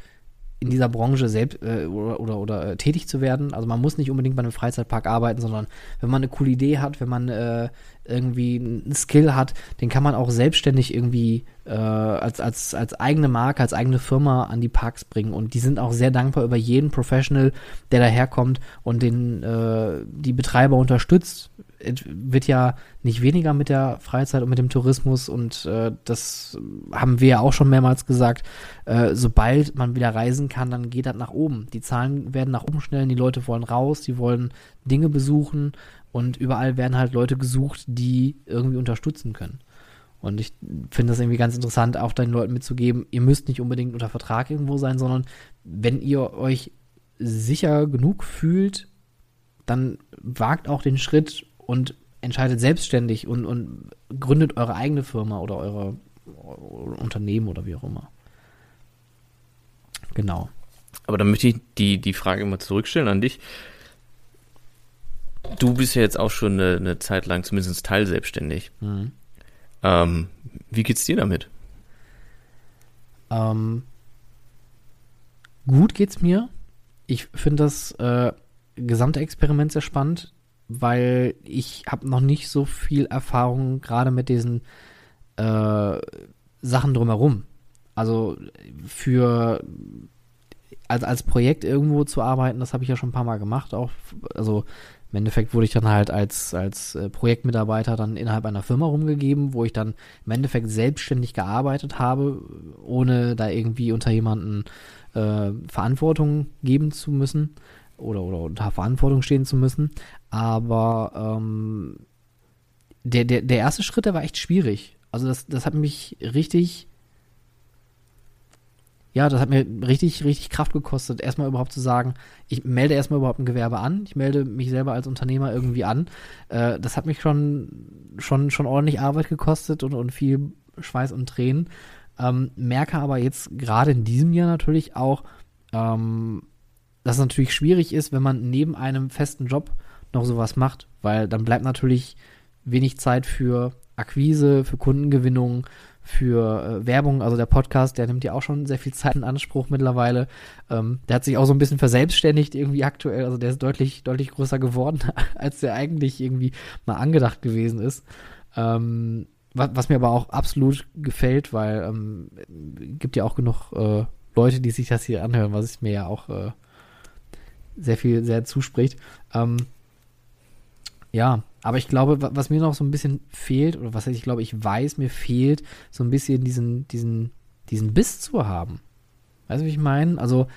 in dieser Branche selbst äh, oder, oder, oder äh, tätig zu werden. Also man muss nicht unbedingt bei einem Freizeitpark arbeiten, sondern wenn man eine coole Idee hat, wenn man äh, irgendwie einen Skill hat, den kann man auch selbstständig irgendwie äh, als, als, als eigene Marke, als eigene Firma an die Parks bringen. Und die sind auch sehr dankbar über jeden Professional, der daherkommt und den äh, die Betreiber unterstützt wird ja nicht weniger mit der Freizeit und mit dem Tourismus und äh, das haben wir ja auch schon mehrmals gesagt. Äh, sobald man wieder reisen kann, dann geht das nach oben. Die Zahlen werden nach oben schnellen, die Leute wollen raus, die wollen Dinge besuchen und überall werden halt Leute gesucht, die irgendwie unterstützen können. Und ich finde das irgendwie ganz interessant, auch deinen Leuten mitzugeben, ihr müsst nicht unbedingt unter Vertrag irgendwo sein, sondern wenn ihr euch sicher genug fühlt, dann wagt auch den Schritt und entscheidet selbstständig und, und gründet eure eigene Firma oder eure, eure Unternehmen oder wie auch immer. Genau. Aber dann möchte ich die, die Frage mal zurückstellen an dich. Du bist ja jetzt auch schon eine, eine Zeit lang zumindest teilselbstständig. Mhm. Ähm, wie geht's dir damit? Ähm, gut geht's mir. Ich finde das äh, gesamte Experiment sehr spannend weil ich habe noch nicht so viel Erfahrung gerade mit diesen äh, Sachen drumherum. Also für als, als Projekt irgendwo zu arbeiten, das habe ich ja schon ein paar Mal gemacht. Auch, also im Endeffekt wurde ich dann halt als, als äh, Projektmitarbeiter dann innerhalb einer Firma rumgegeben, wo ich dann im Endeffekt selbstständig gearbeitet habe, ohne da irgendwie unter jemanden äh, Verantwortung geben zu müssen oder, oder unter Verantwortung stehen zu müssen. Aber ähm, der, der, der erste Schritt, der war echt schwierig. Also das, das hat mich richtig, ja, das hat mir richtig, richtig Kraft gekostet, erstmal überhaupt zu sagen, ich melde erstmal überhaupt ein Gewerbe an, ich melde mich selber als Unternehmer irgendwie an. Äh, das hat mich schon, schon, schon ordentlich Arbeit gekostet und, und viel Schweiß und Tränen. Ähm, merke aber jetzt gerade in diesem Jahr natürlich auch, ähm, dass es natürlich schwierig ist, wenn man neben einem festen Job noch sowas macht, weil dann bleibt natürlich wenig Zeit für Akquise, für Kundengewinnung, für äh, Werbung. Also der Podcast, der nimmt ja auch schon sehr viel Zeit in Anspruch mittlerweile. Ähm, der hat sich auch so ein bisschen verselbstständigt irgendwie aktuell. Also der ist deutlich, deutlich größer geworden, als der eigentlich irgendwie mal angedacht gewesen ist. Ähm, was, was, mir aber auch absolut gefällt, weil ähm, gibt ja auch genug äh, Leute, die sich das hier anhören, was ich mir ja auch äh, sehr viel, sehr zuspricht. Ähm, ja, aber ich glaube, was mir noch so ein bisschen fehlt, oder was ich glaube, ich weiß, mir fehlt so ein bisschen diesen, diesen, diesen Biss zu haben. Weißt du, wie ich meine? Also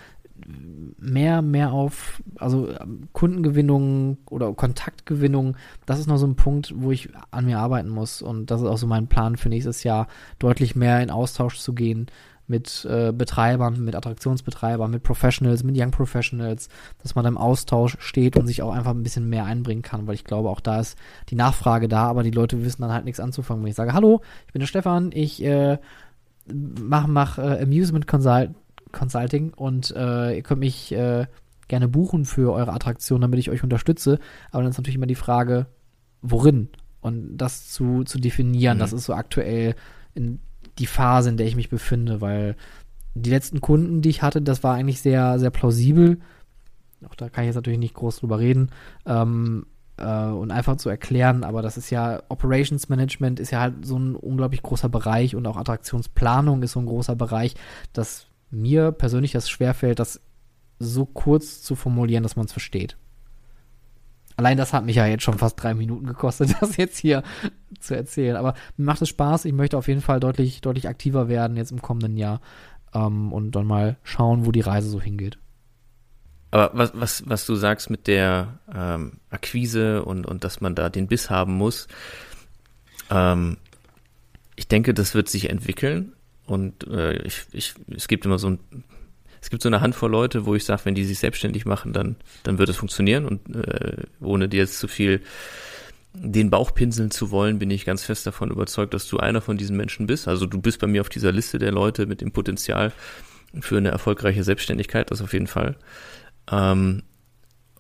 mehr, mehr auf, also Kundengewinnung oder Kontaktgewinnung, das ist noch so ein Punkt, wo ich an mir arbeiten muss. Und das ist auch so mein Plan für nächstes Jahr, deutlich mehr in Austausch zu gehen, mit äh, Betreibern, mit Attraktionsbetreibern, mit Professionals, mit Young Professionals, dass man im Austausch steht und sich auch einfach ein bisschen mehr einbringen kann, weil ich glaube, auch da ist die Nachfrage da, aber die Leute wissen dann halt nichts anzufangen. Wenn ich sage, hallo, ich bin der Stefan, ich äh, mach, mach äh, Amusement Consult Consulting und äh, ihr könnt mich äh, gerne buchen für eure Attraktion, damit ich euch unterstütze. Aber dann ist natürlich immer die Frage, worin? Und das zu, zu definieren, mhm. das ist so aktuell in die Phase, in der ich mich befinde, weil die letzten Kunden, die ich hatte, das war eigentlich sehr, sehr plausibel. Auch da kann ich jetzt natürlich nicht groß drüber reden. Ähm, äh, und einfach zu erklären, aber das ist ja, Operations Management ist ja halt so ein unglaublich großer Bereich und auch Attraktionsplanung ist so ein großer Bereich, dass mir persönlich das schwerfällt, das so kurz zu formulieren, dass man es versteht. Allein das hat mich ja jetzt schon fast drei Minuten gekostet, das jetzt hier zu erzählen. Aber mir macht es Spaß. Ich möchte auf jeden Fall deutlich, deutlich aktiver werden jetzt im kommenden Jahr ähm, und dann mal schauen, wo die Reise so hingeht. Aber was, was, was du sagst mit der ähm, Akquise und, und dass man da den Biss haben muss, ähm, ich denke, das wird sich entwickeln und äh, ich, ich, es gibt immer so ein, es gibt so eine Handvoll Leute, wo ich sage, wenn die sich selbstständig machen, dann, dann wird es funktionieren und äh, ohne dir jetzt zu viel den Bauch pinseln zu wollen, bin ich ganz fest davon überzeugt, dass du einer von diesen Menschen bist. Also du bist bei mir auf dieser Liste der Leute mit dem Potenzial für eine erfolgreiche Selbstständigkeit, das auf jeden Fall. Ähm,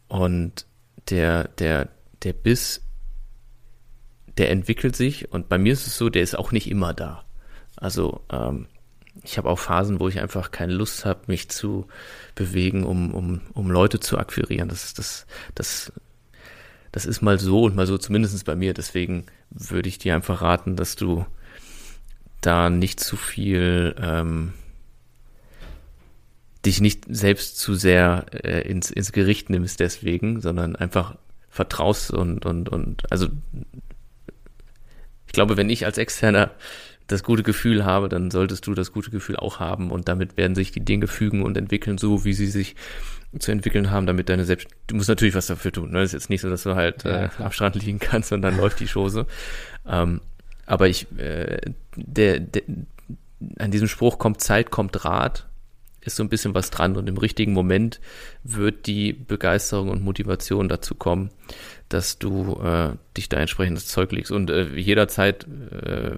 und der, der, der Biss, der entwickelt sich und bei mir ist es so, der ist auch nicht immer da. Also ähm, ich habe auch Phasen, wo ich einfach keine Lust habe, mich zu bewegen, um, um, um Leute zu akquirieren. Das, das, das, das ist mal so und mal so, zumindest bei mir. Deswegen würde ich dir einfach raten, dass du da nicht zu viel ähm, dich nicht selbst zu sehr äh, ins, ins Gericht nimmst deswegen, sondern einfach vertraust und, und, und also ich glaube, wenn ich als Externer das gute Gefühl habe, dann solltest du das gute Gefühl auch haben und damit werden sich die Dinge fügen und entwickeln, so wie sie sich zu entwickeln haben, damit deine selbst, du musst natürlich was dafür tun, ne? Ist jetzt nicht so, dass du halt ja, äh, am Strand liegen kannst und dann läuft die Chose. Ähm, aber ich, äh, der, der, an diesem Spruch kommt Zeit, kommt Rat, ist so ein bisschen was dran und im richtigen Moment wird die Begeisterung und Motivation dazu kommen, dass du äh, dich da entsprechend das Zeug legst. Und äh, jederzeit äh,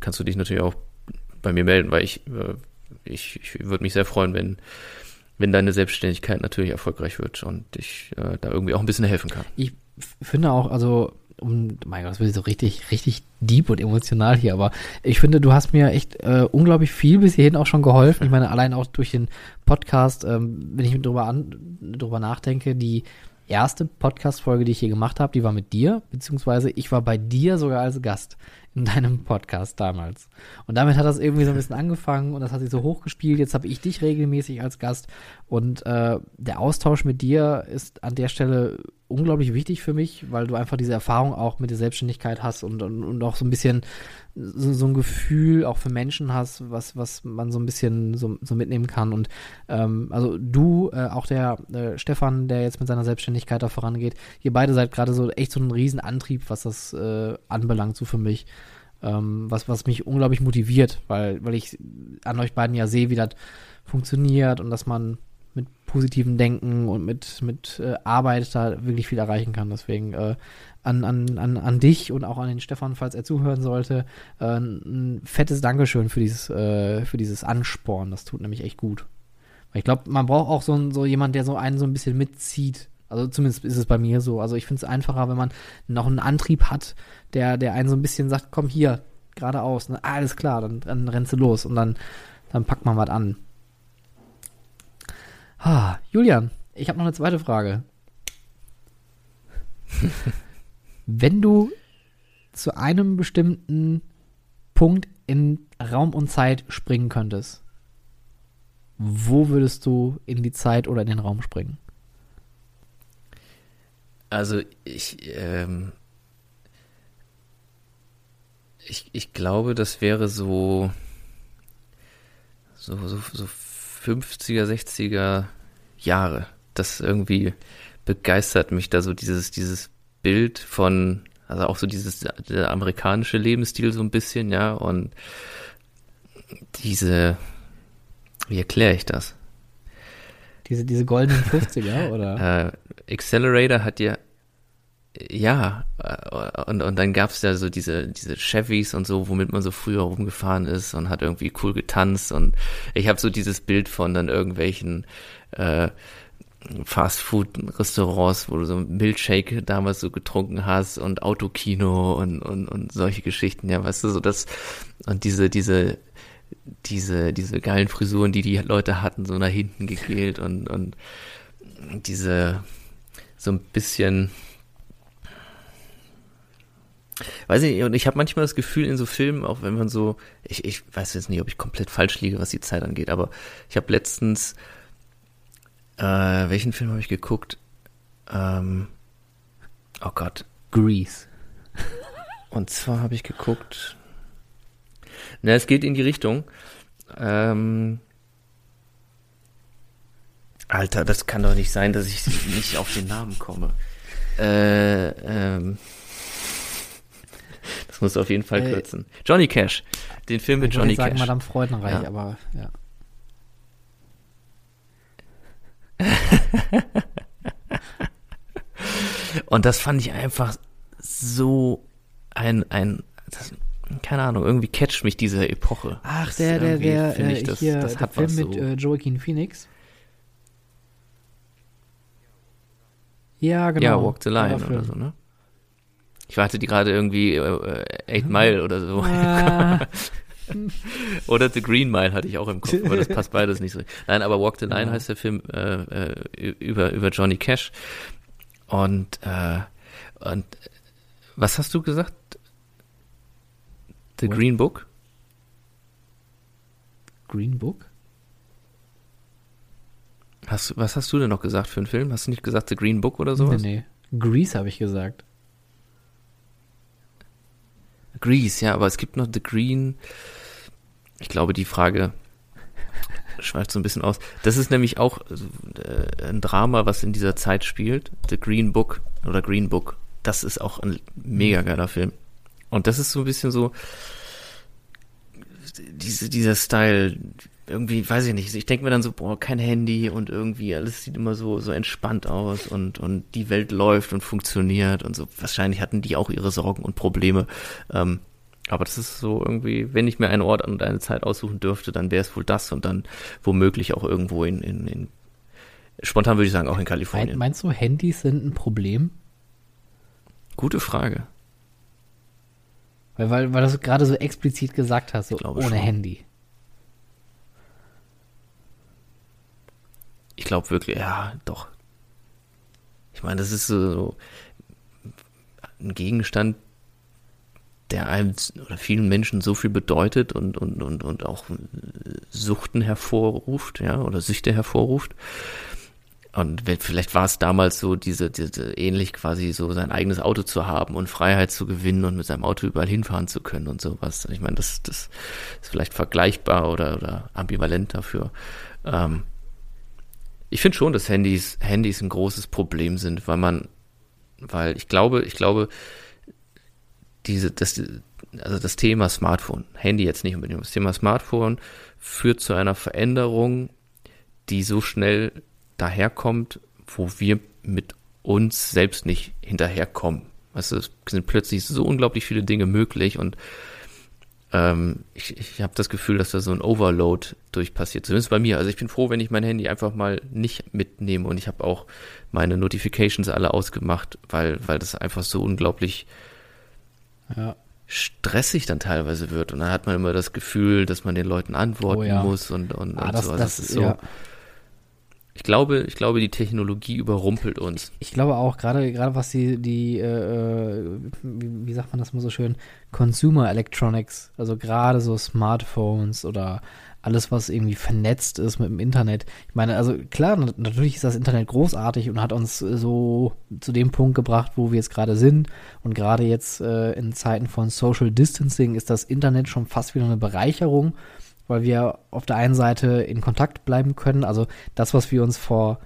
kannst du dich natürlich auch bei mir melden, weil ich, äh, ich, ich würde mich sehr freuen, wenn, wenn deine Selbstständigkeit natürlich erfolgreich wird und ich äh, da irgendwie auch ein bisschen helfen kann. Ich finde auch, also um, mein Gott, das wird so richtig, richtig deep und emotional hier, aber ich finde, du hast mir echt äh, unglaublich viel bis hierhin auch schon geholfen. Ich meine, allein auch durch den Podcast, ähm, wenn ich drüber, an, drüber nachdenke, die erste Podcast-Folge, die ich hier gemacht habe, die war mit dir, beziehungsweise ich war bei dir sogar als Gast in deinem Podcast damals. Und damit hat das irgendwie so ein bisschen angefangen und das hat sich so hochgespielt. Jetzt habe ich dich regelmäßig als Gast und äh, der Austausch mit dir ist an der Stelle unglaublich wichtig für mich, weil du einfach diese Erfahrung auch mit der Selbstständigkeit hast und, und, und auch so ein bisschen so, so ein Gefühl auch für Menschen hast, was, was man so ein bisschen so, so mitnehmen kann. Und ähm, also du, äh, auch der äh, Stefan, der jetzt mit seiner Selbstständigkeit da vorangeht, ihr beide seid gerade so echt so ein Riesenantrieb, was das äh, anbelangt, so für mich. Ähm, was, was mich unglaublich motiviert, weil, weil ich an euch beiden ja sehe, wie das funktioniert und dass man mit positivem Denken und mit, mit äh, Arbeit da wirklich viel erreichen kann. Deswegen äh, an, an, an, an dich und auch an den Stefan, falls er zuhören sollte, äh, ein fettes Dankeschön für dieses, äh, für dieses Ansporn. Das tut nämlich echt gut. Ich glaube, man braucht auch so, so jemand, der so einen so ein bisschen mitzieht. Also zumindest ist es bei mir so. Also ich finde es einfacher, wenn man noch einen Antrieb hat, der, der einen so ein bisschen sagt, komm hier, geradeaus. Ne? Alles klar, dann, dann rennst du los und dann, dann packt man was an. Ah, Julian, ich habe noch eine zweite Frage. Wenn du zu einem bestimmten Punkt in Raum und Zeit springen könntest, wo würdest du in die Zeit oder in den Raum springen? Also ich, ähm, ich, ich glaube, das wäre so, so, so, so 50er, 60er Jahre. Das irgendwie begeistert mich da so dieses, dieses Bild von, also auch so dieses, der amerikanische Lebensstil so ein bisschen, ja, und diese, wie erkläre ich das? Diese, diese goldenen 50er, oder? Accelerator hat ja, ja, äh, und, und dann gab's ja so diese, diese Chevys und so, womit man so früher rumgefahren ist und hat irgendwie cool getanzt und ich habe so dieses Bild von dann irgendwelchen äh, Fastfood-Restaurants, wo du so Milkshake damals so getrunken hast und Autokino und, und, und solche Geschichten, ja, weißt du, so das und diese, diese, diese, diese geilen Frisuren, die die Leute hatten, so nach hinten gegelt und, und diese so ein bisschen weiß ich nicht, und ich habe manchmal das Gefühl in so Filmen, auch wenn man so, ich, ich weiß jetzt nicht, ob ich komplett falsch liege, was die Zeit angeht, aber ich habe letztens, äh, welchen Film habe ich geguckt? Ähm, oh Gott. Grease. Und zwar habe ich geguckt, na, es geht in die Richtung, ähm, Alter, das kann doch nicht sein, dass ich nicht auf den Namen komme. Äh, ähm, das muss auf jeden Fall äh, kürzen. Johnny Cash. Den Film mit Johnny ich sagen, Cash. Madame Freudenreich, ja. aber ja. Und das fand ich einfach so ein, ein, das, keine Ahnung, irgendwie catcht mich diese Epoche. Ach, der, der, der, äh, das, hier, das der Film mit so. äh, Joaquin Phoenix. Ja, genau. Ja, Walk the Line oder so, ne? Ich warte die gerade irgendwie äh, Eight Mile oder so. Ah. oder The Green Mile hatte ich auch im Kopf, aber das passt beides nicht so. Nein, aber Walk the Line ja. heißt der Film äh, äh, über, über Johnny Cash. Und, äh, und was hast du gesagt? The What? Green Book? Green Book? Hast, was hast du denn noch gesagt für einen Film? Hast du nicht gesagt The Green Book oder sowas? Nee, nee. Grease habe ich gesagt. Grease, ja, aber es gibt noch The Green. Ich glaube, die Frage schweift so ein bisschen aus. Das ist nämlich auch äh, ein Drama, was in dieser Zeit spielt. The Green Book oder Green Book. Das ist auch ein mega geiler Film. Und das ist so ein bisschen so diese, dieser Style, irgendwie, weiß ich nicht, ich denke mir dann so, boah, kein Handy und irgendwie alles sieht immer so, so entspannt aus und, und die Welt läuft und funktioniert und so. Wahrscheinlich hatten die auch ihre Sorgen und Probleme. Ähm, aber das ist so irgendwie, wenn ich mir einen Ort und eine Zeit aussuchen dürfte, dann wäre es wohl das und dann womöglich auch irgendwo in, in, in spontan würde ich sagen, auch in Kalifornien. Meinst du, Handys sind ein Problem? Gute Frage. Weil, weil, weil du gerade so explizit gesagt hast, so ohne schon. Handy. Ich glaube wirklich, ja, doch. Ich meine, das ist so ein Gegenstand, der einem oder vielen Menschen so viel bedeutet und, und, und, und auch Suchten hervorruft, ja, oder Süchte hervorruft. Und vielleicht war es damals so, diese, diese ähnlich quasi so sein eigenes Auto zu haben und Freiheit zu gewinnen und mit seinem Auto überall hinfahren zu können und sowas. Ich meine, das, das ist vielleicht vergleichbar oder, oder ambivalent dafür. Ähm, ich finde schon, dass Handys, Handys ein großes Problem sind, weil man, weil ich glaube, ich glaube, diese, das, also das Thema Smartphone, Handy jetzt nicht unbedingt, das Thema Smartphone führt zu einer Veränderung, die so schnell daherkommt, wo wir mit uns selbst nicht hinterherkommen. Du, es sind plötzlich so unglaublich viele Dinge möglich und ähm, ich, ich habe das Gefühl, dass da so ein Overload durch passiert. Zumindest bei mir. Also ich bin froh, wenn ich mein Handy einfach mal nicht mitnehme und ich habe auch meine Notifications alle ausgemacht, weil, weil das einfach so unglaublich ja. stressig dann teilweise wird. Und dann hat man immer das Gefühl, dass man den Leuten antworten oh, ja. muss und, und, ah, und das, so. Das, das ist so. Ja. Ich glaube, ich glaube, die Technologie überrumpelt uns. Ich, ich glaube auch, gerade, gerade was die, die, äh, wie, wie, sagt man das mal so schön, Consumer Electronics, also gerade so Smartphones oder alles, was irgendwie vernetzt ist mit dem Internet. Ich meine, also klar, natürlich ist das Internet großartig und hat uns so zu dem Punkt gebracht, wo wir jetzt gerade sind. Und gerade jetzt äh, in Zeiten von Social Distancing ist das Internet schon fast wieder eine Bereicherung weil wir auf der einen Seite in Kontakt bleiben können. Also das, was wir uns vor,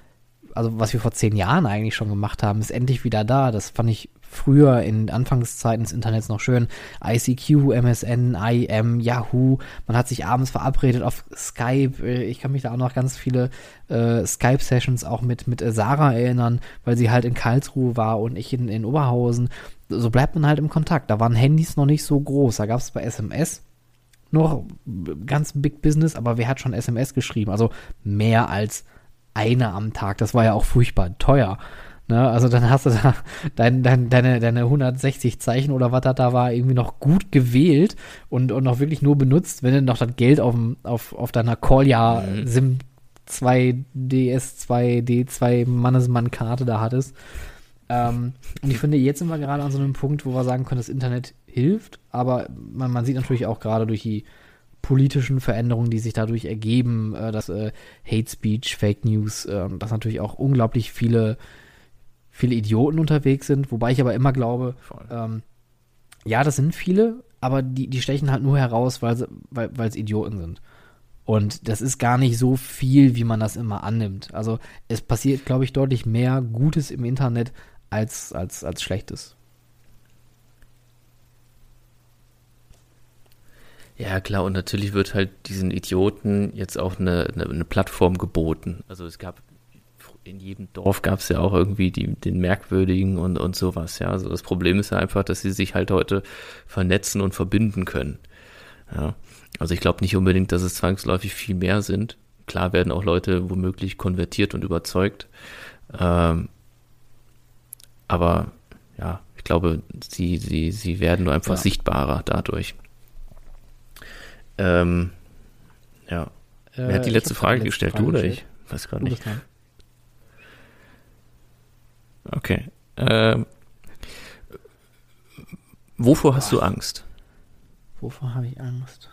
also was wir vor zehn Jahren eigentlich schon gemacht haben, ist endlich wieder da. Das fand ich früher in Anfangszeiten des Internets noch schön ICQ, MSN, IM, Yahoo. Man hat sich abends verabredet auf Skype. Ich kann mich da auch noch ganz viele äh, Skype-Sessions auch mit, mit Sarah erinnern, weil sie halt in Karlsruhe war und ich in, in Oberhausen. So bleibt man halt im Kontakt. Da waren Handys noch nicht so groß. Da gab es bei SMS noch ganz Big Business, aber wer hat schon SMS geschrieben? Also mehr als eine am Tag. Das war ja auch furchtbar teuer. Ne? Also dann hast du da dein, dein, deine, deine 160 Zeichen oder was da, da war irgendwie noch gut gewählt und, und noch wirklich nur benutzt, wenn du noch das Geld auf, auf, auf deiner Kolja mhm. SIM 2 DS2 D2 Mannesmann-Karte da hattest. Ähm, und ich finde, jetzt sind wir gerade an so einem Punkt, wo wir sagen können, das Internet hilft, aber man, man sieht natürlich auch gerade durch die politischen Veränderungen, die sich dadurch ergeben, äh, dass äh, Hate Speech, Fake News, äh, dass natürlich auch unglaublich viele, viele Idioten unterwegs sind, wobei ich aber immer glaube, ähm, ja, das sind viele, aber die, die stechen halt nur heraus, weil, sie, weil, weil es Idioten sind. Und das ist gar nicht so viel, wie man das immer annimmt. Also es passiert, glaube ich, deutlich mehr Gutes im Internet als, als, als Schlechtes. Ja, klar, und natürlich wird halt diesen Idioten jetzt auch eine, eine, eine Plattform geboten. Also es gab in jedem Dorf gab es ja auch irgendwie die, den Merkwürdigen und, und sowas, ja. Also das Problem ist ja einfach, dass sie sich halt heute vernetzen und verbinden können. Ja. Also ich glaube nicht unbedingt, dass es zwangsläufig viel mehr sind. Klar werden auch Leute womöglich konvertiert und überzeugt. Ähm, aber ja, ich glaube, sie, sie, sie werden nur einfach ja. sichtbarer dadurch. Ähm, ja. Äh, Wer hat die letzte Frage, die letzte gestellt? Frage du oder gestellt. ich? Weiß gerade nicht. Okay. Ähm, wovor hast du Angst? Wovor habe ich Angst?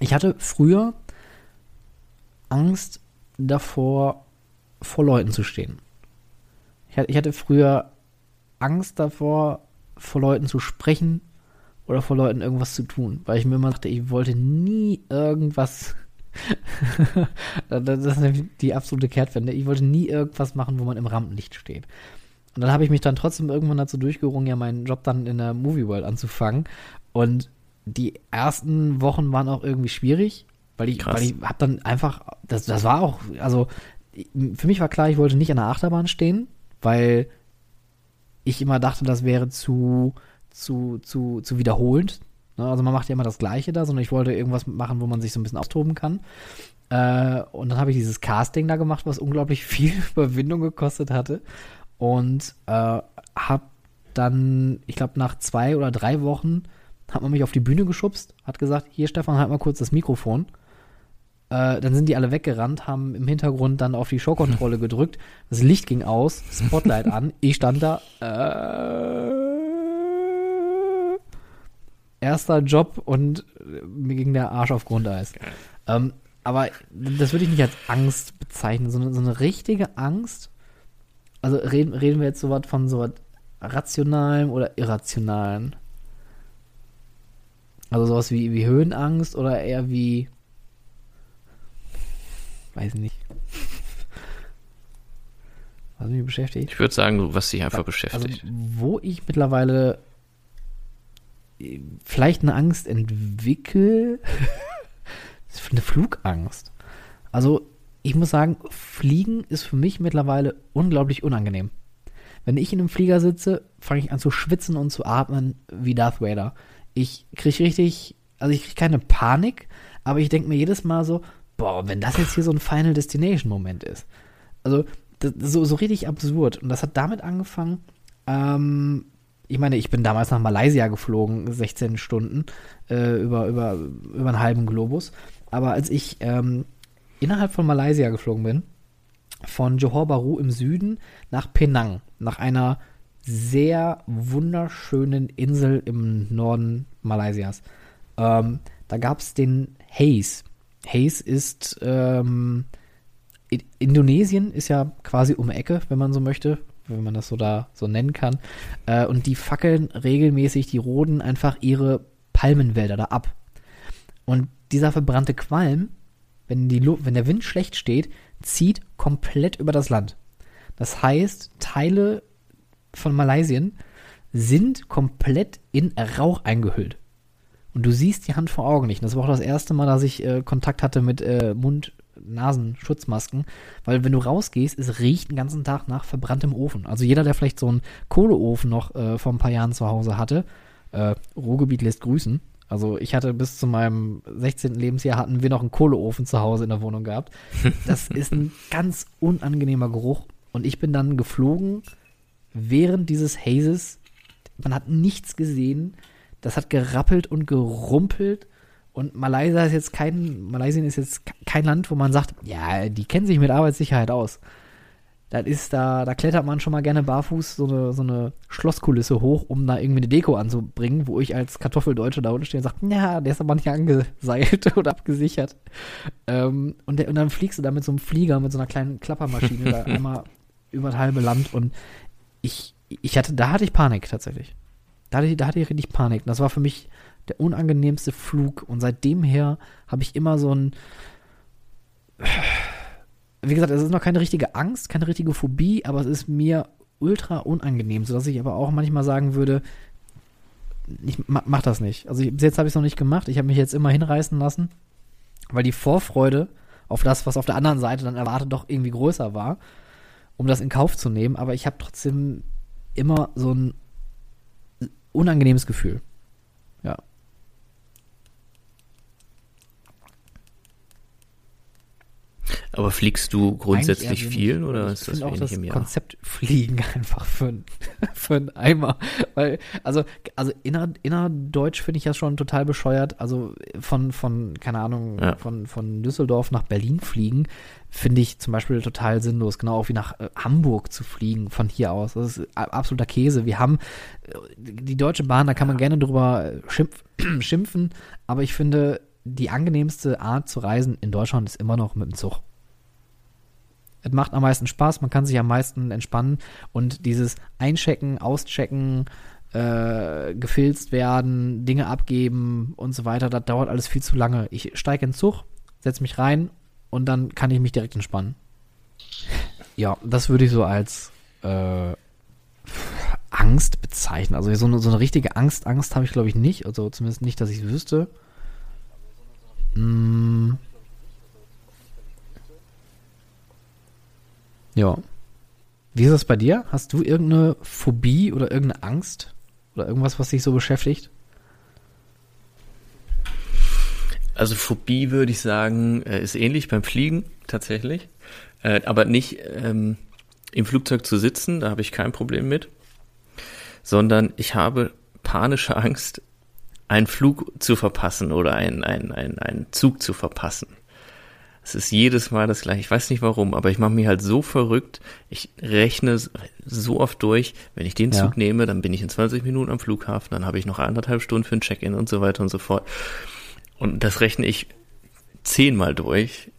Ich hatte früher Angst davor, vor Leuten zu stehen. Ich hatte früher Angst davor, vor Leuten zu sprechen oder vor Leuten irgendwas zu tun, weil ich mir immer dachte, ich wollte nie irgendwas. das ist die absolute Kehrtwende. Ich wollte nie irgendwas machen, wo man im Rampenlicht steht. Und dann habe ich mich dann trotzdem irgendwann dazu durchgerungen, ja meinen Job dann in der Movie World anzufangen. Und die ersten Wochen waren auch irgendwie schwierig, weil ich, Krass. weil ich habe dann einfach, das, das war auch, also für mich war klar, ich wollte nicht an der Achterbahn stehen, weil ich immer dachte, das wäre zu, zu, zu, zu wiederholend. Ne? Also man macht ja immer das Gleiche da, sondern ich wollte irgendwas machen, wo man sich so ein bisschen austoben kann. Äh, und dann habe ich dieses Casting da gemacht, was unglaublich viel Überwindung gekostet hatte. Und äh, habe dann, ich glaube, nach zwei oder drei Wochen hat man mich auf die Bühne geschubst, hat gesagt, hier Stefan, halt mal kurz das Mikrofon. Äh, dann sind die alle weggerannt, haben im Hintergrund dann auf die Showkontrolle gedrückt. Das Licht ging aus, Spotlight an. Ich stand da. Äh, erster Job und mir ging der Arsch auf Grundeis. Ähm, aber das würde ich nicht als Angst bezeichnen, sondern so eine richtige Angst. Also reden, reden wir jetzt so was von so was rationalem oder irrationalem? Also sowas wie, wie Höhenangst oder eher wie. Weiß nicht. Was mich beschäftigt? Ich würde sagen, was dich einfach also, beschäftigt. Wo ich mittlerweile vielleicht eine Angst entwickle. eine Flugangst. Also, ich muss sagen, Fliegen ist für mich mittlerweile unglaublich unangenehm. Wenn ich in einem Flieger sitze, fange ich an zu schwitzen und zu atmen wie Darth Vader. Ich kriege richtig, also ich kriege keine Panik, aber ich denke mir jedes Mal so, boah, wenn das jetzt hier so ein Final Destination Moment ist. Also, das, so, so richtig absurd. Und das hat damit angefangen, ähm, ich meine, ich bin damals nach Malaysia geflogen, 16 Stunden, äh, über, über, über einen halben Globus. Aber als ich ähm, innerhalb von Malaysia geflogen bin, von Johor Bahru im Süden nach Penang, nach einer sehr wunderschönen Insel im Norden Malaysias. Ähm, da gab es den Haze. Haze ist ähm, Indonesien ist ja quasi um Ecke, wenn man so möchte wenn man das so da so nennen kann. Äh, und die fackeln regelmäßig, die roden einfach ihre Palmenwälder da ab. Und dieser verbrannte Qualm, wenn, die, wenn der Wind schlecht steht, zieht komplett über das Land. Das heißt, Teile von Malaysia sind komplett in Rauch eingehüllt. Und du siehst die Hand vor Augen nicht. Und das war auch das erste Mal, dass ich äh, Kontakt hatte mit äh, Mund, Nasen-Schutzmasken, weil wenn du rausgehst, es riecht den ganzen Tag nach verbranntem Ofen. Also jeder, der vielleicht so einen Kohleofen noch äh, vor ein paar Jahren zu Hause hatte, äh, Ruhrgebiet lässt grüßen. Also ich hatte bis zu meinem 16. Lebensjahr hatten wir noch einen Kohleofen zu Hause in der Wohnung gehabt. Das ist ein ganz unangenehmer Geruch. Und ich bin dann geflogen während dieses Hazes. Man hat nichts gesehen. Das hat gerappelt und gerumpelt. Und Malaysia ist jetzt kein, Malaysia ist jetzt kein Land, wo man sagt, ja, die kennen sich mit Arbeitssicherheit aus. Das ist da, da klettert man schon mal gerne barfuß so eine, so eine Schlosskulisse hoch, um da irgendwie eine Deko anzubringen, wo ich als Kartoffeldeutsche da unten stehe und sage, ja, der ist aber nicht angeseilt oder abgesichert. Ähm, und, der, und dann fliegst du da mit so einem Flieger, mit so einer kleinen Klappermaschine da einmal über das halbe Land und ich, ich hatte, da hatte ich Panik tatsächlich. Da hatte, ich, da hatte ich richtig Panik. Das war für mich der unangenehmste Flug. Und seitdem her habe ich immer so ein. Wie gesagt, es ist noch keine richtige Angst, keine richtige Phobie, aber es ist mir ultra unangenehm, sodass ich aber auch manchmal sagen würde, ich mach das nicht. Also ich, bis jetzt habe ich es noch nicht gemacht. Ich habe mich jetzt immer hinreißen lassen, weil die Vorfreude auf das, was auf der anderen Seite dann erwartet, doch irgendwie größer war, um das in Kauf zu nehmen. Aber ich habe trotzdem immer so ein unangenehmes Gefühl. Ja. Aber fliegst du grundsätzlich viel oder ist das wenig das im Jahr? Konzept Fliegen einfach für, für einen Eimer. Weil, also, also inner, innerdeutsch finde ich das schon total bescheuert. Also von, von keine Ahnung, ja. von, von Düsseldorf nach Berlin fliegen, finde ich zum Beispiel total sinnlos. Genau auch wie nach äh, Hamburg zu fliegen von hier aus. Das ist absoluter Käse. Wir haben äh, die Deutsche Bahn, da kann man gerne drüber schimpf, schimpfen, aber ich finde, die angenehmste Art zu reisen in Deutschland ist immer noch mit dem Zug. Es macht am meisten Spaß, man kann sich am meisten entspannen und dieses Einchecken, Auschecken, äh, gefilzt werden, Dinge abgeben und so weiter, das dauert alles viel zu lange. Ich steige in den Zug, setze mich rein und dann kann ich mich direkt entspannen. Ja, das würde ich so als äh, Angst bezeichnen. Also so eine, so eine richtige Angst, Angst habe ich glaube ich nicht. Also zumindest nicht, dass ich es wüsste. Mm. Ja. Wie ist das bei dir? Hast du irgendeine Phobie oder irgendeine Angst? Oder irgendwas, was dich so beschäftigt? Also Phobie würde ich sagen, äh, ist ähnlich beim Fliegen tatsächlich. Äh, aber nicht ähm, im Flugzeug zu sitzen, da habe ich kein Problem mit. Sondern ich habe panische Angst, einen Flug zu verpassen oder einen, einen, einen, einen Zug zu verpassen. Es ist jedes Mal das gleiche. Ich weiß nicht warum, aber ich mache mich halt so verrückt. Ich rechne so oft durch, wenn ich den ja. Zug nehme, dann bin ich in 20 Minuten am Flughafen, dann habe ich noch anderthalb Stunden für ein Check-in und so weiter und so fort. Und das rechne ich zehnmal durch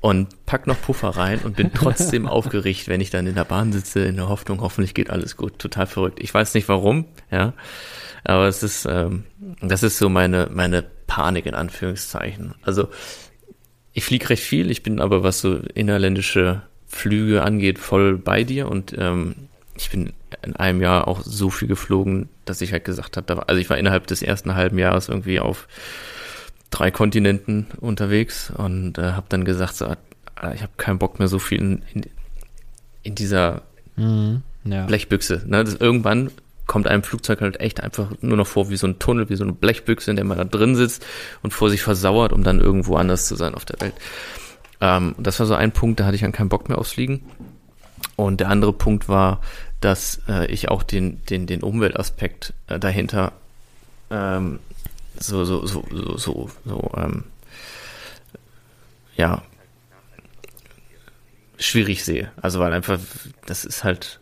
und pack noch Puffer rein und bin trotzdem aufgeregt, wenn ich dann in der Bahn sitze, in der Hoffnung, hoffentlich geht alles gut. Total verrückt. Ich weiß nicht warum, ja. Aber es ist, ähm, das ist so meine, meine Panik in Anführungszeichen. Also ich fliege recht viel, ich bin aber, was so innerländische Flüge angeht, voll bei dir und ähm, ich bin in einem Jahr auch so viel geflogen, dass ich halt gesagt habe, also ich war innerhalb des ersten halben Jahres irgendwie auf drei Kontinenten unterwegs und äh, habe dann gesagt, so, ah, ich habe keinen Bock mehr so viel in, in, in dieser mhm, ja. Blechbüchse. Ne? Das, irgendwann kommt einem Flugzeug halt echt einfach nur noch vor wie so ein Tunnel, wie so eine Blechbüchse, in der man da drin sitzt und vor sich versauert, um dann irgendwo anders zu sein auf der Welt. Ähm, das war so ein Punkt, da hatte ich dann keinen Bock mehr aufs Fliegen. Und der andere Punkt war, dass äh, ich auch den, den, den Umweltaspekt äh, dahinter ähm, so, so, so, so, so, so ähm, ja, schwierig sehe. Also weil einfach, das ist halt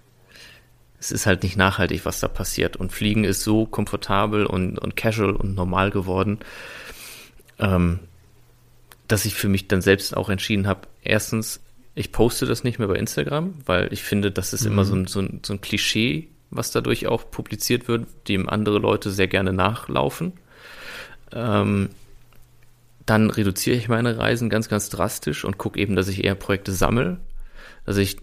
es ist halt nicht nachhaltig, was da passiert. Und Fliegen ist so komfortabel und, und casual und normal geworden, ähm, dass ich für mich dann selbst auch entschieden habe, erstens, ich poste das nicht mehr bei Instagram, weil ich finde, das ist mhm. immer so ein, so, ein, so ein Klischee, was dadurch auch publiziert wird, dem andere Leute sehr gerne nachlaufen. Ähm, dann reduziere ich meine Reisen ganz, ganz drastisch und gucke eben, dass ich eher Projekte sammle, dass ich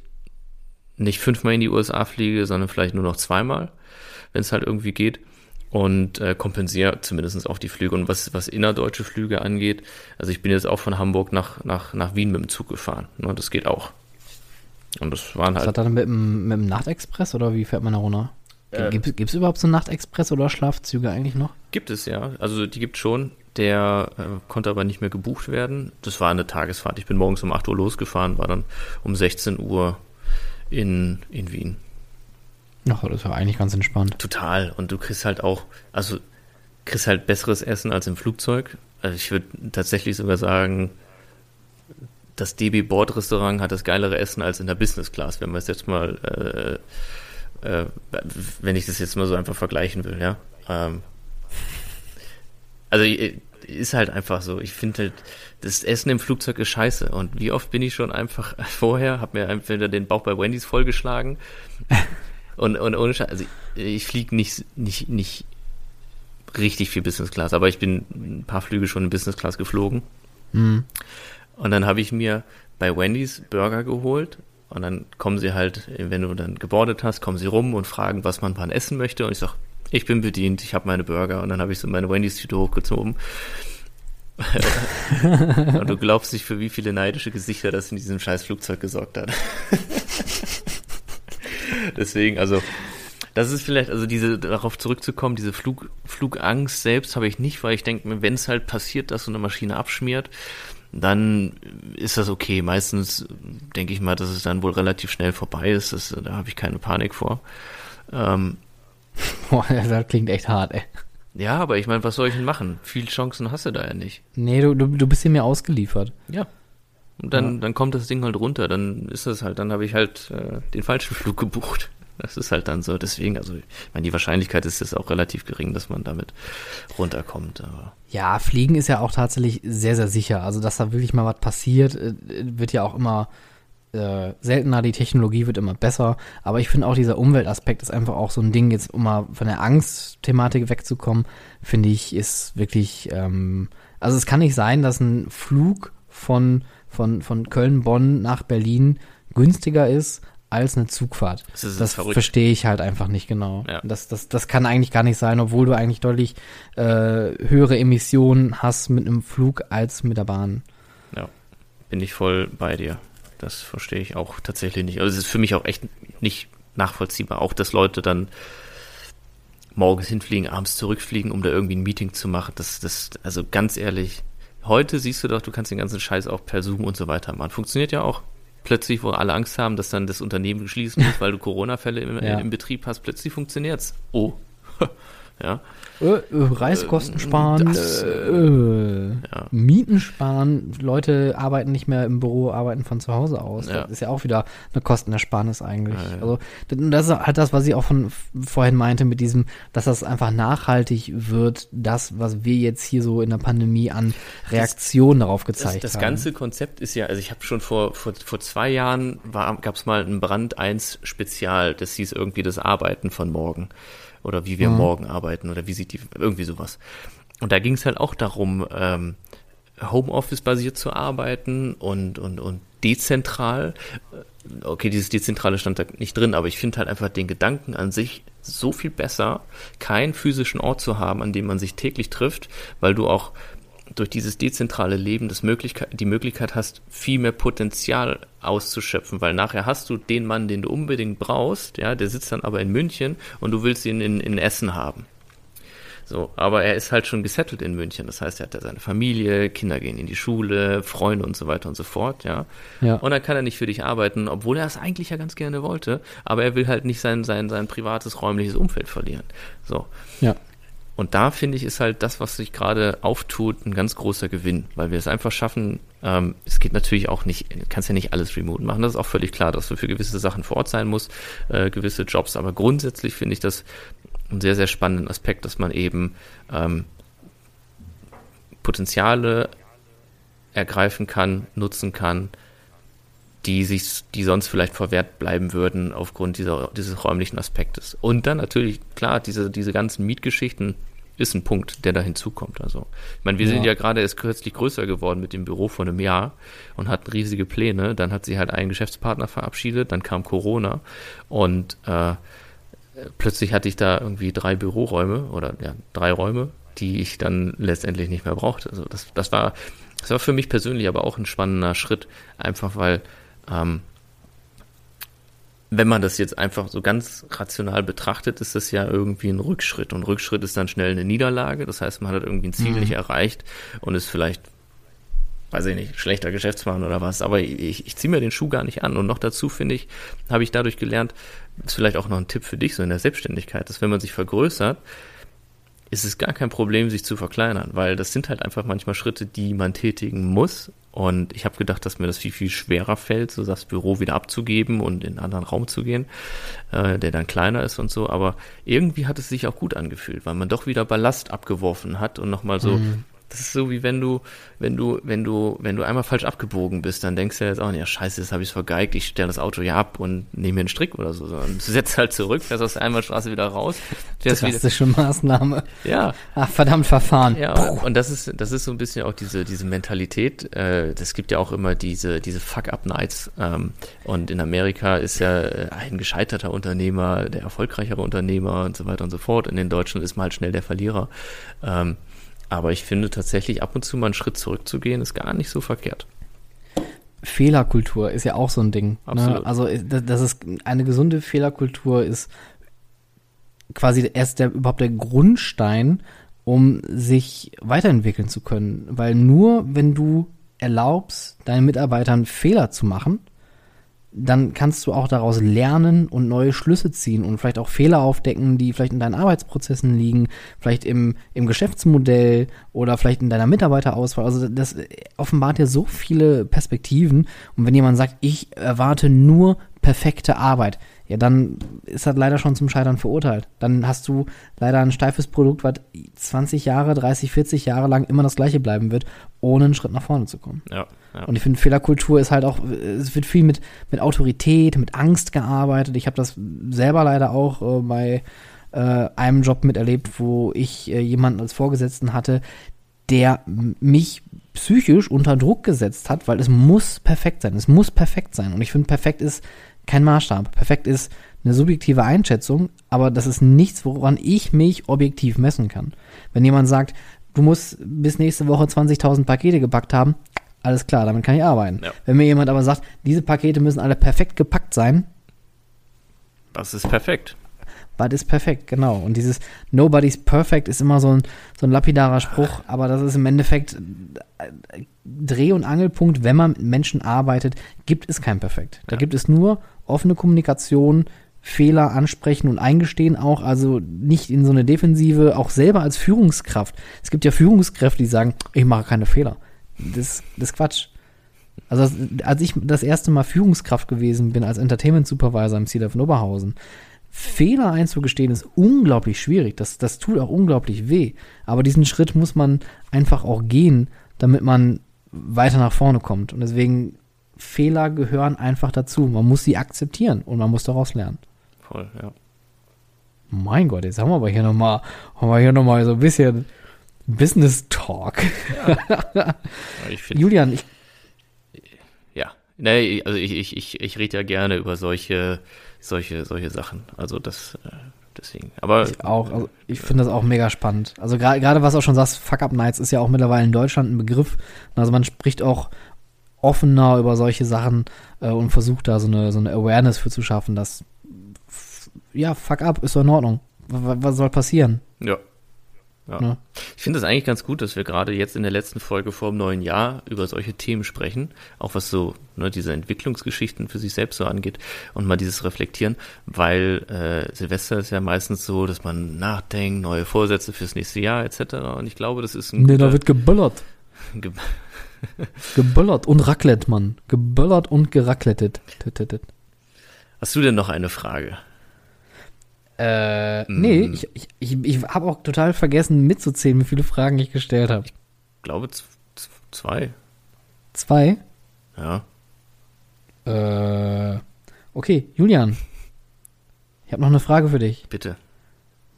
nicht fünfmal in die USA fliege, sondern vielleicht nur noch zweimal, wenn es halt irgendwie geht. Und äh, kompensiere zumindest auch die Flüge. Und was, was innerdeutsche Flüge angeht, also ich bin jetzt auch von Hamburg nach, nach, nach Wien mit dem Zug gefahren. Ne, das geht auch. Und das waren halt. Was hat dann mit dem, mit dem Nachtexpress oder wie fährt man da runter? Äh, gibt es überhaupt so Nachtexpress oder Schlafzüge eigentlich noch? Gibt es ja. Also die gibt schon. Der äh, konnte aber nicht mehr gebucht werden. Das war eine Tagesfahrt. Ich bin morgens um 8 Uhr losgefahren, war dann um 16 Uhr in, in Wien. Ach, das war eigentlich ganz entspannt. Total. Und du kriegst halt auch, also kriegst halt besseres Essen als im Flugzeug. Also ich würde tatsächlich sogar sagen, das DB Bord Restaurant hat das geilere Essen als in der Business Class, wenn man es jetzt mal, äh, äh, wenn ich das jetzt mal so einfach vergleichen will, ja. Ähm, also ist halt einfach so. Ich finde halt, das Essen im Flugzeug ist scheiße. Und wie oft bin ich schon einfach vorher, habe mir einfach den Bauch bei Wendy's vollgeschlagen. und, und ohne Scheiß, also ich, ich fliege nicht, nicht, nicht richtig viel Business Class, aber ich bin ein paar Flüge schon in Business Class geflogen. Mhm. Und dann habe ich mir bei Wendy's Burger geholt und dann kommen sie halt, wenn du dann gebordet hast, kommen sie rum und fragen, was man wann essen möchte. Und ich sage, ich bin bedient, ich habe meine Burger. Und dann habe ich so meine Wendy's-Tüte hochgezogen. und du glaubst nicht, für wie viele neidische Gesichter das in diesem scheiß Flugzeug gesorgt hat. Deswegen, also, das ist vielleicht, also diese, darauf zurückzukommen, diese Flug, Flugangst selbst habe ich nicht, weil ich denke, wenn es halt passiert, dass so eine Maschine abschmiert, dann ist das okay. Meistens denke ich mal, dass es dann wohl relativ schnell vorbei ist. Das, da habe ich keine Panik vor. Ähm, Boah, das klingt echt hart, ey. Ja, aber ich meine, was soll ich denn machen? Viele Chancen hast du da ja nicht. Nee, du, du, du bist hier mir ausgeliefert. Ja. Und dann, ja. dann kommt das Ding halt runter. Dann ist das halt, dann habe ich halt äh, den falschen Flug gebucht. Das ist halt dann so. Deswegen, also, ich meine, die Wahrscheinlichkeit ist jetzt auch relativ gering, dass man damit runterkommt. Aber. Ja, Fliegen ist ja auch tatsächlich sehr, sehr sicher. Also, dass da wirklich mal was passiert, äh, wird ja auch immer äh, seltener, die Technologie wird immer besser. Aber ich finde auch dieser Umweltaspekt ist einfach auch so ein Ding, jetzt um mal von der Angstthematik wegzukommen, finde ich, ist wirklich, ähm, also es kann nicht sein, dass ein Flug von, von, von Köln-Bonn nach Berlin günstiger ist als eine Zugfahrt. Das, das verstehe ich halt einfach nicht genau. Ja. Das, das, das kann eigentlich gar nicht sein, obwohl du eigentlich deutlich äh, höhere Emissionen hast mit einem Flug als mit der Bahn. Ja, bin ich voll bei dir. Das verstehe ich auch tatsächlich nicht. Also es ist für mich auch echt nicht nachvollziehbar. Auch, dass Leute dann morgens hinfliegen, abends zurückfliegen, um da irgendwie ein Meeting zu machen. Das, das, also ganz ehrlich, heute siehst du doch, du kannst den ganzen Scheiß auch per Zoom und so weiter machen. Funktioniert ja auch. Plötzlich, wo alle Angst haben, dass dann das Unternehmen schließen muss, weil du Corona-Fälle im, ja. im Betrieb hast, plötzlich funktioniert's. Oh. Ja. Äh, äh, Reiskosten sparen, das, äh, äh, ja. Mieten sparen, Leute arbeiten nicht mehr im Büro, arbeiten von zu Hause aus. Ja. Das ist ja auch wieder eine Kostenersparnis eigentlich. Ja, also das ist halt das, was ich auch von vorhin meinte mit diesem, dass das einfach nachhaltig wird, das, was wir jetzt hier so in der Pandemie an Reaktionen das, darauf gezeigt das, das haben. Das ganze Konzept ist ja, also ich habe schon vor, vor, vor zwei Jahren gab es mal ein Brand 1 Spezial, das hieß irgendwie das Arbeiten von morgen oder wie wir mhm. morgen arbeiten oder wie sieht die, irgendwie sowas. Und da ging es halt auch darum, ähm, Homeoffice-basiert zu arbeiten und, und, und dezentral. Okay, dieses Dezentrale stand da nicht drin, aber ich finde halt einfach den Gedanken an sich so viel besser, keinen physischen Ort zu haben, an dem man sich täglich trifft, weil du auch durch dieses dezentrale Leben das Möglichkeit, die Möglichkeit hast, viel mehr Potenzial auszuschöpfen, weil nachher hast du den Mann, den du unbedingt brauchst, ja, der sitzt dann aber in München und du willst ihn in, in Essen haben. So, aber er ist halt schon gesettelt in München. Das heißt, er hat da seine Familie, Kinder gehen in die Schule, Freunde und so weiter und so fort, ja. ja. Und dann kann er nicht für dich arbeiten, obwohl er es eigentlich ja ganz gerne wollte, aber er will halt nicht sein, sein, sein privates, räumliches Umfeld verlieren. So. Ja. Und da finde ich, ist halt das, was sich gerade auftut, ein ganz großer Gewinn, weil wir es einfach schaffen. Ähm, es geht natürlich auch nicht, kannst ja nicht alles remote machen. Das ist auch völlig klar, dass du für gewisse Sachen vor Ort sein musst, äh, gewisse Jobs. Aber grundsätzlich finde ich das einen sehr, sehr spannenden Aspekt, dass man eben ähm, Potenziale ergreifen kann, nutzen kann, die sich, die sonst vielleicht verwehrt bleiben würden aufgrund dieser, dieses räumlichen Aspektes. Und dann natürlich, klar, diese, diese ganzen Mietgeschichten, ist ein Punkt, der da hinzukommt. Also, ich meine, wir ja. sind ja gerade erst kürzlich größer geworden mit dem Büro vor einem Jahr und hatten riesige Pläne. Dann hat sie halt einen Geschäftspartner verabschiedet, dann kam Corona und äh, plötzlich hatte ich da irgendwie drei Büroräume oder ja, drei Räume, die ich dann letztendlich nicht mehr brauchte. Also das, das war, das war für mich persönlich aber auch ein spannender Schritt, einfach weil ähm, wenn man das jetzt einfach so ganz rational betrachtet, ist das ja irgendwie ein Rückschritt. Und Rückschritt ist dann schnell eine Niederlage. Das heißt, man hat irgendwie ein Ziel mhm. nicht erreicht und ist vielleicht, weiß ich nicht, schlechter Geschäftsmann oder was. Aber ich, ich ziehe mir den Schuh gar nicht an. Und noch dazu, finde ich, habe ich dadurch gelernt, ist vielleicht auch noch ein Tipp für dich, so in der Selbstständigkeit, dass wenn man sich vergrößert, ist es gar kein Problem, sich zu verkleinern, weil das sind halt einfach manchmal Schritte, die man tätigen muss. Und ich habe gedacht, dass mir das viel, viel schwerer fällt, so das Büro wieder abzugeben und in einen anderen Raum zu gehen, äh, der dann kleiner ist und so. Aber irgendwie hat es sich auch gut angefühlt, weil man doch wieder Ballast abgeworfen hat und nochmal so mhm. Das ist so wie wenn du, wenn du, wenn du, wenn du einmal falsch abgebogen bist, dann denkst du jetzt auch, ja scheiße, jetzt habe ich es vergeigt, ich stelle das Auto ja ab und nehme mir einen Strick oder so. Sondern du setzt halt zurück, fährst aus der Einbahnstraße wieder raus. Drastische wieder, Maßnahme. Ja. Ach, verdammt Verfahren. Ja, und, und, das ist, das ist so ein bisschen auch diese, diese Mentalität. Äh, das gibt ja auch immer diese, diese Fuck-Up-Nights. Ähm, und in Amerika ist ja äh, ein gescheiterter Unternehmer, der erfolgreichere Unternehmer und so weiter und so fort. In den Deutschen ist man halt schnell der Verlierer. Ähm, aber ich finde tatsächlich ab und zu mal einen Schritt zurückzugehen, ist gar nicht so verkehrt. Fehlerkultur ist ja auch so ein Ding. Ne? Also das ist eine gesunde Fehlerkultur ist quasi erst der überhaupt der Grundstein, um sich weiterentwickeln zu können. Weil nur wenn du erlaubst, deinen Mitarbeitern Fehler zu machen, dann kannst du auch daraus lernen und neue Schlüsse ziehen und vielleicht auch Fehler aufdecken, die vielleicht in deinen Arbeitsprozessen liegen, vielleicht im, im Geschäftsmodell oder vielleicht in deiner Mitarbeiterauswahl. Also das offenbart ja so viele Perspektiven. Und wenn jemand sagt, ich erwarte nur perfekte Arbeit, ja, dann ist das leider schon zum Scheitern verurteilt. Dann hast du leider ein steifes Produkt, was 20 Jahre, 30, 40 Jahre lang immer das gleiche bleiben wird, ohne einen Schritt nach vorne zu kommen. Ja, ja. Und ich finde, Fehlerkultur ist halt auch, es wird viel mit, mit Autorität, mit Angst gearbeitet. Ich habe das selber leider auch äh, bei äh, einem Job miterlebt, wo ich äh, jemanden als Vorgesetzten hatte, der mich psychisch unter Druck gesetzt hat, weil es muss perfekt sein. Es muss perfekt sein. Und ich finde, perfekt ist kein Maßstab. Perfekt ist eine subjektive Einschätzung, aber das ist nichts, woran ich mich objektiv messen kann. Wenn jemand sagt, du musst bis nächste Woche 20.000 Pakete gepackt haben, alles klar, damit kann ich arbeiten. Ja. Wenn mir jemand aber sagt, diese Pakete müssen alle perfekt gepackt sein. Das ist perfekt. Was ist perfekt, genau. Und dieses Nobody's perfect ist immer so ein, so ein lapidarer Spruch, aber das ist im Endeffekt Dreh- und Angelpunkt, wenn man mit Menschen arbeitet, gibt es kein Perfekt. Da ja. gibt es nur offene Kommunikation, Fehler ansprechen und eingestehen auch, also nicht in so eine Defensive, auch selber als Führungskraft. Es gibt ja Führungskräfte, die sagen, ich mache keine Fehler. Das, das ist Quatsch. Also als ich das erste Mal Führungskraft gewesen bin als Entertainment Supervisor im CDF in Oberhausen, Fehler einzugestehen ist unglaublich schwierig. Das, das tut auch unglaublich weh. Aber diesen Schritt muss man einfach auch gehen, damit man weiter nach vorne kommt. Und deswegen Fehler gehören einfach dazu. Man muss sie akzeptieren und man muss daraus lernen. Voll, ja. Mein Gott, jetzt haben wir aber hier nochmal, haben wir hier nochmal so ein bisschen Business Talk. Ja. ich Julian, ich. Ja, nee, also ich, ich, ich, ich rede ja gerne über solche, solche, solche Sachen. Also das, äh, deswegen. Aber ich auch. Also ich finde das auch mega spannend. Also gerade was auch schon sagst, Fuck Up Nights ist ja auch mittlerweile in Deutschland ein Begriff. Also man spricht auch offener über solche Sachen äh, und versucht da so eine, so eine Awareness für zu schaffen, dass ja, fuck up, ist doch in Ordnung. Was, was soll passieren? Ja. Ja. Ne? Ich finde es eigentlich ganz gut, dass wir gerade jetzt in der letzten Folge vor dem neuen Jahr über solche Themen sprechen, auch was so ne, diese Entwicklungsgeschichten für sich selbst so angeht und mal dieses Reflektieren, weil äh, Silvester ist ja meistens so, dass man nachdenkt, neue Vorsätze fürs nächste Jahr etc. Und ich glaube, das ist ein Nee, da wird geböllert. Ge geböllert und Raclette, Mann. Geböllert und geracklettet. Hast du denn noch eine Frage? Äh, mm. nee, ich, ich, ich, ich habe auch total vergessen mitzuzählen, wie viele Fragen ich gestellt habe. Ich glaube zwei. Zwei? Ja. Äh, okay, Julian. Ich habe noch eine Frage für dich. Bitte.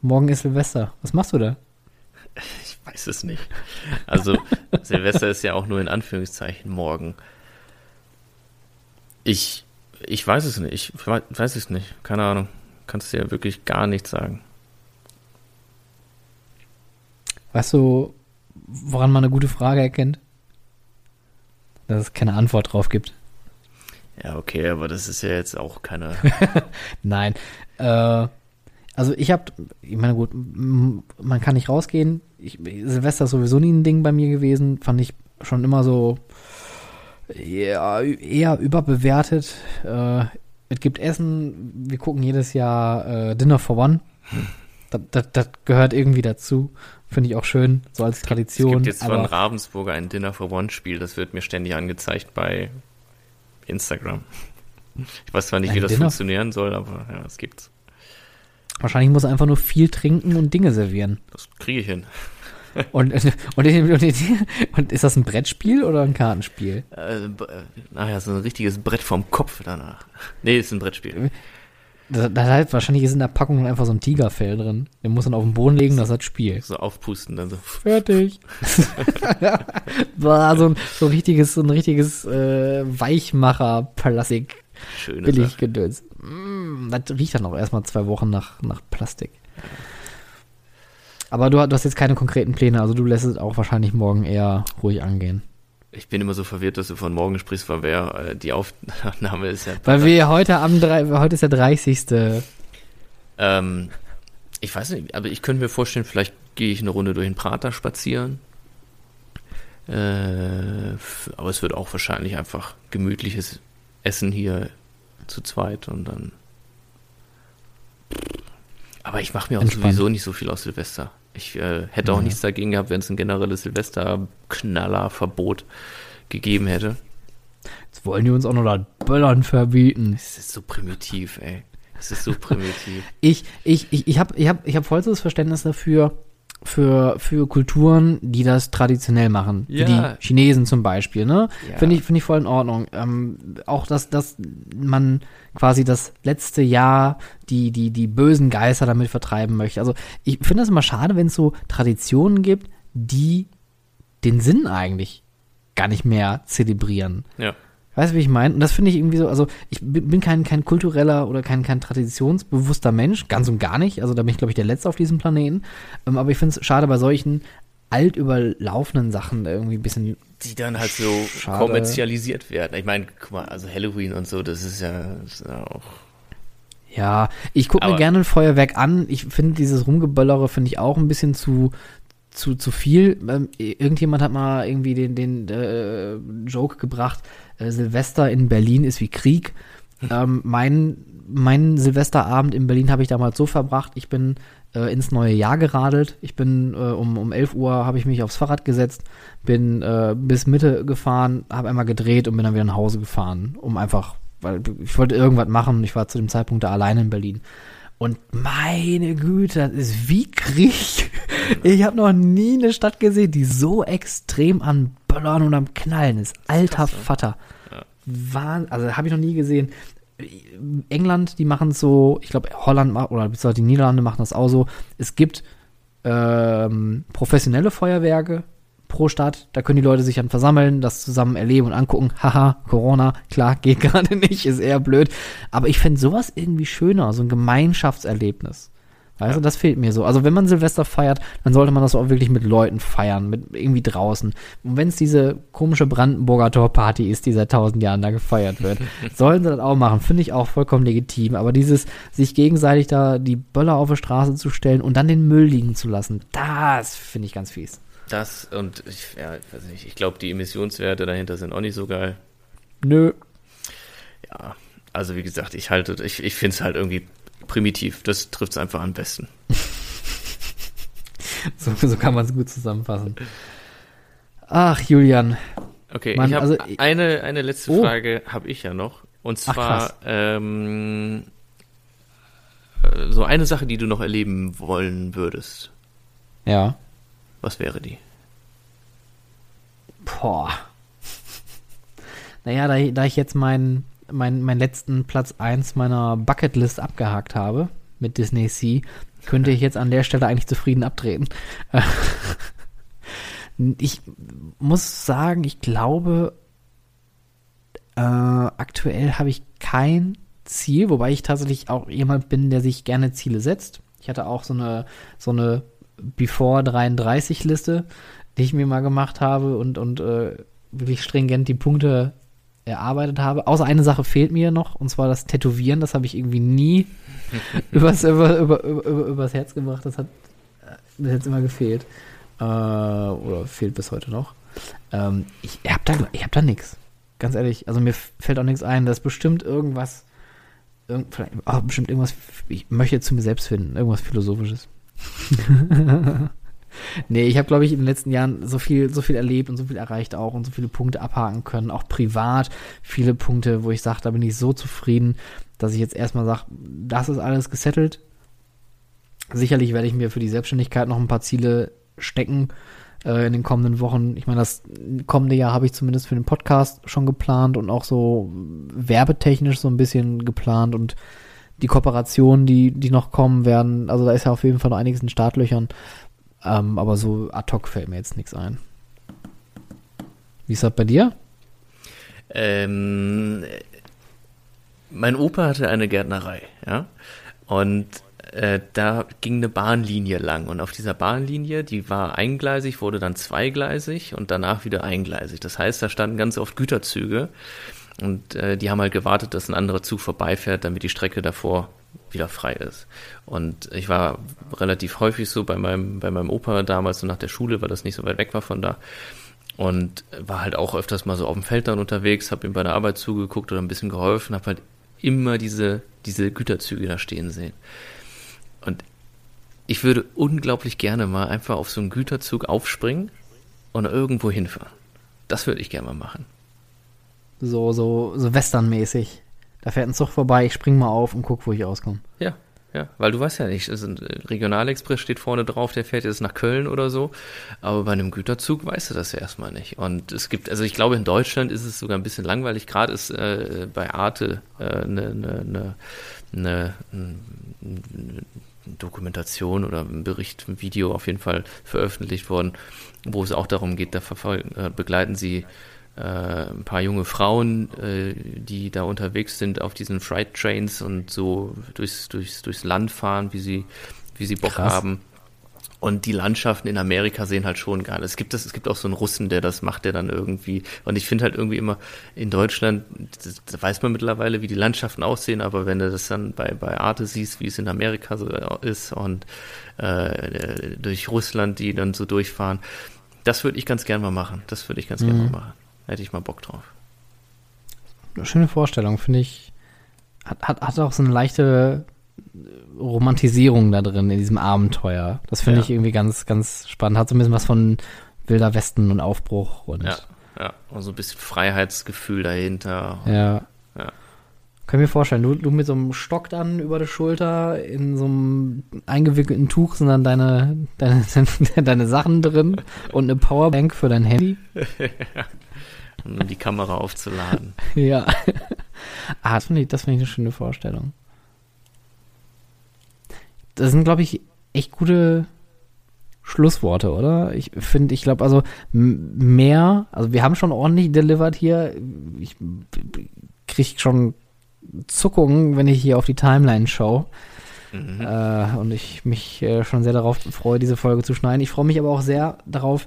Morgen ist Silvester. Was machst du da? Ich weiß es nicht. Also, Silvester ist ja auch nur in Anführungszeichen morgen. Ich, ich weiß es nicht. Ich weiß es nicht. Keine Ahnung. Kannst du ja wirklich gar nichts sagen. Weißt du, woran man eine gute Frage erkennt? Dass es keine Antwort drauf gibt. Ja, okay, aber das ist ja jetzt auch keine. Nein. Äh, also ich habe, ich meine gut, man kann nicht rausgehen. Ich, Silvester ist sowieso nie ein Ding bei mir gewesen. Fand ich schon immer so ja, eher überbewertet. Äh, es gibt Essen. Wir gucken jedes Jahr äh, Dinner for One. Das, das, das gehört irgendwie dazu. Finde ich auch schön, so als Tradition. Es gibt jetzt von Ravensburger ein Dinner for One Spiel. Das wird mir ständig angezeigt bei Instagram. Ich weiß zwar nicht, ein wie das Dinner? funktionieren soll, aber ja, es gibt's. Wahrscheinlich muss er einfach nur viel trinken und Dinge servieren. Das kriege ich hin. Und, und, und, und, ist das ein Brettspiel oder ein Kartenspiel? Äh, naja, so ein richtiges Brett vom Kopf danach. Nee, ist ein Brettspiel. Das, das heißt, wahrscheinlich ist in der Packung einfach so ein Tigerfell drin. Den muss man auf den Boden legen, das hat Spiel. So aufpusten, dann so. Fertig. War so ein, so ein richtiges, so ein richtiges äh, Weichmacher-Plastik. Billig gedöns. Mm, das riecht dann auch erstmal zwei Wochen nach, nach Plastik. Aber du, du hast jetzt keine konkreten Pläne, also du lässt es auch wahrscheinlich morgen eher ruhig angehen. Ich bin immer so verwirrt, dass du von morgen sprichst, weil wer, äh, die Aufnahme ist ja. Weil wir heute am heute ist der 30. Ähm, ich weiß nicht, aber ich könnte mir vorstellen, vielleicht gehe ich eine Runde durch den Prater spazieren. Äh, aber es wird auch wahrscheinlich einfach gemütliches Essen hier zu zweit und dann. Aber ich mache mir auch Entspannt. sowieso nicht so viel aus Silvester. Ich äh, hätte auch ja. nichts dagegen gehabt, wenn es ein generelles Silvester-Knaller-Verbot gegeben hätte. Jetzt wollen die uns auch noch das Böllern verbieten. Das ist so primitiv, ey. Das ist so primitiv. ich, ich, ich, ich habe ich hab, ich hab vollstes Verständnis dafür, für, für Kulturen, die das traditionell machen. Ja. Wie die Chinesen zum Beispiel, ne? Ja. Finde ich, finde ich voll in Ordnung. Ähm, auch, dass, dass man quasi das letzte Jahr die, die, die bösen Geister damit vertreiben möchte. Also ich finde das immer schade, wenn es so Traditionen gibt, die den Sinn eigentlich gar nicht mehr zelebrieren. Ja. Weißt du, wie ich meine? Und das finde ich irgendwie so, also ich bin kein, kein kultureller oder kein, kein traditionsbewusster Mensch, ganz und gar nicht. Also da bin ich, glaube ich, der Letzte auf diesem Planeten. Ähm, aber ich finde es schade bei solchen alt überlaufenden Sachen irgendwie ein bisschen. Die dann halt so schade. kommerzialisiert werden. Ich meine, guck mal, also Halloween und so, das ist ja, das ist ja auch. Ja, ich gucke mir gerne ein Feuerwerk an. Ich finde dieses Rumgeböllere finde ich auch ein bisschen zu, zu, zu viel. Ähm, irgendjemand hat mal irgendwie den, den äh, Joke gebracht, äh, Silvester in Berlin ist wie Krieg. Ähm, mein, mein Silvesterabend in Berlin habe ich damals so verbracht, ich bin äh, ins neue Jahr geradelt. Ich bin äh, um, um 11 Uhr habe ich mich aufs Fahrrad gesetzt, bin äh, bis Mitte gefahren, habe einmal gedreht und bin dann wieder nach Hause gefahren, um einfach, weil ich wollte irgendwas machen. Ich war zu dem Zeitpunkt da alleine in Berlin. Und meine Güte, das ist wie Krieg. Ich habe noch nie eine Stadt gesehen, die so extrem an Böllern und am Knallen ist. Alter Vater. War, also habe ich noch nie gesehen. England, die machen es so, ich glaube Holland oder die Niederlande machen das auch so. Es gibt ähm, professionelle Feuerwerke pro Stadt, da können die Leute sich dann versammeln, das zusammen erleben und angucken. Haha, Corona, klar, geht gerade nicht, ist eher blöd. Aber ich fände sowas irgendwie schöner, so ein Gemeinschaftserlebnis. Weißt ja. du, das fehlt mir so. Also wenn man Silvester feiert, dann sollte man das auch wirklich mit Leuten feiern, mit irgendwie draußen. Und wenn es diese komische Brandenburger Torparty ist, die seit tausend Jahren da gefeiert wird, sollen sie das auch machen. Finde ich auch vollkommen legitim. Aber dieses, sich gegenseitig da die Böller auf die Straße zu stellen und dann den Müll liegen zu lassen, das finde ich ganz fies. Das und ich, ja, ich weiß nicht, ich glaube, die Emissionswerte dahinter sind auch nicht so geil. Nö. Ja, also wie gesagt, ich halte, ich, ich finde es halt irgendwie primitiv. Das trifft es einfach am besten. so, so kann man es gut zusammenfassen. Ach, Julian. Okay, Mann, ich habe also, eine, eine letzte oh. Frage habe ich ja noch. Und zwar Ach, ähm, äh, so eine Sache, die du noch erleben wollen würdest. Ja. Was wäre die? Boah. Naja, da, da ich jetzt meinen mein, meinen letzten Platz 1 meiner Bucketlist abgehakt habe mit Disney Sea, könnte ich jetzt an der Stelle eigentlich zufrieden abtreten. ich muss sagen, ich glaube, äh, aktuell habe ich kein Ziel, wobei ich tatsächlich auch jemand bin, der sich gerne Ziele setzt. Ich hatte auch so eine, so eine Before 33 Liste, die ich mir mal gemacht habe und, und äh, wirklich stringent die Punkte erarbeitet habe. Außer eine Sache fehlt mir noch, und zwar das Tätowieren. Das habe ich irgendwie nie übers, über, über, über, übers Herz gebracht. Das hat bis jetzt immer gefehlt. Äh, oder fehlt bis heute noch. Ähm, ich habe da, hab da nichts. Ganz ehrlich, also mir fällt auch nichts ein. Das ist bestimmt irgendwas, irgend, oh, bestimmt irgendwas, ich möchte zu mir selbst finden, irgendwas Philosophisches. nee, ich habe, glaube ich, in den letzten Jahren so viel, so viel erlebt und so viel erreicht auch und so viele Punkte abhaken können, auch privat. Viele Punkte, wo ich sage, da bin ich so zufrieden, dass ich jetzt erstmal sage, das ist alles gesettelt. Sicherlich werde ich mir für die Selbstständigkeit noch ein paar Ziele stecken äh, in den kommenden Wochen. Ich meine, das kommende Jahr habe ich zumindest für den Podcast schon geplant und auch so werbetechnisch so ein bisschen geplant und die Kooperationen, die, die noch kommen werden, also da ist ja auf jeden Fall noch einiges in Startlöchern. Ähm, aber so ad hoc fällt mir jetzt nichts ein. Wie ist das bei dir? Ähm, mein Opa hatte eine Gärtnerei, ja. Und äh, da ging eine Bahnlinie lang und auf dieser Bahnlinie, die war eingleisig, wurde dann zweigleisig und danach wieder eingleisig. Das heißt, da standen ganz oft Güterzüge und äh, die haben halt gewartet, dass ein anderer Zug vorbeifährt, damit die Strecke davor wieder frei ist. Und ich war relativ häufig so bei meinem, bei meinem Opa damals so nach der Schule, weil das nicht so weit weg war von da. Und war halt auch öfters mal so auf dem Feld dann unterwegs, habe ihm bei der Arbeit zugeguckt oder ein bisschen geholfen, habe halt immer diese, diese Güterzüge da stehen sehen. Und ich würde unglaublich gerne mal einfach auf so einen Güterzug aufspringen und irgendwo hinfahren. Das würde ich gerne mal machen. So, so, so westernmäßig. Da fährt ein Zug vorbei, ich spring mal auf und guck, wo ich auskomme. Ja, ja, weil du weißt ja nicht, also ein Regionalexpress steht vorne drauf, der fährt jetzt nach Köln oder so, aber bei einem Güterzug weißt du das ja erstmal nicht. Und es gibt, also ich glaube, in Deutschland ist es sogar ein bisschen langweilig, gerade ist äh, bei Arte eine äh, ne, ne, ne, ne, Dokumentation oder ein Bericht, ein Video auf jeden Fall veröffentlicht worden, wo es auch darum geht, da äh, begleiten sie äh, ein paar junge Frauen, äh, die da unterwegs sind auf diesen Freight Trains und so durchs, durchs, durchs Land fahren, wie sie, wie sie Bock Krass. haben. Und die Landschaften in Amerika sehen halt schon geil. Es gibt das, es gibt auch so einen Russen, der das macht, der dann irgendwie. Und ich finde halt irgendwie immer in Deutschland, da weiß man mittlerweile, wie die Landschaften aussehen, aber wenn du das dann bei, bei Arte siehst, wie es in Amerika so ist und äh, durch Russland, die dann so durchfahren, das würde ich ganz gern mal machen. Das würde ich ganz mhm. gern mal machen. Hätte ich mal Bock drauf. Eine schöne Vorstellung, finde ich. Hat, hat, hat auch so eine leichte Romantisierung da drin in diesem Abenteuer. Das finde ja. ich irgendwie ganz, ganz spannend. Hat so ein bisschen was von Wilder Westen und Aufbruch und. Ja, ja. Und so ein bisschen Freiheitsgefühl dahinter. Ja. ja. Kann mir vorstellen, du, du mit so einem Stock dann über der Schulter in so einem eingewickelten Tuch sind dann deine, deine, deine Sachen drin und eine Powerbank für dein Handy. um die Kamera aufzuladen. ja. ah, das finde ich, find ich eine schöne Vorstellung. Das sind, glaube ich, echt gute Schlussworte, oder? Ich finde, ich glaube, also mehr, also wir haben schon ordentlich delivered hier. Ich kriege schon Zuckungen, wenn ich hier auf die Timeline schaue. Mhm. Äh, und ich mich äh, schon sehr darauf freue, diese Folge zu schneiden. Ich freue mich aber auch sehr darauf,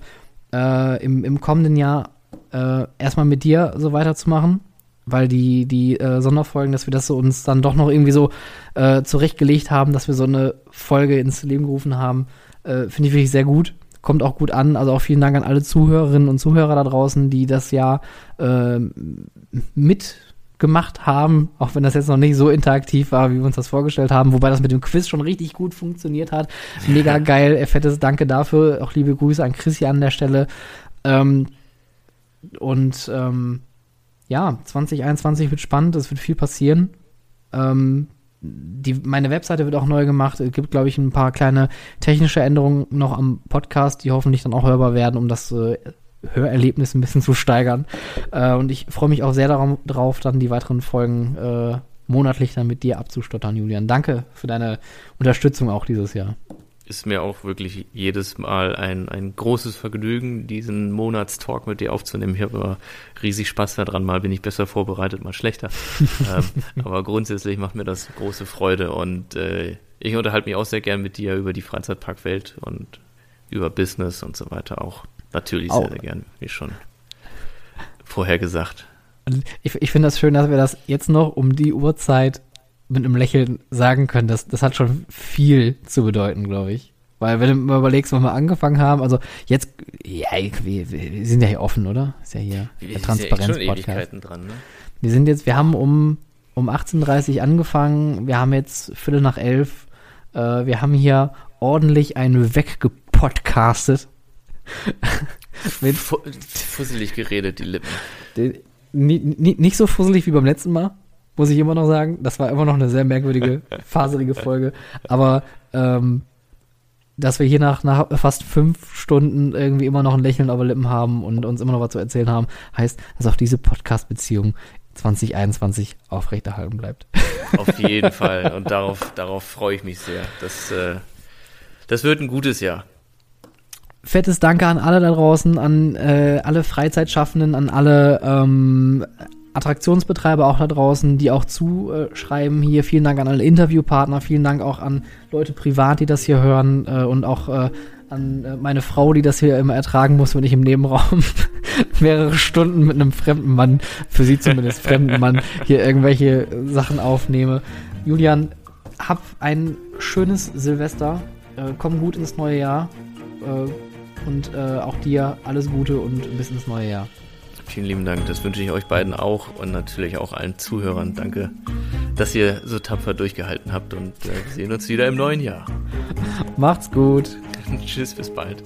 äh, im, im kommenden Jahr äh, erstmal mit dir so weiterzumachen, weil die, die äh, Sonderfolgen, dass wir das so uns dann doch noch irgendwie so äh, zurechtgelegt haben, dass wir so eine Folge ins Leben gerufen haben, äh, finde ich wirklich sehr gut. Kommt auch gut an. Also auch vielen Dank an alle Zuhörerinnen und Zuhörer da draußen, die das Jahr äh, mitgemacht haben, auch wenn das jetzt noch nicht so interaktiv war, wie wir uns das vorgestellt haben, wobei das mit dem Quiz schon richtig gut funktioniert hat. Mega geil, fettes Danke dafür. Auch liebe Grüße an Chrissy an der Stelle. Ähm, und ähm, ja, 2021 wird spannend, es wird viel passieren. Ähm, die, meine Webseite wird auch neu gemacht. Es gibt, glaube ich, ein paar kleine technische Änderungen noch am Podcast, die hoffentlich dann auch hörbar werden, um das äh, Hörerlebnis ein bisschen zu steigern. Äh, und ich freue mich auch sehr darauf, dann die weiteren Folgen äh, monatlich dann mit dir abzustottern, Julian. Danke für deine Unterstützung auch dieses Jahr. Ist mir auch wirklich jedes Mal ein, ein großes Vergnügen, diesen Monatstalk mit dir aufzunehmen. Ich habe immer riesig Spaß daran. Mal bin ich besser vorbereitet, mal schlechter. ähm, aber grundsätzlich macht mir das große Freude und äh, ich unterhalte mich auch sehr gern mit dir über die Freizeitparkwelt und über Business und so weiter auch. Natürlich sehr, sehr gern, wie schon vorher gesagt. Ich, ich finde das schön, dass wir das jetzt noch um die Uhrzeit mit einem Lächeln sagen können. Das, das hat schon viel zu bedeuten, glaube ich. Weil wenn du mal überlegst, wann wir angefangen haben, also jetzt, ja, wir, wir sind ja hier offen, oder? Ist ja hier der Transparenz-Podcast. Ja ne? Wir sind jetzt, wir haben um, um 18.30 Uhr angefangen, wir haben jetzt Viertel nach elf, äh, wir haben hier ordentlich einen weggepodcastet. mit Fusselig geredet, die Lippen. Den, nicht so fusselig wie beim letzten Mal, muss ich immer noch sagen. Das war immer noch eine sehr merkwürdige, faserige Folge. Aber ähm, dass wir hier nach, nach fast fünf Stunden irgendwie immer noch ein Lächeln auf den Lippen haben und uns immer noch was zu erzählen haben, heißt, dass auch diese Podcast-Beziehung 2021 aufrechterhalten bleibt. Auf jeden Fall. Und darauf, darauf freue ich mich sehr. Das, äh, das wird ein gutes Jahr fettes Danke an alle da draußen, an äh, alle Freizeitschaffenden, an alle ähm, Attraktionsbetreiber auch da draußen, die auch zuschreiben hier. Vielen Dank an alle Interviewpartner, vielen Dank auch an Leute privat, die das hier hören äh, und auch äh, an äh, meine Frau, die das hier immer ertragen muss, wenn ich im Nebenraum mehrere Stunden mit einem fremden Mann, für sie zumindest fremden Mann, hier irgendwelche Sachen aufnehme. Julian, hab ein schönes Silvester. Äh, komm gut ins neue Jahr. Äh, und äh, auch dir alles Gute und bis ins neue Jahr. Vielen lieben Dank. Das wünsche ich euch beiden auch und natürlich auch allen Zuhörern. Danke, dass ihr so tapfer durchgehalten habt und äh, wir sehen uns wieder im neuen Jahr. Macht's gut. Tschüss, bis bald.